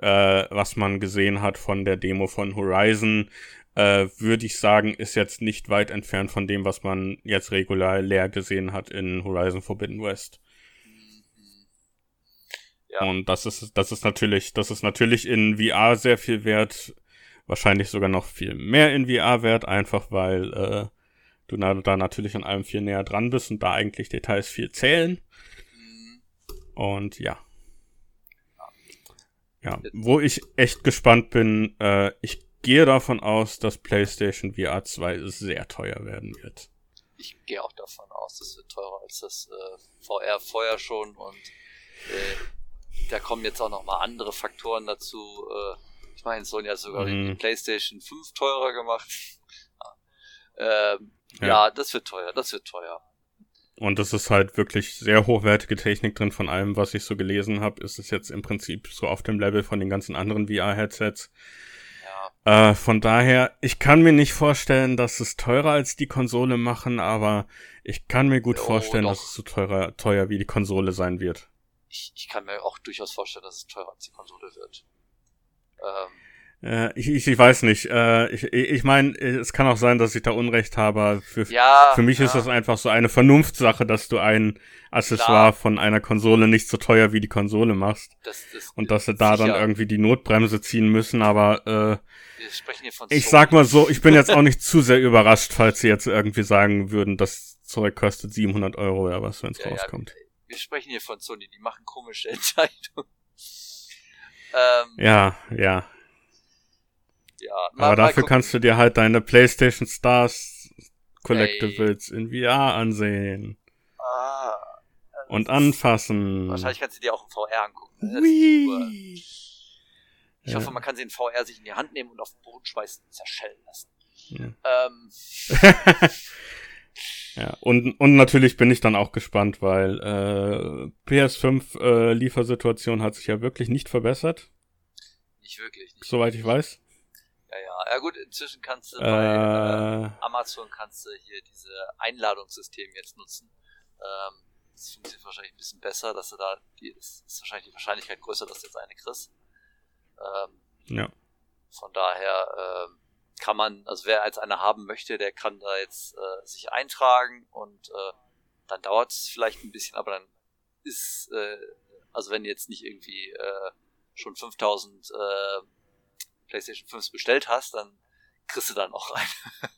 äh, was man gesehen hat von der Demo von Horizon, äh, würde ich sagen, ist jetzt nicht weit entfernt von dem, was man jetzt regulär leer gesehen hat in Horizon Forbidden West. Ja. Und das ist, das ist natürlich, das ist natürlich in VR sehr viel wert, wahrscheinlich sogar noch viel mehr in VR wert, einfach weil äh, du da natürlich an allem viel näher dran bist und da eigentlich Details viel zählen. Mhm. Und ja. Ja, wo ich echt gespannt bin, äh, ich gehe davon aus, dass PlayStation VR 2 sehr teuer werden wird. Ich gehe auch davon aus, das wird teurer als das äh, VR vorher schon und äh, da kommen jetzt auch noch mal andere Faktoren dazu. Äh, ich meine, Sony hat sogar mhm. die PlayStation 5 teurer gemacht. ähm, ja. ja, das wird teuer, das wird teuer. Und es ist halt wirklich sehr hochwertige Technik drin von allem, was ich so gelesen habe. Ist es jetzt im Prinzip so auf dem Level von den ganzen anderen VR-Headsets. Äh, von daher, ich kann mir nicht vorstellen, dass es teurer als die Konsole machen, aber ich kann mir gut oh, vorstellen, doch. dass es so teurer, teuer wie die Konsole sein wird. Ich, ich kann mir auch durchaus vorstellen, dass es teurer als die Konsole wird. Ähm, äh, ich, ich, ich weiß nicht. Äh, ich ich meine, es kann auch sein, dass ich da Unrecht habe. Für, ja, für mich ja. ist das einfach so eine Vernunftssache, dass du ein Accessoire Klar. von einer Konsole nicht so teuer wie die Konsole machst. Das, das, und dass sie da sicher. dann irgendwie die Notbremse ziehen müssen, aber äh, ich sag mal so, ich bin jetzt auch nicht zu sehr überrascht, falls sie jetzt irgendwie sagen würden, das Zeug kostet 700 Euro oder was, wenn es ja, rauskommt. Ja, wir sprechen hier von Sony, die machen komische Entscheidungen. Ähm, ja, ja ja. Mal, Aber dafür kannst du dir halt deine PlayStation Stars Collectibles hey. in VR ansehen. Ah. Und anfassen. Wahrscheinlich kannst du dir auch in VR angucken. Ich ja. hoffe, man kann sie in VR sich in die Hand nehmen und auf den Boden schmeißen und zerschellen lassen. Ja. Ähm. ja, und, und natürlich bin ich dann auch gespannt, weil äh, PS5 äh, Liefersituation hat sich ja wirklich nicht verbessert. Nicht wirklich. Nicht Soweit ich weiß. Ja, ja. Ja gut, inzwischen kannst du äh, bei äh, Amazon kannst du hier diese Einladungssystem jetzt nutzen. Ähm, das funktioniert wahrscheinlich ein bisschen besser, dass du da, die ist, ist wahrscheinlich die Wahrscheinlichkeit größer, dass du jetzt eine kriegst. Ähm, ja. Von daher ähm, kann man, also wer als eine haben möchte, der kann da jetzt äh, sich eintragen und äh, dann dauert es vielleicht ein bisschen, aber dann ist, äh, also wenn jetzt nicht irgendwie äh, schon 5000 äh, PlayStation 5 bestellt hast, dann kriegst du dann auch rein.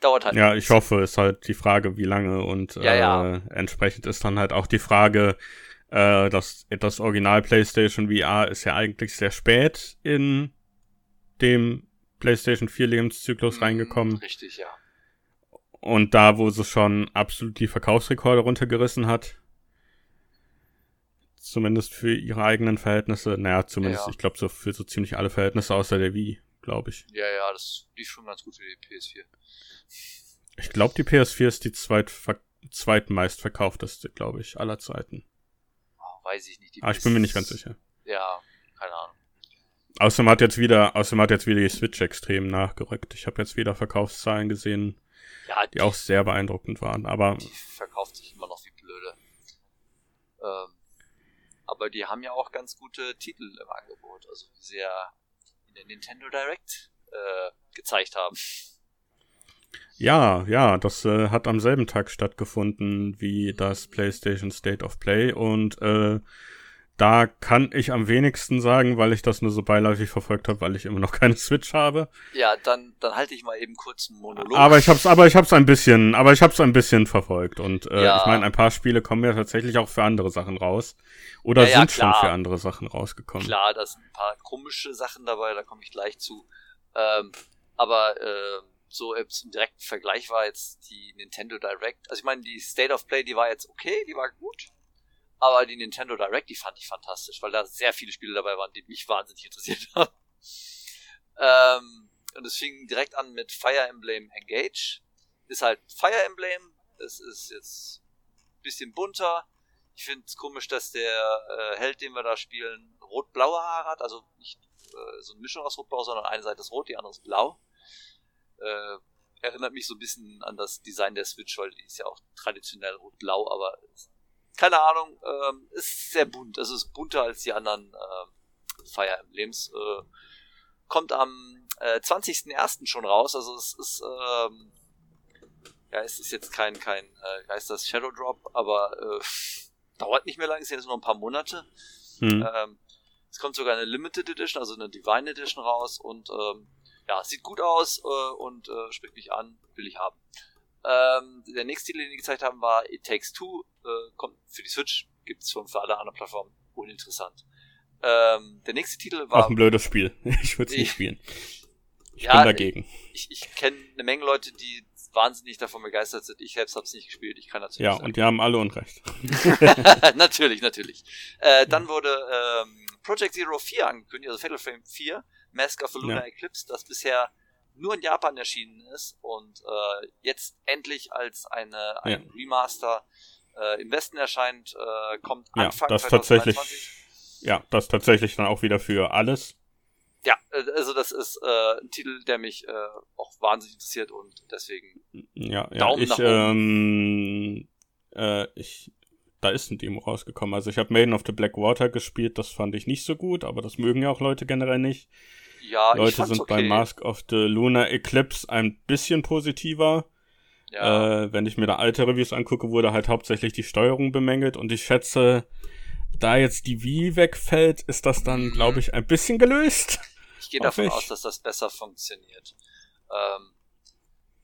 Dauert halt. Ja, ich hoffe, ist halt die Frage, wie lange und ja, ja. Äh, entsprechend ist dann halt auch die Frage, äh, dass das Original PlayStation VR ist ja eigentlich sehr spät in dem PlayStation 4 Lebenszyklus mm, reingekommen. Richtig, ja. Und da, wo sie schon absolut die Verkaufsrekorde runtergerissen hat, Zumindest für ihre eigenen Verhältnisse. Naja, zumindest, ja. ich glaube, so für so ziemlich alle Verhältnisse außer der Wii, glaube ich. Ja, ja, das lief schon ganz gut für die PS4. Ich glaube, die PS4 ist die zweitver zweitmeistverkaufteste, glaube ich, aller Zeiten. Weiß ich nicht. Die ah, ich bin mir nicht ganz sicher. Ja, keine Ahnung. Außerdem hat jetzt wieder, außerdem hat jetzt wieder die Switch extrem nachgerückt. Ich habe jetzt wieder Verkaufszahlen gesehen, ja, die, die, auch sehr beeindruckend waren. Aber die verkauft sich immer noch wie blöde. Ähm, aber die haben ja auch ganz gute Titel im Angebot, also wie sie ja in der Nintendo Direct äh, gezeigt haben. Ja, ja, das äh, hat am selben Tag stattgefunden wie das PlayStation State of Play und äh, da kann ich am wenigsten sagen, weil ich das nur so beiläufig verfolgt habe, weil ich immer noch keine Switch habe. Ja, dann, dann halte ich mal eben kurz einen Monolog. Aber ich hab's, aber ich hab's ein bisschen, aber ich hab's ein bisschen verfolgt und äh, ja. ich meine, ein paar Spiele kommen ja tatsächlich auch für andere Sachen raus oder ja, sind ja, schon für andere Sachen rausgekommen. Klar, da sind ein paar komische Sachen dabei, da komme ich gleich zu. Ähm, aber äh, so im direkten Vergleich war jetzt die Nintendo Direct. Also ich meine, die State of Play, die war jetzt okay, die war gut. Aber die Nintendo Direct, die fand ich fantastisch, weil da sehr viele Spiele dabei waren, die mich wahnsinnig interessiert haben. Ähm, und es fing direkt an mit Fire Emblem Engage. Ist halt Fire Emblem. Es ist jetzt ein bisschen bunter. Ich finde es komisch, dass der äh, Held, den wir da spielen, rot-blaue Haare hat. Also nicht äh, so eine Mischung aus rot-blau, sondern eine Seite ist rot, die andere ist blau. Äh, erinnert mich so ein bisschen an das Design der Switch, weil die ist ja auch traditionell rot-blau, aber keine Ahnung, ähm, ist sehr bunt. Also es ist bunter als die anderen äh, Fire Emblems. Äh, kommt am äh, 20.01. schon raus, also es ist ähm, ja, es ist jetzt kein, kein, äh, heißt das Shadow Drop, aber äh, dauert nicht mehr lange, es sind jetzt nur ein paar Monate. Hm. Ähm, es kommt sogar eine Limited Edition, also eine Divine Edition raus und ähm, ja, sieht gut aus äh, und äh, spricht mich an, will ich haben. Ähm, der nächste Titel, den die gezeigt haben, war It Takes Two, äh, kommt für die Switch, gibt's schon für alle anderen Plattformen, uninteressant. Ähm, der nächste Titel war. Auch ein blödes Spiel. Ich würde es nicht spielen. Ich ja, bin dagegen. Ich, ich kenne eine Menge Leute, die wahnsinnig davon begeistert sind. Ich selbst habe es nicht gespielt. Ich kann natürlich. Ja, und die haben alle Unrecht. natürlich, natürlich. Äh, dann wurde ähm, Project Zero 4 angekündigt, also Fatal Frame 4, Mask of the Lunar ja. Eclipse, das bisher nur in Japan erschienen ist und äh, jetzt endlich als eine ein ja. Remaster äh, im Westen erscheint, äh, kommt Anfang ja, das 2023. Tatsächlich, ja, das tatsächlich dann auch wieder für alles. Ja, äh, also das ist äh, ein Titel, der mich äh, auch wahnsinnig interessiert und deswegen ja, ja Daumen ich, nach oben. Ähm, äh, ich, da ist ein Demo rausgekommen. Also ich habe Maiden of the Black Water gespielt, das fand ich nicht so gut, aber das mögen ja auch Leute generell nicht. Ja, Leute sind okay. bei Mask of the Lunar Eclipse ein bisschen positiver. Ja. Äh, wenn ich mir da alte Reviews angucke, wurde halt hauptsächlich die Steuerung bemängelt und ich schätze, da jetzt die Wii wegfällt, ist das dann, mhm. glaube ich, ein bisschen gelöst. Ich gehe davon ich. aus, dass das besser funktioniert. Ähm,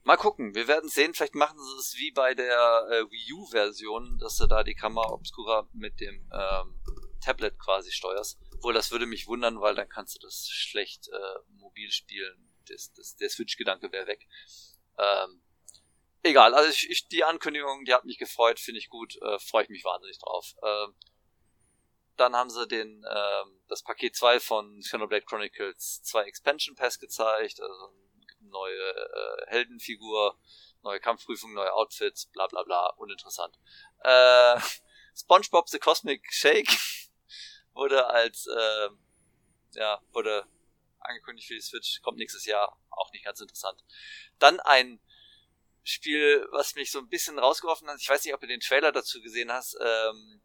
mal gucken, wir werden sehen, vielleicht machen sie es wie bei der äh, Wii U-Version, dass du da die Kamera Obscura mit dem ähm, Tablet quasi steuerst. Obwohl, das würde mich wundern, weil dann kannst du das schlecht äh, mobil spielen. Das, das, der Switch-Gedanke wäre weg. Ähm, egal, also ich, ich, die Ankündigung, die hat mich gefreut, finde ich gut, äh, freue ich mich wahnsinnig drauf. Ähm, dann haben sie den ähm, das Paket 2 von Xenoblade Chronicles 2 Expansion Pass gezeigt, also neue äh, Heldenfigur, neue Kampfprüfung, neue Outfits, bla bla bla, uninteressant. Äh, SpongeBob the Cosmic Shake wurde als äh, ja, wurde angekündigt für die Switch, kommt nächstes Jahr, auch nicht ganz interessant. Dann ein Spiel, was mich so ein bisschen rausgeworfen hat, ich weiß nicht, ob du den Trailer dazu gesehen hast, ähm,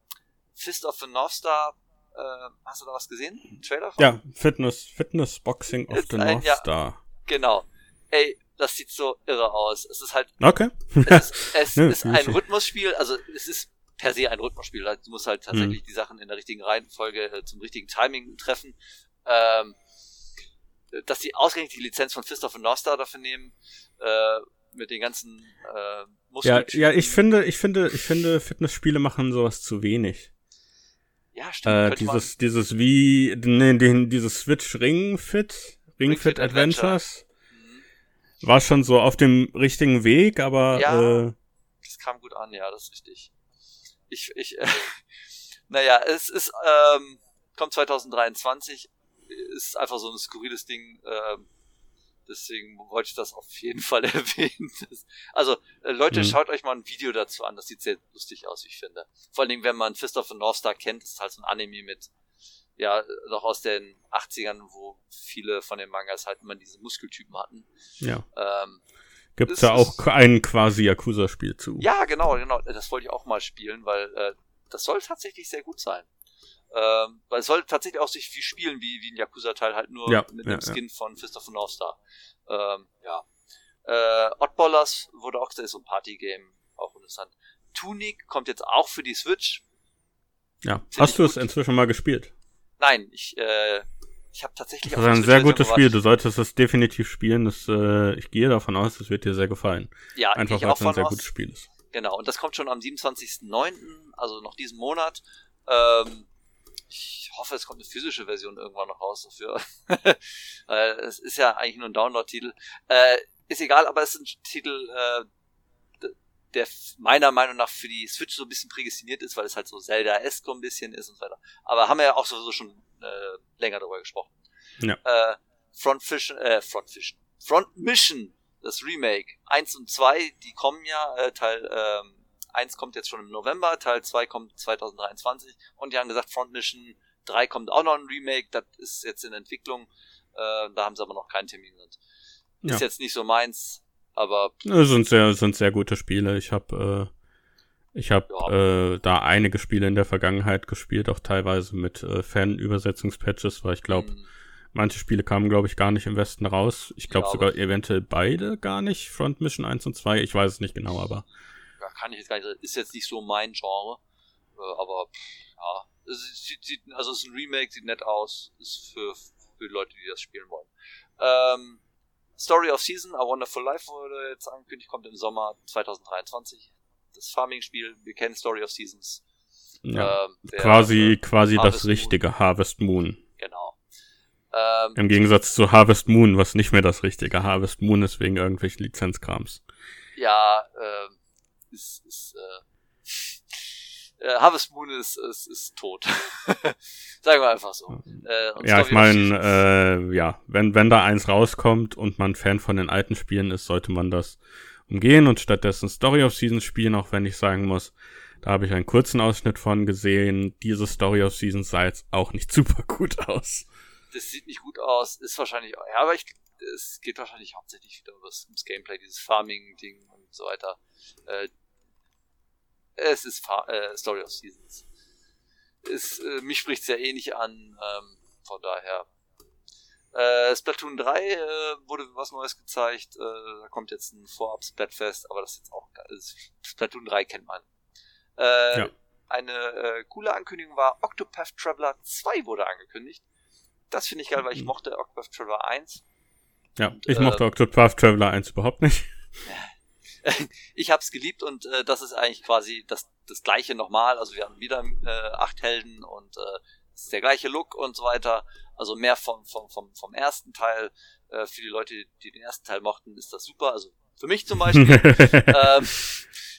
Fist of the North Star. Äh, hast du da was gesehen? Trailer von? Ja, Fitness, Fitness Boxing of the North ja, Star. Genau. Ey, das sieht so irre aus. Es ist halt. Okay. es ist, es ja, ist ein Rhythmusspiel, also es ist per se ein Rhythmusspiel. Du musst halt tatsächlich mhm. die Sachen in der richtigen Reihenfolge äh, zum richtigen Timing treffen. Ähm, dass die ausgerechnet die Lizenz von Fist of the North Star dafür nehmen, äh, mit den ganzen äh, Muskeln. Ja, ja, ich finde, ich finde, ich finde, Fitnessspiele machen sowas zu wenig. Ja, stimmt. Äh, dieses, dieses wie, nee, den, dieses Switch Ring Fit, Ring, Ring Fit, Fit Adventures. Mhm. War schon so auf dem richtigen Weg, aber. Ja, äh, das kam gut an, ja, das ist richtig. Ich, ich, äh, naja, es ist, ähm, kommt 2023, ist einfach so ein skurriles Ding, ähm, Deswegen wollte ich das auf jeden Fall erwähnen. also, äh, Leute, mhm. schaut euch mal ein Video dazu an. Das sieht sehr lustig aus, wie ich finde. Vor allen Dingen, wenn man Fist of the North Star kennt, ist halt so ein Anime mit, ja, noch aus den 80ern, wo viele von den Mangas halt immer diese Muskeltypen hatten. Ja. Ähm, Gibt's da auch ein quasi Yakuza-Spiel zu? Ja, genau, genau. Das wollte ich auch mal spielen, weil äh, das soll tatsächlich sehr gut sein. Ähm, weil es soll tatsächlich auch sich wie spielen wie, wie ein Yakuza-Teil, halt nur ja, mit ja, dem Skin ja. von Fist of North Star. Ähm, ja. Äh, Oddballers wurde auch gesagt, so ein Party-Game, auch interessant. Tunic kommt jetzt auch für die Switch. Ja. Find Hast du es inzwischen mal gespielt? Nein, ich, äh, ich habe tatsächlich. Das ist ein sehr gutes Spiel. Du solltest es definitiv spielen. Das, äh, ich gehe davon aus, es wird dir sehr gefallen. Ja, einfach weil es ein sehr aus. gutes Spiel ist. Genau. Und das kommt schon am 27.09., also noch diesen Monat. Ähm, ich hoffe, es kommt eine physische Version irgendwann noch raus dafür. es ist ja eigentlich nur ein Download-Titel. Äh, ist egal, aber es ist ein Titel, äh, der meiner Meinung nach für die Switch so ein bisschen prädestiniert ist, weil es halt so Zelda-esque ein bisschen ist und so weiter. Aber haben wir ja auch sowieso schon äh, länger darüber gesprochen. Ja. Äh, Front Fish, äh, Front Fish, Front Mission, das Remake 1 und 2, die kommen ja, äh, Teil ähm, 1 kommt jetzt schon im November, Teil 2 kommt 2023 und die haben gesagt, Front Mission 3 kommt auch noch ein Remake, das ist jetzt in Entwicklung, äh, da haben sie aber noch keinen Termin. Ist Ja. jetzt nicht so meins, aber Das sind sehr, sind sehr gute Spiele. Ich habe ich hab, äh, da einige Spiele in der Vergangenheit gespielt, auch teilweise mit äh, Fan-Übersetzungspatches, weil ich glaube, mh, manche Spiele kamen, glaube ich, gar nicht im Westen raus. Ich glaube Ja, sogar eventuell beide gar nicht, Front Mission 1 und 2. Ich weiß es nicht genau, aber ja, kann ich jetzt gar nicht, ist jetzt nicht so mein Genre, äh, aber ja, es sieht, sieht, also es ist ein Remake, sieht nett aus, ist für, für Leute, die das spielen wollen. Ähm, Story of Season, A Wonderful Life wurde jetzt angekündigt, kommt im Sommer 2023. Das Farming-Spiel, wir kennen Story of Seasons. ja. Ähm, wer- quasi, äh, quasi das Harvest Moon. richtige Harvest Moon. Genau. Ähm, Im Gegensatz zu Harvest Moon, was nicht mehr das richtige Harvest Moon ist wegen irgendwelchen Lizenzkrams. ja, ähm, ist, ist äh, äh, Harvest Moon ist, ist, ist tot. Sagen wir einfach so. Äh, Ja, ich meine, äh, ja, wenn, wenn da eins rauskommt und man Fan von den alten Spielen ist, sollte man das umgehen und stattdessen Story of Seasons spielen, auch wenn ich sagen muss, da habe ich einen kurzen Ausschnitt von gesehen. Diese Story of Seasons sah jetzt auch nicht super gut aus. das sieht nicht gut aus, ist wahrscheinlich, ja, aber ich, es geht wahrscheinlich hauptsächlich wieder ums, Gameplay, dieses Farming-Ding und so weiter. Äh, es ist Fa äh, Story of Seasons. Es, äh, mich spricht's ja eh nicht an, ähm, von daher. Äh, Splatoon 3 äh, wurde was Neues gezeigt, äh, da kommt jetzt ein Vorab-Splatfest, aber das ist jetzt auch, also Splatoon 3 kennt man. Äh, Ja. Eine äh, coole Ankündigung war, Octopath Traveler 2 wurde angekündigt. Das finde ich geil, weil ich Mhm. mochte Octopath Traveler 1. Ja, Und, ich äh, mochte Octopath Traveler 1 überhaupt nicht. ich hab's geliebt und äh, das ist eigentlich quasi das, das gleiche nochmal. Also wir haben wieder äh, acht Helden und äh, ist der gleiche Look und so weiter. Also mehr vom, vom, vom, vom ersten Teil. Äh, für die Leute, die den ersten Teil mochten, ist das super. Also für mich zum Beispiel. ähm,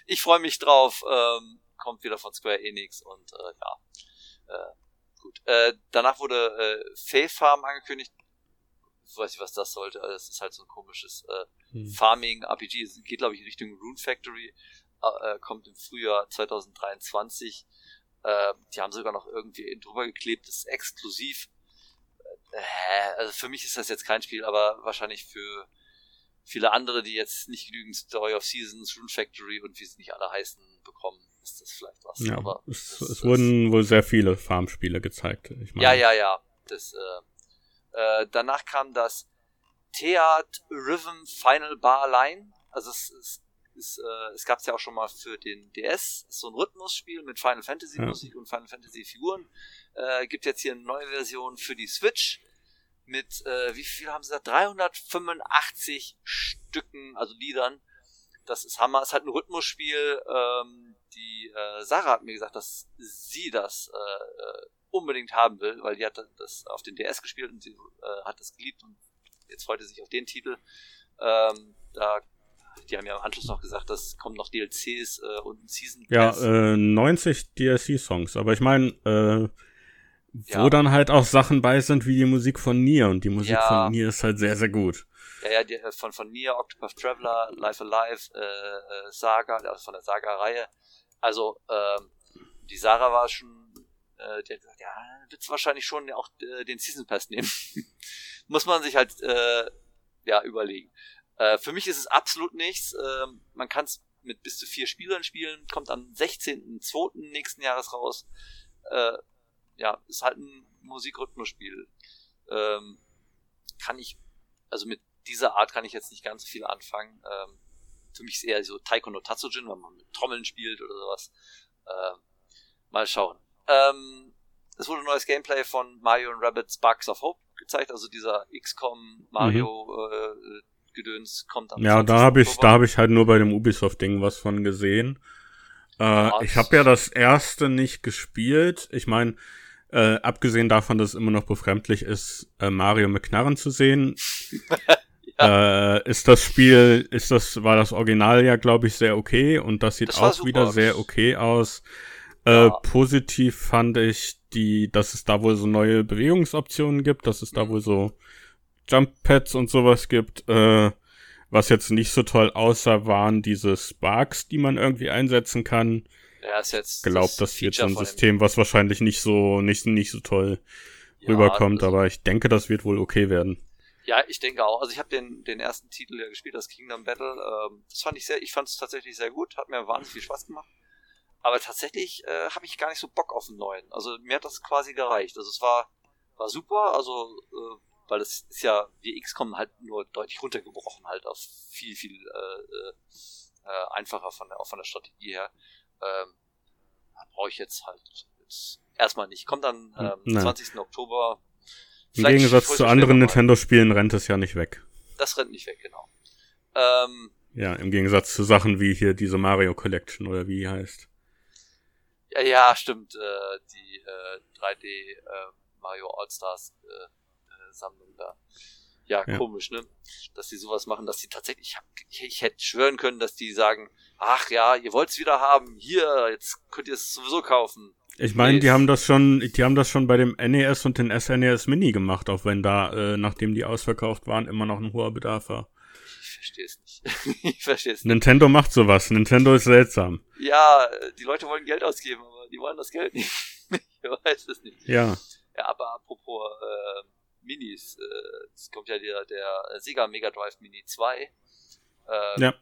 ich freue mich drauf. Ähm, kommt wieder von Square Enix und äh, ja. Äh, gut. Äh, danach wurde äh, Fee Farm angekündigt. Ich weiß nicht, was das sollte. Es ist halt so ein komisches äh, Hm. Farming RPG. Es geht, glaube ich, in Richtung Rune Factory. Äh, äh, kommt im Frühjahr 2023. Äh, die haben sogar noch irgendwie drüber geklebt. Das ist exklusiv. Äh, also für mich ist das jetzt kein Spiel, aber wahrscheinlich für viele andere, die jetzt nicht genügend Story of Seasons, Rune Factory und wie sie nicht alle heißen, bekommen, ist das vielleicht was. ja, aber es, es wurden wohl sehr viele Farmspiele gezeigt. Ich meine, ja, ja, ja. Das, äh, äh, danach kam das Theat Rhythm Final Bar Line. Also es, es, es, äh, es gab es ja auch schon mal für den DS, ist so ein Rhythmusspiel mit Final Fantasy Ja. Musik und Final Fantasy Figuren. Äh, gibt jetzt hier eine neue Version für die Switch mit, äh, wie viel haben sie da? 385 Stücken, also Liedern. Das ist Hammer. Es ist halt ein Rhythmusspiel. Ähm, die äh, Sarah hat mir gesagt, dass sie das äh, äh, unbedingt haben will, weil die hat das auf den DS gespielt und sie äh, hat das geliebt und jetzt freut sie sich auf den Titel. Ähm, da, die haben ja im Anschluss noch gesagt, dass kommen noch DLCs äh, und ein Season Ja, Pass. äh, 90 DLC-Songs. Aber ich meine, äh, wo Ja. dann halt auch Sachen bei sind wie die Musik von Nier. Und die Musik Ja. von Nier ist halt sehr, sehr gut. Ja, ja, die, äh, von, von Nier, Octopath Traveler, Life Alive, äh, äh, Saga, also von der Saga-Reihe. Also, ähm, die Sarah war schon, äh, die hat gesagt, ja, wird's wahrscheinlich schon auch äh, den Season Pass nehmen. Muss man sich halt, äh, ja, überlegen. Äh, für mich ist es absolut nichts. Ähm, man kann es mit bis zu vier Spielern spielen, kommt am 16.02. nächsten Jahres raus. Äh, ja, ist halt ein Musikrhythmusspiel. Ähm, kann ich, also mit dieser Art kann ich jetzt nicht ganz so viel anfangen. Ähm, für mich ist eher so Taiko no Tatsujin, wenn man mit Trommeln spielt oder sowas. Ähm, mal schauen. Ähm, es wurde ein neues Gameplay von Mario und Rabbids Sparks of Hope gezeigt, also dieser XCOM Mario äh, Gedöns kommt am Mhm. Ja, 20. da habe ich, da habe ich halt nur bei dem Ubisoft-Ding was von gesehen. Äh, Ja, ich habe ja das erste nicht gespielt. Ich meine, äh, abgesehen davon, dass es immer noch befremdlich ist, äh, Mario mit Knarren zu sehen, äh, ist das Spiel, ist das, war das Original ja, glaube ich, sehr okay und das sieht Das auch super. wieder sehr okay aus. Äh, Ja. Positiv fand ich die, dass es da wohl so neue Bewegungsoptionen gibt, dass es da Mhm. wohl so Jump Pads und sowas gibt. Äh, was jetzt nicht so toll aussah, waren diese Sparks, die man irgendwie einsetzen kann. Ja, ist jetzt. Glaubt, das, wird so Feature ein System, was wahrscheinlich nicht so, nicht, nicht so toll Ja, rüberkommt, aber ich denke, das wird wohl okay werden. Ja, ich denke auch. Also ich habe den, den ersten Titel ja gespielt, das Kingdom Battle. Ähm, das fand ich sehr, ich fand es tatsächlich sehr gut, hat mir wahnsinnig viel Spaß gemacht. Aber tatsächlich äh, habe ich gar nicht so Bock auf einen neuen. Also mir hat das quasi gereicht. Also es war, war super, also äh, weil es ist ja wie XCOM halt nur deutlich runtergebrochen, halt auf viel, viel äh, äh, einfacher von der, auch von der Strategie her. Ähm, brauche ich jetzt halt jetzt erstmal nicht. Kommt dann ähm, Nein. 20. Oktober. Im Gegensatz zu anderen. Nintendo-Spielen rennt es ja nicht weg. Das rennt nicht weg, genau. Ähm, Ja, im Gegensatz zu Sachen wie hier diese Mario Collection oder wie die heißt. ja, ja, stimmt. Äh, die äh, 3D äh, Mario All-Stars äh, Sammlung da. Ja, Ja. komisch, ne? Dass die sowas machen, dass die tatsächlich, ich, hab, ich, ich hätte schwören können, dass die sagen, ach ja, ihr wollt's wieder haben, hier, jetzt könnt ihr es sowieso kaufen. Ich meine, die haben das schon, die haben das schon bei dem NES und den SNES Mini gemacht, auch wenn da, äh, nachdem die ausverkauft waren, immer noch ein hoher Bedarf war. Ich verstehe es nicht. ich verstehe es nicht. Nintendo macht sowas. Nintendo ist seltsam. Ja, die Leute wollen Geld ausgeben, aber die wollen das Geld nicht. ich weiß es nicht. Ja. Ja, aber apropos äh, Minis, äh, es kommt ja der, der Sega Mega Drive Mini 2, äh, Ja.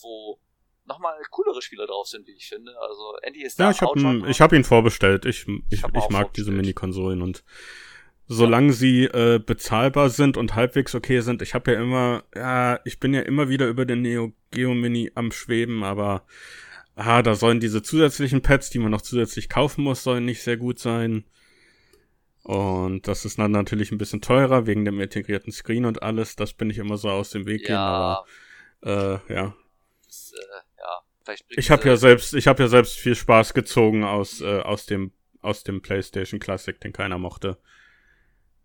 wo nochmal coolere Spieler drauf sind, wie ich finde. Also Andy ist Ja, da ich habe hab ihn vorbestellt. Ich, ich, Ich ich, mag diese. Mini-Konsolen und solange sie äh, bezahlbar sind und halbwegs okay sind, ich habe ja immer, ja, ich bin ja immer wieder über den Neo Geo Mini am Schweben, aber ah, da sollen diese zusätzlichen Pads, die man noch zusätzlich kaufen muss, sollen nicht sehr gut sein. Und das ist dann natürlich ein bisschen teurer wegen dem integrierten Screen und alles. Das bin ich immer so aus dem Weg gehen, ja, aber äh, ja, das, äh, ja, ich habe ja selbst, ich habe ja selbst viel Spaß gezogen aus äh, aus dem aus dem PlayStation Classic, den keiner mochte.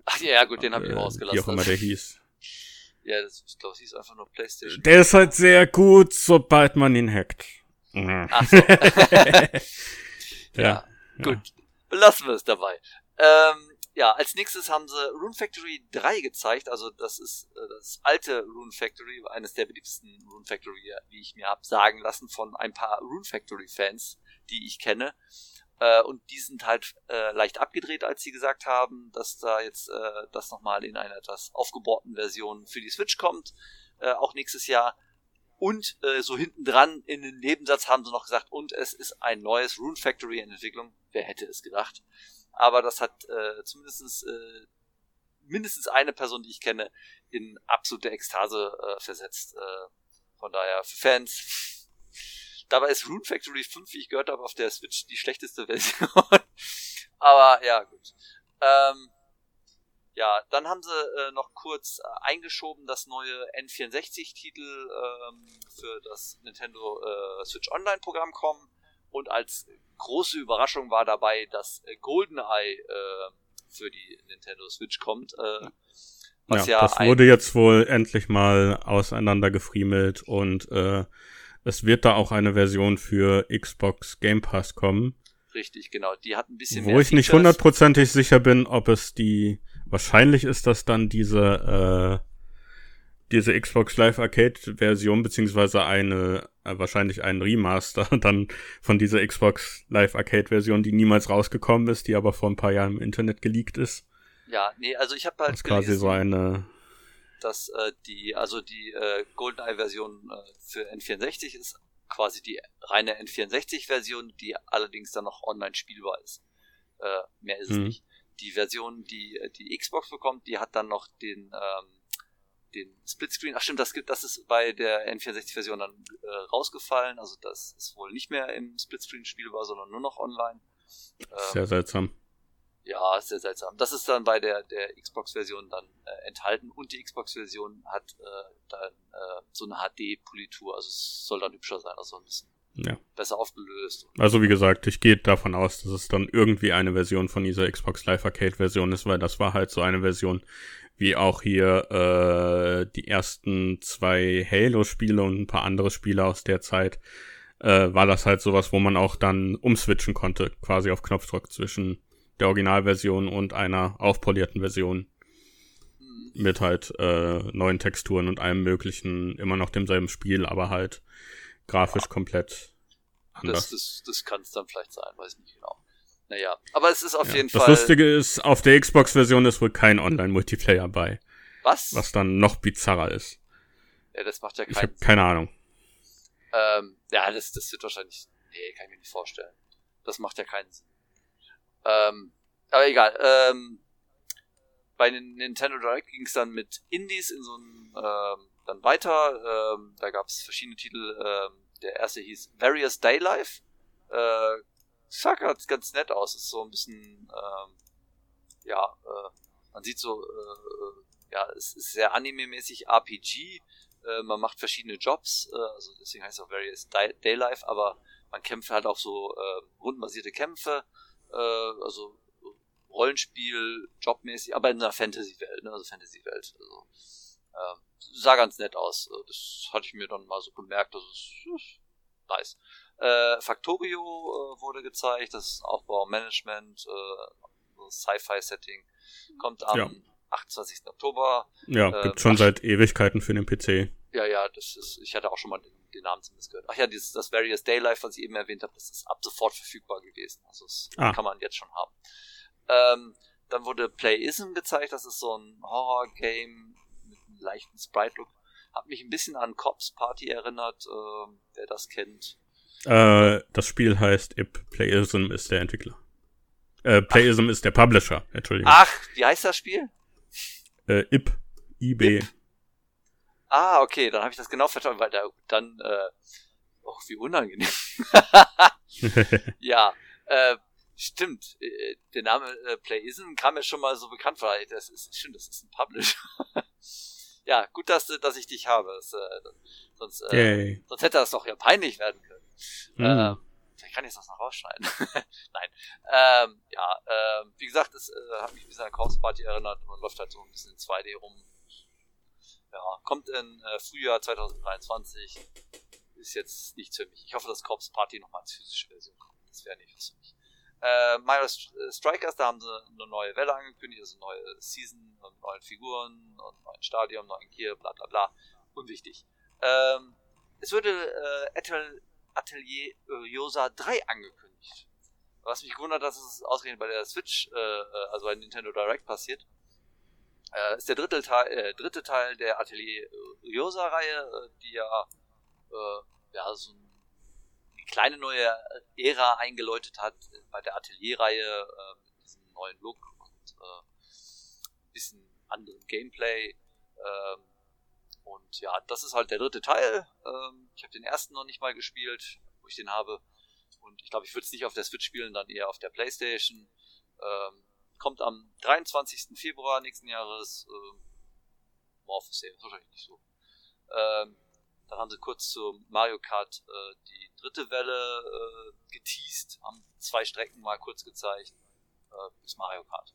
Ach ja, ja, gut, den habe ich Äh, rausgelassen. Wie auch immer der hieß. ja, das, ich glaube, es hieß einfach nur PlayStation. Der ist halt sehr gut, sobald man ihn hackt. Ach so. ja. ja, gut. Belassen wir es dabei. Ähm, ja, als nächstes haben sie Rune Factory 3 gezeigt. Also das ist äh, das alte Rune Factory, eines der beliebtesten Rune Factory, wie ich mir hab sagen lassen von ein paar Rune Factory Fans, die ich kenne. Äh, und die sind halt äh, leicht abgedreht, als sie gesagt haben, dass da jetzt äh, das nochmal in einer etwas aufgebohrten Version für die Switch kommt, äh, auch nächstes Jahr. Und äh, so hinten dran in den Nebensatz haben sie noch gesagt, und es ist ein neues Rune Factory in Entwicklung. Wer hätte es gedacht? Aber das hat äh, zumindest äh, mindestens eine Person, die ich kenne, in absolute Ekstase äh, versetzt. Äh, von daher für Fans. Dabei ist Rune Factory 5, wie ich gehört habe, auf der Switch die schlechteste Version. Aber ja, gut. Ähm, ja, dann haben sie äh, noch kurz äh, eingeschoben das neue N64-Titel ähm, für das Nintendo äh, Switch Online-Programm kommen. Und als große Überraschung war dabei, dass äh, GoldenEye äh, für die Nintendo Switch kommt. Äh, was ja, ja, das wurde jetzt wohl endlich mal auseinandergefriemelt und äh, es wird da auch eine Version für Xbox Game Pass kommen, richtig, genau. Die hat ein bisschen wo mehr ich nicht Features. hundertprozentig sicher bin, ob es die wahrscheinlich ist das dann diese äh, diese Xbox Live Arcade Version beziehungsweise eine äh, wahrscheinlich ein Remaster dann von dieser Xbox Live Arcade Version, die niemals rausgekommen ist, die aber vor ein paar Jahren im Internet geleakt ist. Ja, nee, also ich habe Das halt ist quasi so eine dass äh, die, also die äh, GoldenEye-Version äh, für N64 ist quasi die reine N64-Version, die allerdings dann noch online spielbar ist. Äh, mehr ist es Mhm. nicht. Die Version, die äh, die Xbox bekommt, die hat dann noch den ähm, den Splitscreen. Ach stimmt, das gibt, das ist bei der N64-Version dann äh, rausgefallen. Also das ist wohl nicht mehr im Splitscreen spielbar, sondern nur noch online. Ähm, sehr seltsam. ja, sehr seltsam. Das ist dann bei der, der Xbox-Version dann äh, enthalten und die Xbox-Version hat äh, dann äh, so eine HD-Politur, also es soll dann hübscher sein, also ein bisschen Ja. besser aufgelöst. Also wie gesagt, ich gehe davon aus, dass es dann irgendwie eine Version von dieser Xbox Live Arcade Version ist, weil das war halt so eine Version, wie auch hier äh, die ersten zwei Halo-Spiele und ein paar andere Spiele aus der Zeit, äh, war das halt sowas, wo man auch dann umswitchen konnte, quasi auf Knopfdruck zwischen der Originalversion und einer aufpolierten Version mit halt äh, neuen Texturen und allem möglichen, immer noch demselben Spiel, aber halt grafisch komplett anders. Das, das, das kann es dann vielleicht sein, weiß ich nicht genau. Naja, aber es ist auf Ja. jeden das Fall. Lustige ist, auf der Xbox-Version ist wohl kein Online-Multiplayer bei, was? was dann noch bizarrer ist. Ja, das macht ja Ich keinen habe keine Ahnung. Ähm, ja, das, das wird wahrscheinlich. Nee, kann ich mir nicht vorstellen. Das macht ja keinen Sinn. Ähm, aber egal. Ähm, bei den Nintendo Direct ging es dann mit Indies in so ein ähm, dann weiter. Ähm, da gab es verschiedene Titel. Ähm, der erste hieß Various Daylife. Äh, sah ganz, ganz nett aus. Ist so ein bisschen, ähm, ja, äh, man sieht so, äh, ja, es ist sehr anime-mäßig RPG. Äh, man macht verschiedene Jobs, äh, also deswegen heißt es auch Various Day Daylife, aber man kämpft halt auch so äh, rundenbasierte Kämpfe, äh, also Rollenspiel, jobmäßig, aber in einer Fantasy-Welt, ne? also Fantasy-Welt. Also, äh, sah ganz nett aus. Äh, Das hatte ich mir dann mal so gemerkt, das ist, ist nice. Äh, Factorio äh, wurde gezeigt, das ist Aufbau, Management, äh, so Sci-Fi-Setting, kommt am Ja. 28. Oktober. Ja, Äh, gibt schon ach- seit Ewigkeiten für den PC. Ja, ja, das ist, ich hatte auch schon mal den, den Namen zumindest gehört. Ach ja, dieses, das Various Daylife, was ich eben erwähnt habe, das ist ab sofort verfügbar gewesen. Also das Ah. kann man jetzt schon haben. Ähm, dann wurde Playism gezeigt, das ist so ein Horror-Game mit einem leichten Sprite-Look. Hat mich ein bisschen an Cops Party erinnert, ähm, wer das kennt. Äh, das Spiel heißt IP. Playism ist der Entwickler. Äh, Playism ist der Publisher, Entschuldigung. Ach, wie heißt das Spiel? Äh, IP. IB. IP. Ah, okay, dann habe ich das genau verstanden, weil da dann, äh, oh, wie unangenehm. Ja, äh, stimmt. Äh, der Name äh, Playism kam mir schon mal so bekannt vor. Das ist stimmt, das ist ein Publisher. ja, gut, dass, du- dass ich dich habe. Das, äh, sonst, äh, Yay. sonst hätte das doch ja peinlich werden können. Hm. Ähm, vielleicht kann ich das noch rausschneiden. Nein. Ähm, ja, ähm, wie gesagt, es äh, hat mich ein bisschen an Corpse Party erinnert und läuft halt so ein bisschen in 2D rum. Ja, kommt in äh, Frühjahr 2023. Ist jetzt nichts für mich. Ich hoffe, dass Corpse Party nochmal als physische Version kommt. Das wäre nicht was für mich. Äh, Mario äh, Strikers, da haben sie eine neue Welle angekündigt, also neue Season und neue Figuren und neuen Stadion, neuen Gear, bla bla bla. Unwichtig. Ähm, es wurde äh, Atel Atelier äh, Yosa 3 angekündigt. Was mich gewundert, dass es ausgerechnet bei der Switch, äh, äh, also bei Nintendo Direct passiert. Äh, ist der dritte Teil, äh, dritte Teil der Atelier Yosa-Reihe, äh, die ja, äh, ja so ein, eine kleine neue Ära eingeläutet hat äh, bei der Atelier-Reihe äh, mit diesem neuen Look und äh, bisschen anderem Gameplay. Ähm, und ja, das ist halt der dritte Teil. Ähm, ich habe den ersten noch nicht mal gespielt, wo ich den habe. Und ich glaube, ich würde es nicht auf der Switch spielen, dann eher auf der Playstation. Ähm, kommt am 23. Februar nächsten Jahres. Ähm, Morph Sale, wahrscheinlich nicht so. Ähm, dann haben sie kurz zu Mario Kart äh, die dritte Welle äh, geteased, haben zwei Strecken mal kurz gezeigt. Äh, bis Mario Kart.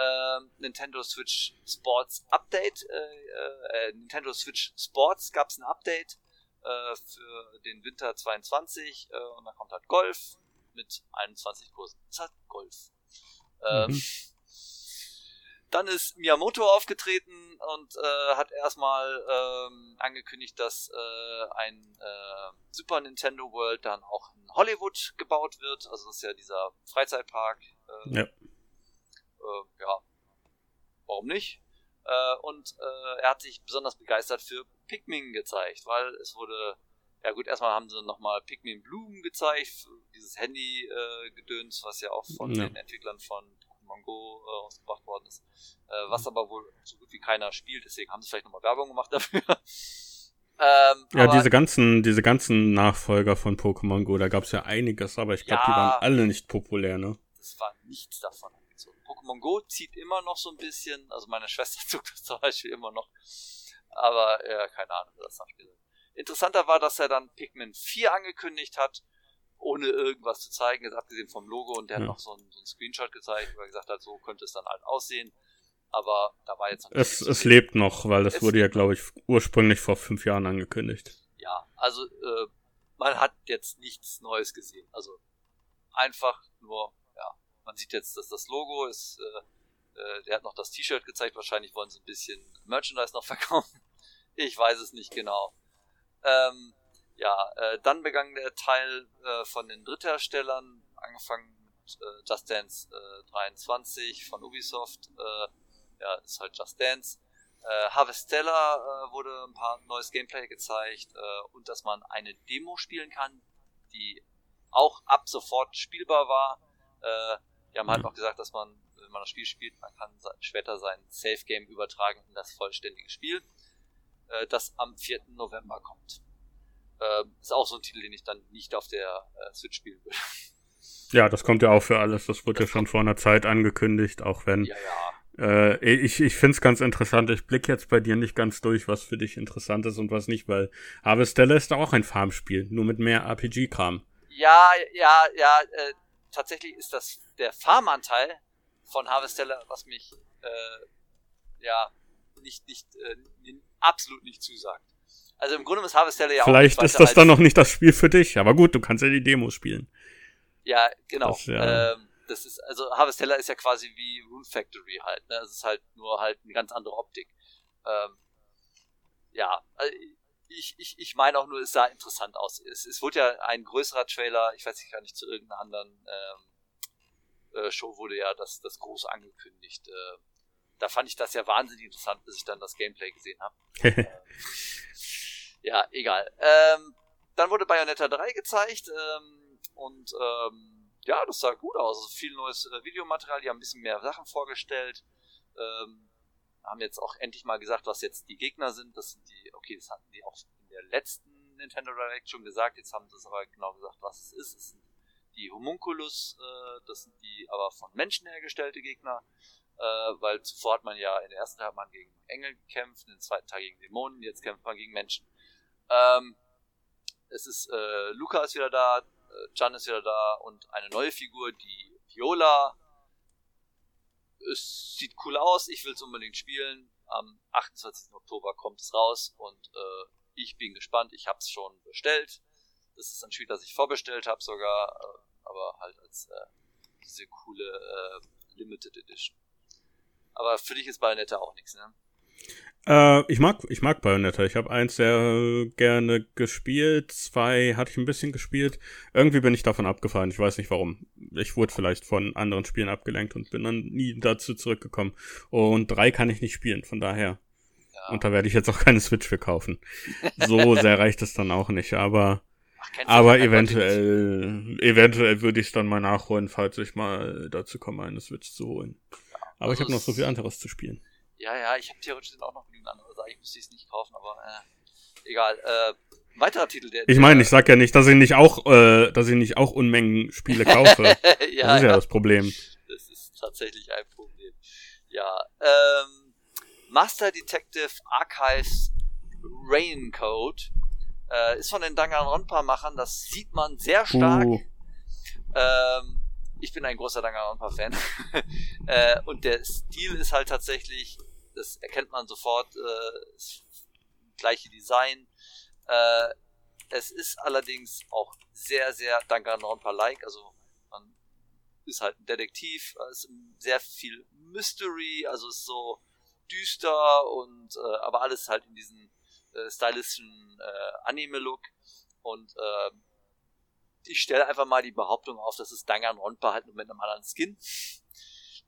Ähm, Nintendo Switch Sports Update, äh, äh, Nintendo Switch Sports gab es ein Update äh, für den Winter 22 äh, und dann kommt halt Golf mit 21 Kursen. Das ist halt Golf. Ähm, Mhm. Dann ist Miyamoto aufgetreten und äh, hat erstmal ähm, angekündigt, dass äh, ein äh, Super Nintendo World dann auch in Hollywood gebaut wird. Also das ist ja dieser Freizeitpark. Äh, Ja. Äh, ja, warum nicht? Äh, und äh, er hat sich besonders begeistert für Pikmin gezeigt, weil es wurde, ja gut, erstmal haben sie nochmal Pikmin Bloom gezeigt, dieses Handy-Gedöns, was ja auch von Ja. den Entwicklern von Pokémon Go äh, ausgebracht worden ist, äh, was aber wohl so gut wie keiner spielt, deswegen haben sie vielleicht nochmal Werbung gemacht dafür. ähm, Ja, diese ganzen, diese ganzen Nachfolger von Pokémon Go, da gab's ja einiges, aber ich glaube, die Ja. waren alle nicht populär, ne? das war nichts davon. Pokémon Go zieht immer noch so ein bisschen, also meine Schwester zog das zum Beispiel immer noch, aber ja, keine Ahnung, wer das noch spielt. Interessanter war, dass er dann Pikmin 4 angekündigt hat, ohne irgendwas zu zeigen, jetzt abgesehen vom Logo und der ja. hat noch so einen, so einen Screenshot gezeigt, wo er gesagt hat, so könnte es dann halt aussehen. Aber da war jetzt noch Es, es lebt noch, weil das es wurde ja, glaube ich, ursprünglich vor fünf Jahren angekündigt. Ja, also äh, man hat jetzt nichts Neues gesehen. Also einfach nur, man sieht jetzt, dass das Logo ist, äh, äh, der hat noch das T-Shirt gezeigt, wahrscheinlich wollen sie ein bisschen Merchandise noch verkaufen. Ich weiß es nicht genau. Ähm, ja, äh, dann begann der Teil äh, von den Drittherstellern, angefangen mit äh, Just Dance äh, 23 von Ubisoft, äh, ja, ist halt Just Dance. Äh, Harvestella äh, wurde ein paar neues Gameplay gezeigt äh, und dass man eine Demo spielen kann, die auch ab sofort spielbar war. Die haben halt mhm. noch gesagt, dass man, wenn man das Spiel spielt, man kann später sein Safe Game übertragen in das vollständige Spiel, äh, das am 4. November kommt. Äh, ist auch so ein Titel, den ich dann nicht auf der äh, Switch spielen würde. Ja, das kommt ja auch für alles. Das wurde das ja schon vor einer Zeit angekündigt, auch wenn. Ja, ja. Äh, ich ich finde es ganz interessant. Ich blicke jetzt bei dir nicht ganz durch, was für dich interessant ist und was nicht, weil Harvestella ist auch ein Farmspiel, nur mit mehr RPG-Kram. Ja, ja, ja. Äh, tatsächlich ist das der Farmanteil von Harvestella, was mich äh, ja nicht, nicht, äh, absolut nicht zusagt. Also im Grunde ist Harvestella ja Vielleicht auch. Vielleicht ist das dann noch nicht das Spiel für dich, aber gut, du kannst ja die Demos spielen. Ja, genau. Das, ja. Ähm, das ist, also Harvestella ist ja quasi wie Rune Factory halt, ne? Es ist halt nur halt eine ganz andere Optik. Ähm, ja, also ich, ich, ich meine auch nur, es sah interessant aus. Es, es wurde ja ein größerer Trailer, ich weiß nicht gar nicht, zu irgendeiner anderen ähm, äh, Show wurde ja das, das groß angekündigt. Äh, da fand ich das ja wahnsinnig interessant, bis ich dann das Gameplay gesehen habe. äh, ja, egal. Ähm, dann wurde Bayonetta 3 gezeigt ähm, und ähm, ja, das sah gut aus. Also viel neues äh, Videomaterial, die haben ein bisschen mehr Sachen vorgestellt. Ähm, haben jetzt auch endlich mal gesagt, was jetzt die Gegner sind. Das sind die, okay, das hatten die auch in der letzten Nintendo Direct schon gesagt. Jetzt haben sie es aber genau gesagt, was es ist. Es sind die Homunculus, äh, das sind die aber von Menschen hergestellte Gegner. Äh, weil zuvor hat man ja in der ersten Teil hat man gegen Engel gekämpft, in der zweiten Teil gegen Dämonen, jetzt kämpft man gegen Menschen. Ähm, es ist äh, Luca ist wieder da, äh, Jan ist wieder da und eine neue Figur, die Viola. Es sieht cool aus, ich will es unbedingt spielen. Am 28. Oktober kommt es raus und äh, ich bin gespannt. Ich habe es schon bestellt. Das ist ein Spiel, das ich vorbestellt habe sogar, äh, aber halt als äh, diese coole äh, Limited Edition. Aber für dich ist Bayonetta auch nichts, ne? Äh, ich mag, ich mag Bayonetta. Ich habe eins sehr gerne gespielt, zwei hatte ich ein bisschen gespielt. Irgendwie bin ich davon abgefallen. Ich weiß nicht warum. Ich wurde vielleicht von anderen Spielen abgelenkt und bin dann nie dazu zurückgekommen. Und drei kann ich nicht spielen, von daher. Ja. Und da werde ich jetzt auch keine Switch für kaufen. So sehr reicht es dann auch nicht, aber. Ach, aber eventuell, eventuell würde ich es dann mal nachholen, falls ich mal dazu komme, eine Switch zu holen. Aber also ich habe noch so viel anderes zu spielen. Ja, ja, ich habe theoretisch auch noch genügend andere Sachen. Ich müsste es nicht kaufen, aber äh, egal. Äh, weiterer Titel, der. Ich meine, ich sag ja nicht, dass ich nicht auch, äh, dass ich nicht auch Unmengen Spiele kaufe. ja, das ist ja, ja das Problem. Das ist tatsächlich ein Problem. Ja, ähm, Master Detective Archives Raincoat äh, ist von den Danganronpa-Machern. Das sieht man sehr stark. Uh. Ähm, ich bin ein großer Danganronpa-Fan. äh, und der Stil ist halt tatsächlich das erkennt man sofort, äh, gleiche Design. Äh, es ist allerdings auch sehr, sehr Danganronpa-like, also man ist halt ein Detektiv, es ist sehr viel Mystery, also ist so düster und äh, aber alles halt in diesem äh, stylischen äh, Anime-Look und äh, ich stelle einfach mal die Behauptung auf, dass es Danganronpa halt nur mit einem anderen Skin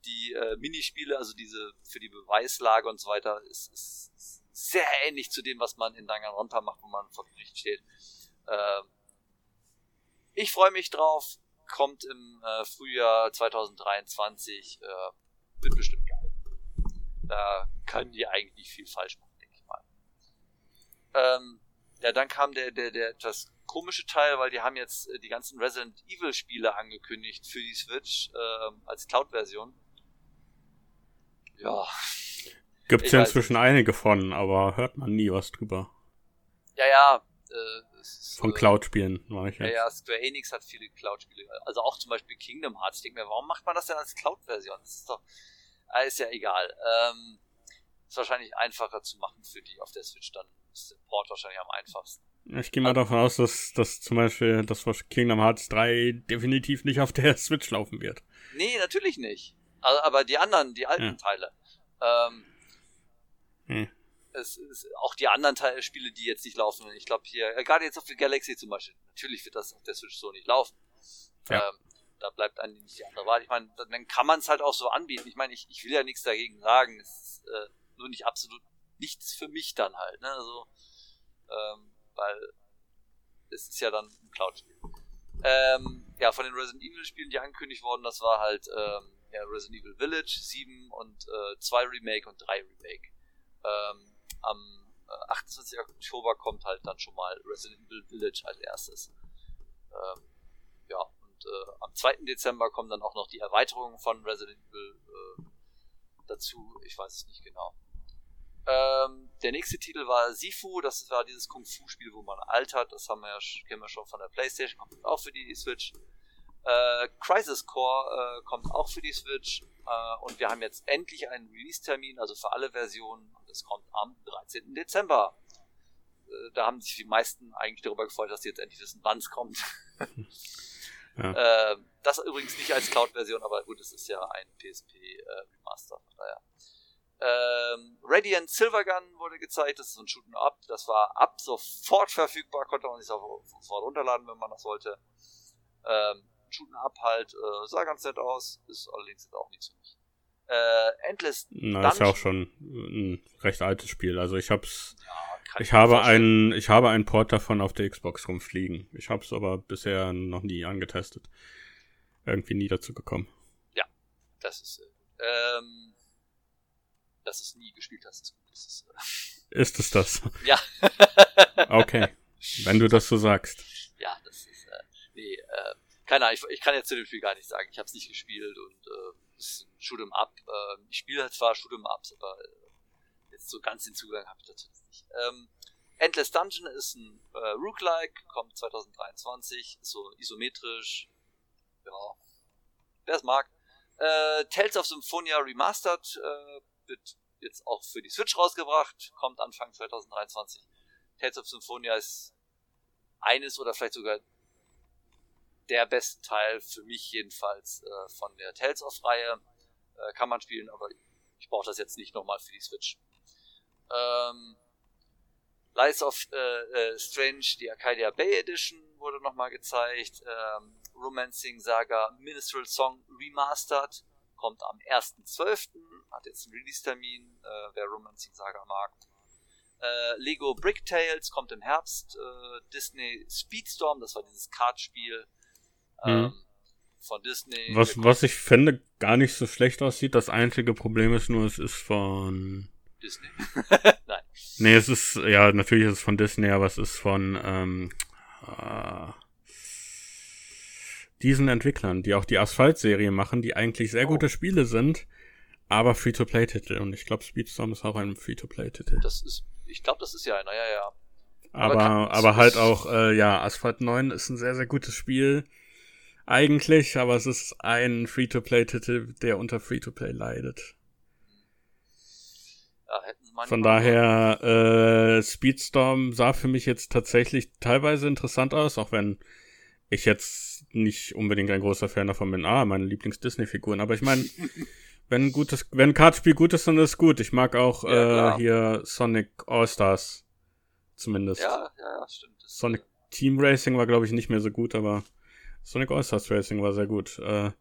die äh, Minispiele, also diese für die Beweislage und so weiter, ist, ist, sehr ähnlich zu dem, was man in Danganronpa macht, wo man vor Gericht steht. Äh, ich freue mich drauf. Kommt im äh, Frühjahr 2023. Äh, wird bestimmt geil. Da können die eigentlich nicht viel falsch machen, denke ich mal. Ähm, ja, dann kam der, der, der etwas komische Teil, weil die haben jetzt äh, die ganzen Resident Evil Spiele angekündigt für die Switch äh, als Cloud-Version. Ja. Gibt's ja inzwischen einige von, aber hört man nie was drüber. Ja, ja, Äh, ist, Von Cloud-Spielen mache ich jetzt. Ja, ja, Square Enix hat viele Cloud-Spiele. Also auch zum Beispiel Kingdom Hearts. Ich denke mir, warum macht man das denn als Cloud-Version? Das ist doch, ah, ist ja egal. Ähm, ist wahrscheinlich einfacher zu machen für die auf der Switch, dann ist der Port wahrscheinlich am einfachsten. Ich gehe mal davon aus, dass, dass zum Beispiel das Kingdom Hearts 3 definitiv nicht auf der Switch laufen wird. Nee, natürlich nicht. Aber die anderen, die alten ja. Teile. Ähm, hm. es ist auch die anderen Teile, Spiele, die jetzt nicht laufen. Ich glaube hier, äh, gerade jetzt auf der Galaxy zum Beispiel. Natürlich wird das auf der Switch so nicht laufen. Ja. Ähm, da bleibt einem nicht die andere Wahl. Ich meine, dann kann man es halt auch so anbieten. Ich meine, ich, ich will ja nichts dagegen sagen. Es ist äh, nur nicht absolut nichts für mich dann halt. Ne? Also, ähm, weil es ist ja dann ein Cloud-Spiel. Ähm, ja, von den Resident Evil Spielen, die angekündigt wurden, das war halt ähm, ja, Resident Evil Village 7 und äh, 2 Remake und 3 Remake. Ähm, am äh, 28. Oktober kommt halt dann schon mal Resident Evil Village als erstes. Ähm, ja, und äh, am 2. Dezember kommen dann auch noch die Erweiterungen von Resident Evil äh, dazu. Ich weiß es nicht genau. Ähm, der nächste Titel war Sifu, das war dieses Kung-Fu-Spiel, wo man altert. Das haben wir ja, kennen wir schon von der Playstation, kommt auch für die Switch. Äh, Crisis Core äh, kommt auch für die Switch. Äh, und wir haben jetzt endlich einen Release-Termin, also für alle Versionen. Und es kommt am 13. Dezember. Äh, da haben sich die meisten eigentlich darüber gefreut, dass sie jetzt endlich wissen, wann es kommt. ja. Äh, das übrigens nicht als Cloud-Version, aber gut, es ist ja ein PSP-Remaster, äh, von daher. Ähm, Radiant Silvergun wurde gezeigt, das ist so ein Shoot'em Up, das war ab sofort verfügbar, konnte man sich sofort runterladen, wenn man das wollte. Ähm, Shoot'em Up halt, äh, sah ganz nett aus, ist allerdings jetzt auch nichts für mich. Äh, Endless Na, ist ja auch schon ein recht altes Spiel, also ich hab's, ja, ich habe einen, ich habe einen Port davon auf der Xbox rumfliegen. Ich hab's aber bisher noch nie angetestet. Irgendwie nie dazu gekommen. Ja, das ist, äh, ähm, dass du es nie gespielt hast, ist gut. Das ist, äh ist es das? Ja. okay. Wenn du das so sagst. Ja, das ist, äh, nee, äh, keine Ahnung, ich, ich kann jetzt zu dem Spiel gar nicht sagen. Ich habe es nicht gespielt und äh, es ist ein Shoot'em Up. Äh, ich spiele halt zwar Shoot'em Ups, aber äh, jetzt so ganz den Zugang habe ich dazu nicht. Ähm, Endless Dungeon ist ein äh, Rook-like, kommt 2023, ist so isometrisch. Ja, wer es mag. Äh, Tales of Symphonia Remastered äh, wird jetzt auch für die Switch rausgebracht, kommt Anfang 2023. Tales of Symphonia ist eines oder vielleicht sogar der beste Teil für mich jedenfalls äh, von der Tales of Reihe. Äh, kann man spielen, aber ich brauche das jetzt nicht nochmal für die Switch. Ähm, Lies of äh, äh, Strange, die Arcadia Bay Edition wurde nochmal gezeigt. Ähm, Romancing Saga Minstrel Song Remastered kommt am 1.12 hat jetzt einen Release-Termin, äh, wer Romancing Saga mag. Äh, Lego Brick Tales kommt im Herbst. Äh, Disney Speedstorm, das war dieses Kartspiel ähm, von Disney. Was, was ich finde gar nicht so schlecht aussieht. Das einzige Problem ist nur, es ist von Disney. Nein. Nee, es ist, ja, natürlich ist es von Disney, aber es ist von ähm, äh, diesen Entwicklern, die auch die Asphalt-Serie machen, die eigentlich sehr oh. gute Spiele sind, aber Free-to-Play-Titel. Und ich glaube, Speedstorm ist auch ein Free-to-Play-Titel. Das ist, ich glaube, das ist ja einer, ja, ja. Aber, aber, aber halt auch, äh, ja, Asphalt 9 ist ein sehr, sehr gutes Spiel. Eigentlich, aber es ist ein Free-to-Play-Titel, der unter Free-to-Play leidet. Ja, Von daher, äh, Speedstorm sah für mich jetzt tatsächlich teilweise interessant aus, auch wenn ich jetzt nicht unbedingt ein großer Fan davon bin. Ah, meine Lieblings-Disney-Figuren. Aber ich meine, wenn ein gutes, wenn ein Kartenspiel gut ist, dann ist es gut. Ich mag auch ja, äh, hier Sonic All-Stars. Zumindest. Ja, ja, stimmt. Sonic Team Racing war, glaube ich, nicht mehr so gut, aber Sonic All-Stars Racing war sehr gut. Äh,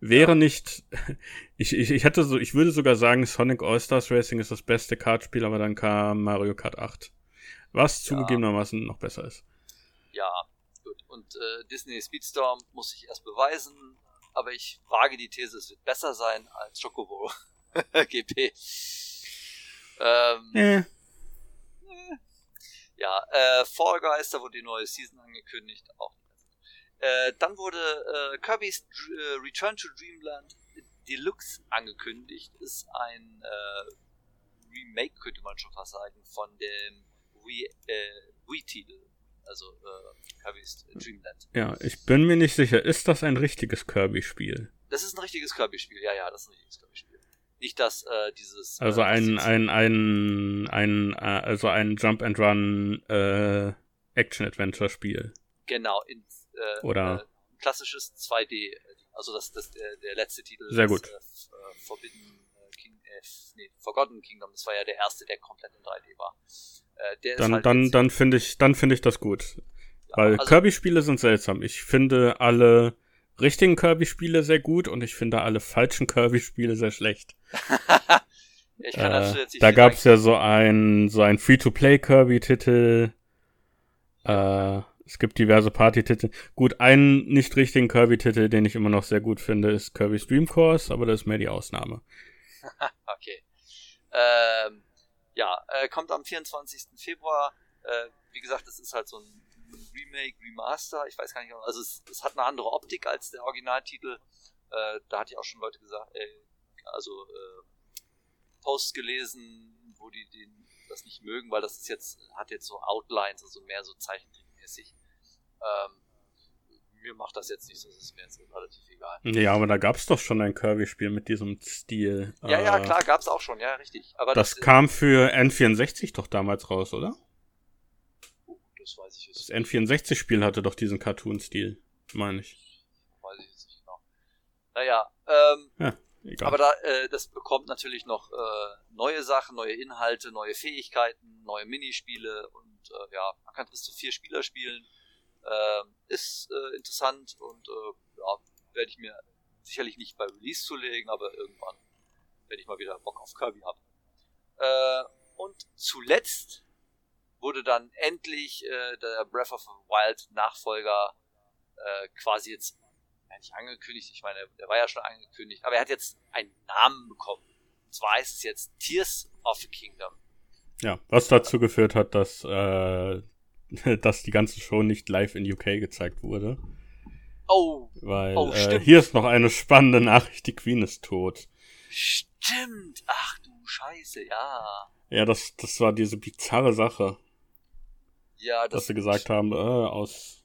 wäre ja. nicht, ich, ich, ich hätte so, ich würde sogar sagen, Sonic All-Stars Racing ist das beste Kartspiel, aber dann kam Mario Kart 8. Was ja. zugegebenermaßen noch besser ist. Ja, gut. Und äh, Disney Speedstorm muss sich erst beweisen aber ich wage die These, es wird besser sein als Chocobo GP. Ähm, äh. Ja, äh, Fall Guys, da wurde die neue Season angekündigt, auch äh, dann wurde äh, Kirby's äh, Return to Dreamland Deluxe angekündigt. Ist ein äh, Remake, könnte man schon fast sagen, von dem Wii-Titel. Wii Kirby's Dreamland. Ja, ich bin mir nicht sicher, ist das ein richtiges Kirby-Spiel? Das ist ein richtiges Kirby-Spiel, ja, ja, das ist ein richtiges Kirby-Spiel. Nicht das, äh, dieses. Also äh, ein, ein, ein, ein, äh, also ein Jump and Run äh, Action-Adventure-Spiel. Genau, in, äh, Oder? Äh, klassisches 2D. Also das, das der, der letzte Titel. Sehr das, gut. Äh, Forbidden King, äh, nee, Forgotten Kingdom, das war ja der erste, der komplett in 3D war. Äh, der Dann, halt dann, dann finde ich, dann finde ich das gut. ja, Weil also, Kirby-Spiele sind seltsam. Ich finde alle richtigen Kirby-Spiele sehr gut und ich finde alle falschen Kirby-Spiele sehr schlecht. ich kann Äh, jetzt nicht da gab es ja so ein, so ein Free-to-Play-Kirby-Titel. Äh, es gibt diverse Party-Titel. Gut, einen nicht richtigen Kirby-Titel, den ich immer noch sehr gut finde, ist Kirby's Dream Course, aber das ist mehr die Ausnahme. Okay. Ähm, ja, äh, kommt am 24. Februar. Äh, wie gesagt, das ist halt so ein Remake, Remaster. Ich weiß gar nicht, also es, es hat eine andere Optik als der Originaltitel. Äh, da hatte ich auch schon Leute gesagt, also äh, Posts gelesen, wo die den, das nicht mögen, weil das ist jetzt, hat jetzt so Outlines, also mehr so zeichentrickmäßig. Ähm, mir macht das jetzt nicht, das ist mir jetzt relativ egal. Ja, aber da gab es doch schon ein Kirby-Spiel mit diesem Stil. Ja, ja, Äh, klar, gab's auch schon, ja, richtig. Aber Das das, kam für N64 doch damals raus, oder? Oh, das weiß ich jetzt Das N64-Spiel hatte doch diesen Cartoon-Stil, meine ich. weiß ich jetzt nicht genau. Naja, ähm, Egal. aber da, äh, das bekommt natürlich noch äh, neue Sachen, neue Inhalte, neue Fähigkeiten, neue Minispiele und äh, ja, man kann bis zu vier Spieler spielen. Ähm, ist äh, interessant und äh, ja, werde ich mir sicherlich nicht bei Release zulegen, aber irgendwann, wenn ich mal wieder Bock auf Kirby habe. Äh, und zuletzt wurde dann endlich äh, der Breath of the Wild Nachfolger äh, quasi jetzt ja, nicht angekündigt, ich meine, der war ja schon angekündigt, aber er hat jetzt einen Namen bekommen. Und zwar heißt es jetzt Tears of the Kingdom. ja, was dazu geführt hat, dass, äh, dass die ganze Show nicht live in UK gezeigt wurde. Oh, Weil Oh, äh, stimmt. hier ist noch eine spannende Nachricht, die Queen ist tot. stimmt. Ach du Scheiße, ja. Ja, das, das war diese bizarre Sache, Ja, das dass sie gesagt haben, äh, aus.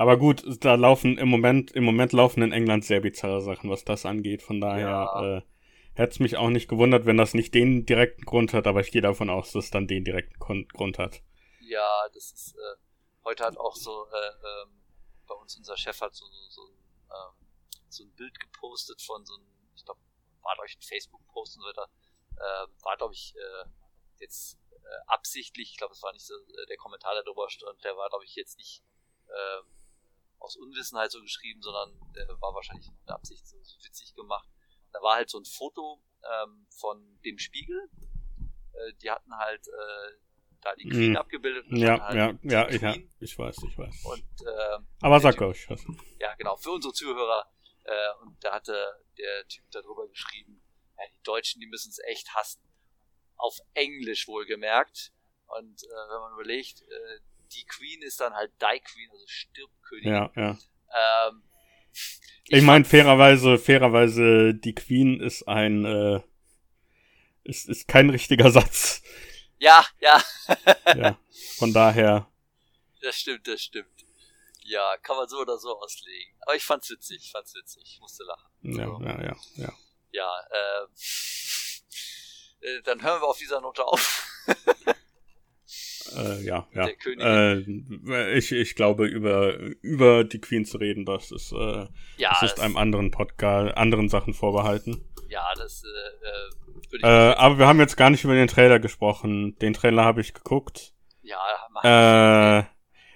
Aber gut, da laufen im Moment, im Moment laufen in England sehr bizarre Sachen, was das angeht. Von daher Ja. äh, hätte es mich auch nicht gewundert, wenn das nicht den direkten Grund hat, aber ich gehe davon aus, dass es dann den direkten Grund hat. Ja, das ist, äh, heute hat auch so, äh, ähm, bei uns unser Chef hat so, so, so, ein, ähm, so ein Bild gepostet von so einem, ich glaube, war glaube ich ein Facebook-Post und so weiter, äh, war glaube ich äh, jetzt äh, absichtlich, ich glaube, es war nicht so äh, der Kommentar, der drüber stand, der war glaube ich jetzt nicht äh, aus Unwissenheit so geschrieben, sondern der war wahrscheinlich mit Absicht so, so witzig gemacht. Da war halt so ein Foto ähm, von dem Spiegel. Äh, die hatten halt äh, da die Queen Mhm. abgebildet. und Ja, halt ja, ja, ich, ja, ich weiß, ich weiß. Und ähm, Aber sag euch was. ja, genau, für unsere Zuhörer. Äh, und da hatte der Typ darüber geschrieben, ja, die Deutschen, die müssen es echt hassen. Auf Englisch wohlgemerkt. Und äh, wenn man überlegt, äh, die Queen ist dann halt Die Queen, also Stirbkönigin. Ja, ja. Ähm, Ich meine, fand- fairerweise, fairerweise, die Queen ist ein, äh, ist, ist kein richtiger Satz. Ja, ja, Ja, von daher, das stimmt, das stimmt. Ja, kann man so oder so auslegen. Aber ich fand's witzig, ich fand's witzig, ich musste lachen. ja, So. ja, ja, ja. Ja, ähm, äh, dann hören wir auf dieser Note auf. Äh, ja, ja. Der Königin. Äh, ich, ich glaube, über, über die Queen zu reden, das ist, äh, Ja, das ist einem anderen Podcast, anderen Sachen vorbehalten. ja, das äh, äh, würde ich Äh, aber wir haben jetzt gar nicht über den Trailer gesprochen. Den Trailer habe ich geguckt. ja, mach Äh,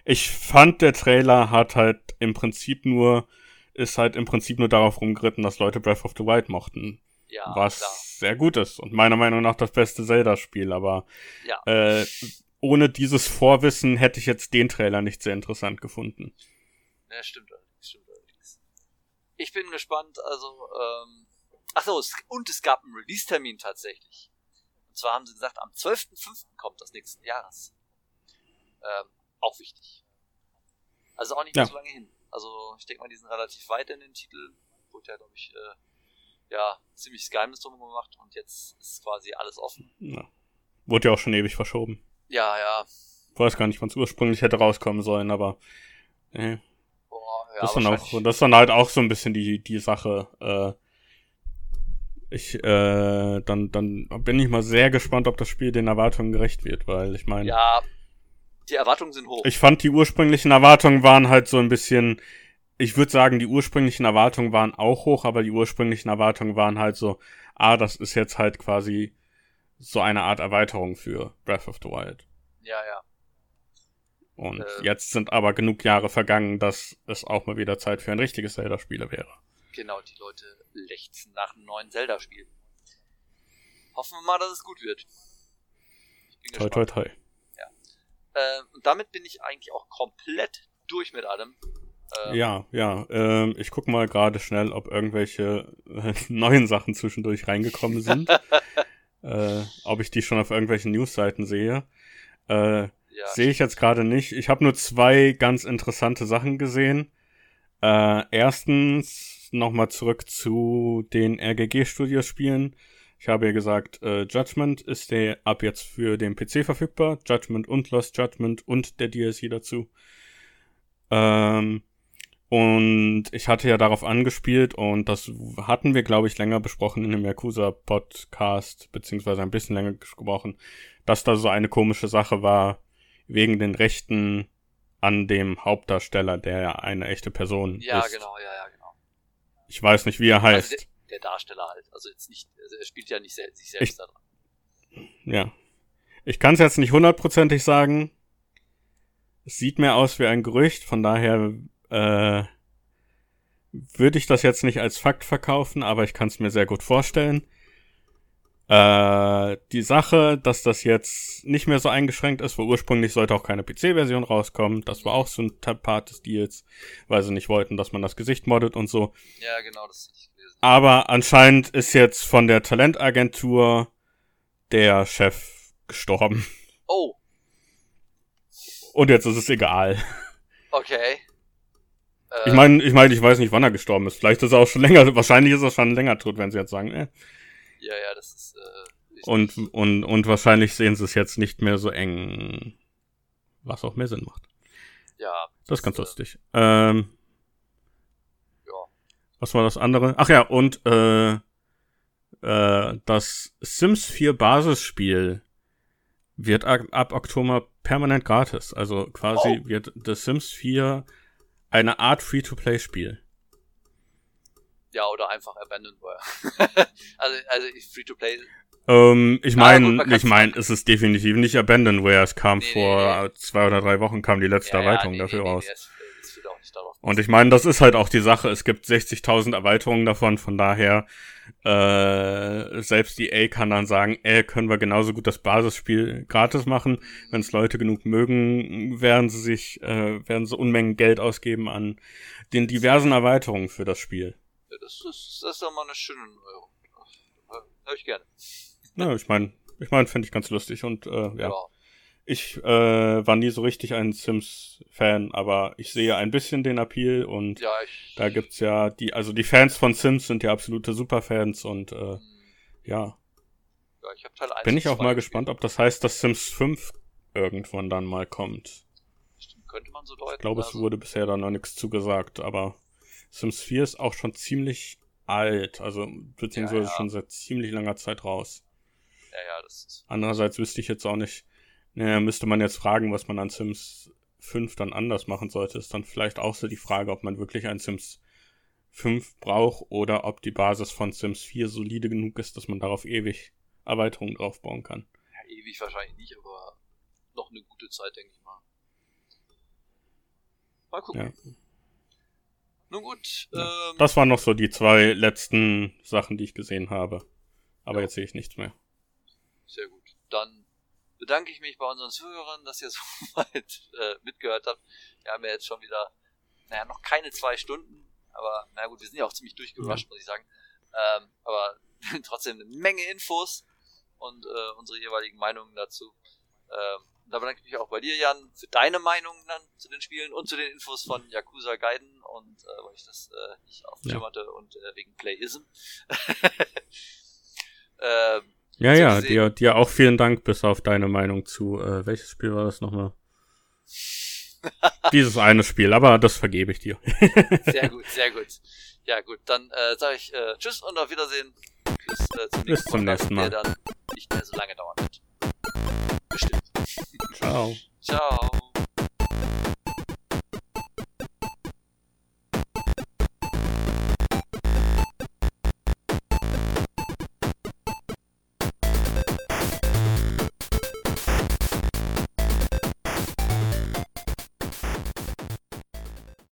ich fand, der Trailer hat halt im Prinzip nur, ist halt im Prinzip nur darauf rumgeritten, dass Leute Breath of the Wild mochten. ja, was klar. sehr gut ist und meiner Meinung nach das beste Zelda-Spiel, aber Ja. äh, ohne dieses Vorwissen hätte ich jetzt den Trailer nicht sehr interessant gefunden. Ja, stimmt allerdings, stimmt allerdings. Ich bin gespannt, also, ähm, ach so, und es gab einen Release-Termin tatsächlich. Und zwar haben sie gesagt, am 12.05. kommt das nächsten Jahres. Ähm, auch wichtig. Also auch nicht mehr Ja. so lange hin. Also ich denke mal, die sind relativ weit in den Titel. Wurde ja, glaube ich, äh, ja, ziemlich Geheimnis drum gemacht und jetzt ist quasi alles offen. Ja. Wurde ja auch schon ewig verschoben. Ja, ja. weiß gar nicht, wann es ursprünglich hätte rauskommen sollen, aber äh, Boah, ja, das, ist dann auch, das ist dann halt auch so ein bisschen die, die Sache. Äh, ich, äh, dann, dann bin ich mal sehr gespannt, ob das Spiel den Erwartungen gerecht wird, weil ich meine, Ja, die Erwartungen sind hoch. ich fand die ursprünglichen Erwartungen waren halt so ein bisschen, ich würde sagen, die ursprünglichen Erwartungen waren auch hoch, aber die ursprünglichen Erwartungen waren halt so, ah, das ist jetzt halt quasi so eine Art Erweiterung für Breath of the Wild. ja, ja. Und Äh. jetzt sind aber genug Jahre vergangen, dass es auch mal wieder Zeit für ein richtiges Zelda-Spiel wäre. Genau, die Leute lechzen nach einem neuen Zelda-Spiel. Hoffen wir mal, dass es gut wird. Toi, toi, toi. Äh, und damit bin ich eigentlich auch komplett durch mit allem. Äh, Ja, ja. Ähm, ich guck mal gerade schnell, ob irgendwelche äh, neuen Sachen zwischendurch reingekommen sind. äh, ob ich die schon auf irgendwelchen Newsseiten sehe. Äh, ja. Sehe ich jetzt gerade nicht. Ich habe nur zwei ganz interessante Sachen gesehen. Äh, erstens nochmal zurück zu den RGG-Studios-Spielen. Ich habe ja gesagt, äh, Judgment ist der ab jetzt für den PC verfügbar. Judgment und Lost Judgment und der DLC dazu. Ähm, und ich hatte ja darauf angespielt und das hatten wir, glaube ich, länger besprochen in dem Yakuza-Podcast, beziehungsweise ein bisschen länger gesprochen, dass da so eine komische Sache war, wegen den Rechten an dem Hauptdarsteller, der ja eine echte Person ja, ist. genau, ja, ja, genau. Ich weiß nicht, wie er heißt. Also der, der Darsteller halt. Also jetzt nicht, also er spielt ja nicht sel sich selbst Ich- da dran. Ja. Ich kann es jetzt nicht hundertprozentig sagen. Es sieht mir aus wie ein Gerücht, von daher äh, würde ich das jetzt nicht als Fakt verkaufen, aber ich kann es mir sehr gut vorstellen. Äh, die Sache, dass das jetzt nicht mehr so eingeschränkt ist, weil ursprünglich sollte auch keine PC-Version rauskommen, das war auch so ein Teil- Part des Deals, weil sie nicht wollten, dass man das Gesicht moddet und so. Ja, genau, das hatte ich gelesen. Aber anscheinend ist jetzt von der Talentagentur der Chef gestorben. Oh, Und jetzt ist es egal. okay. Äh, Ich meine, ich meine, ich weiß nicht, wann er gestorben ist. Vielleicht ist er auch schon länger, wahrscheinlich ist er schon länger tot, wenn sie jetzt sagen, äh. Ja, ja, das ist. Äh. Und, und, und wahrscheinlich sehen sie es jetzt nicht mehr so eng. Was auch mehr Sinn macht. ja, Das ist ganz äh, lustig. Ähm, Ja. was war das andere? Ach ja, und äh, äh, das Sims 4 Basisspiel wird ab, ab Oktober permanent gratis. Also quasi Oh. wird The Sims 4 eine Art Free-to-Play-Spiel. Ja, oder einfach Abandonware. also, also Free-to-Play. Ähm, ich Ah, meine, kann's ich meine, es ist definitiv nicht Abandonware. Es kam Nee, nee, vor nee. zwei oder drei Wochen kam die letzte ja, Erweiterung nee, dafür nee, raus. Darauf. Und ich meine, das ist halt auch die Sache. Es gibt 60.000 Erweiterungen davon, von daher äh, selbst die A kann dann sagen, ey, können wir genauso gut das Basisspiel gratis machen. Wenn es Leute genug mögen, werden sie sich, äh, werden sie Unmengen Geld ausgeben an den diversen Erweiterungen für das Spiel. Ja, das, ist, das ist doch mal eine schöne Neuerung. Hör ich gerne. Ja, ich meine, ich meine, finde ich ganz lustig und äh, ja. Ich äh, war nie so richtig ein Sims-Fan, aber ich sehe ein bisschen den Appeal und Ja, ich. Da gibt's ja die, also die Fans von Sims sind ja absolute Superfans und äh, ja, Ja, ich hab Teil 1 bin ich auch 2 mal gespannt, ob das heißt, dass Sims 5 irgendwann dann mal kommt. Stimmt, könnte man so deuten. Ich glaube, es also, wurde bisher da noch nichts zugesagt, aber Sims 4 ist auch schon ziemlich alt, also beziehungsweise ja. schon seit ziemlich langer Zeit raus. Ja, ja, das ist. Andererseits wüsste ich jetzt auch nicht, naja, müsste man jetzt fragen, was man an Sims 5 dann anders machen sollte, ist dann vielleicht auch so die Frage, ob man wirklich ein Sims 5 braucht oder ob die Basis von Sims 4 solide genug ist, dass man darauf ewig Erweiterungen draufbauen kann. Ja, ewig wahrscheinlich nicht, aber noch eine gute Zeit, denke ich mal. Mal gucken. Ja. Nun gut, Ja. ähm, Das waren noch so die zwei letzten Sachen, die ich gesehen habe. Aber Ja. jetzt sehe ich nichts mehr. sehr gut. Dann bedanke ich mich bei unseren Zuhörern, dass ihr so weit äh, mitgehört habt. Wir haben ja jetzt schon wieder, naja, noch keine zwei Stunden, aber na gut, wir sind ja auch ziemlich durchgerusht, muss ich sagen. Ähm, aber trotzdem eine Menge Infos und äh, unsere jeweiligen Meinungen dazu. Ähm, da bedanke ich mich auch bei dir, Jan, für deine Meinungen dann zu den Spielen und zu den Infos von Yakuza Gaiden und äh, weil ich das äh, nicht aufschimmerte und äh, wegen Playism. ähm, Ja, So ja, dir, dir auch vielen Dank, bis auf deine Meinung zu, äh, welches Spiel war das nochmal? Dieses eine Spiel, aber das vergebe ich dir. sehr gut, sehr gut. Ja gut, dann äh, sage ich äh, Tschüss und auf Wiedersehen. Bis, äh, zum Bis zum nächsten Mal. Der dann nicht mehr so lange dauern wird. Bestimmt. Ciao. Ciao.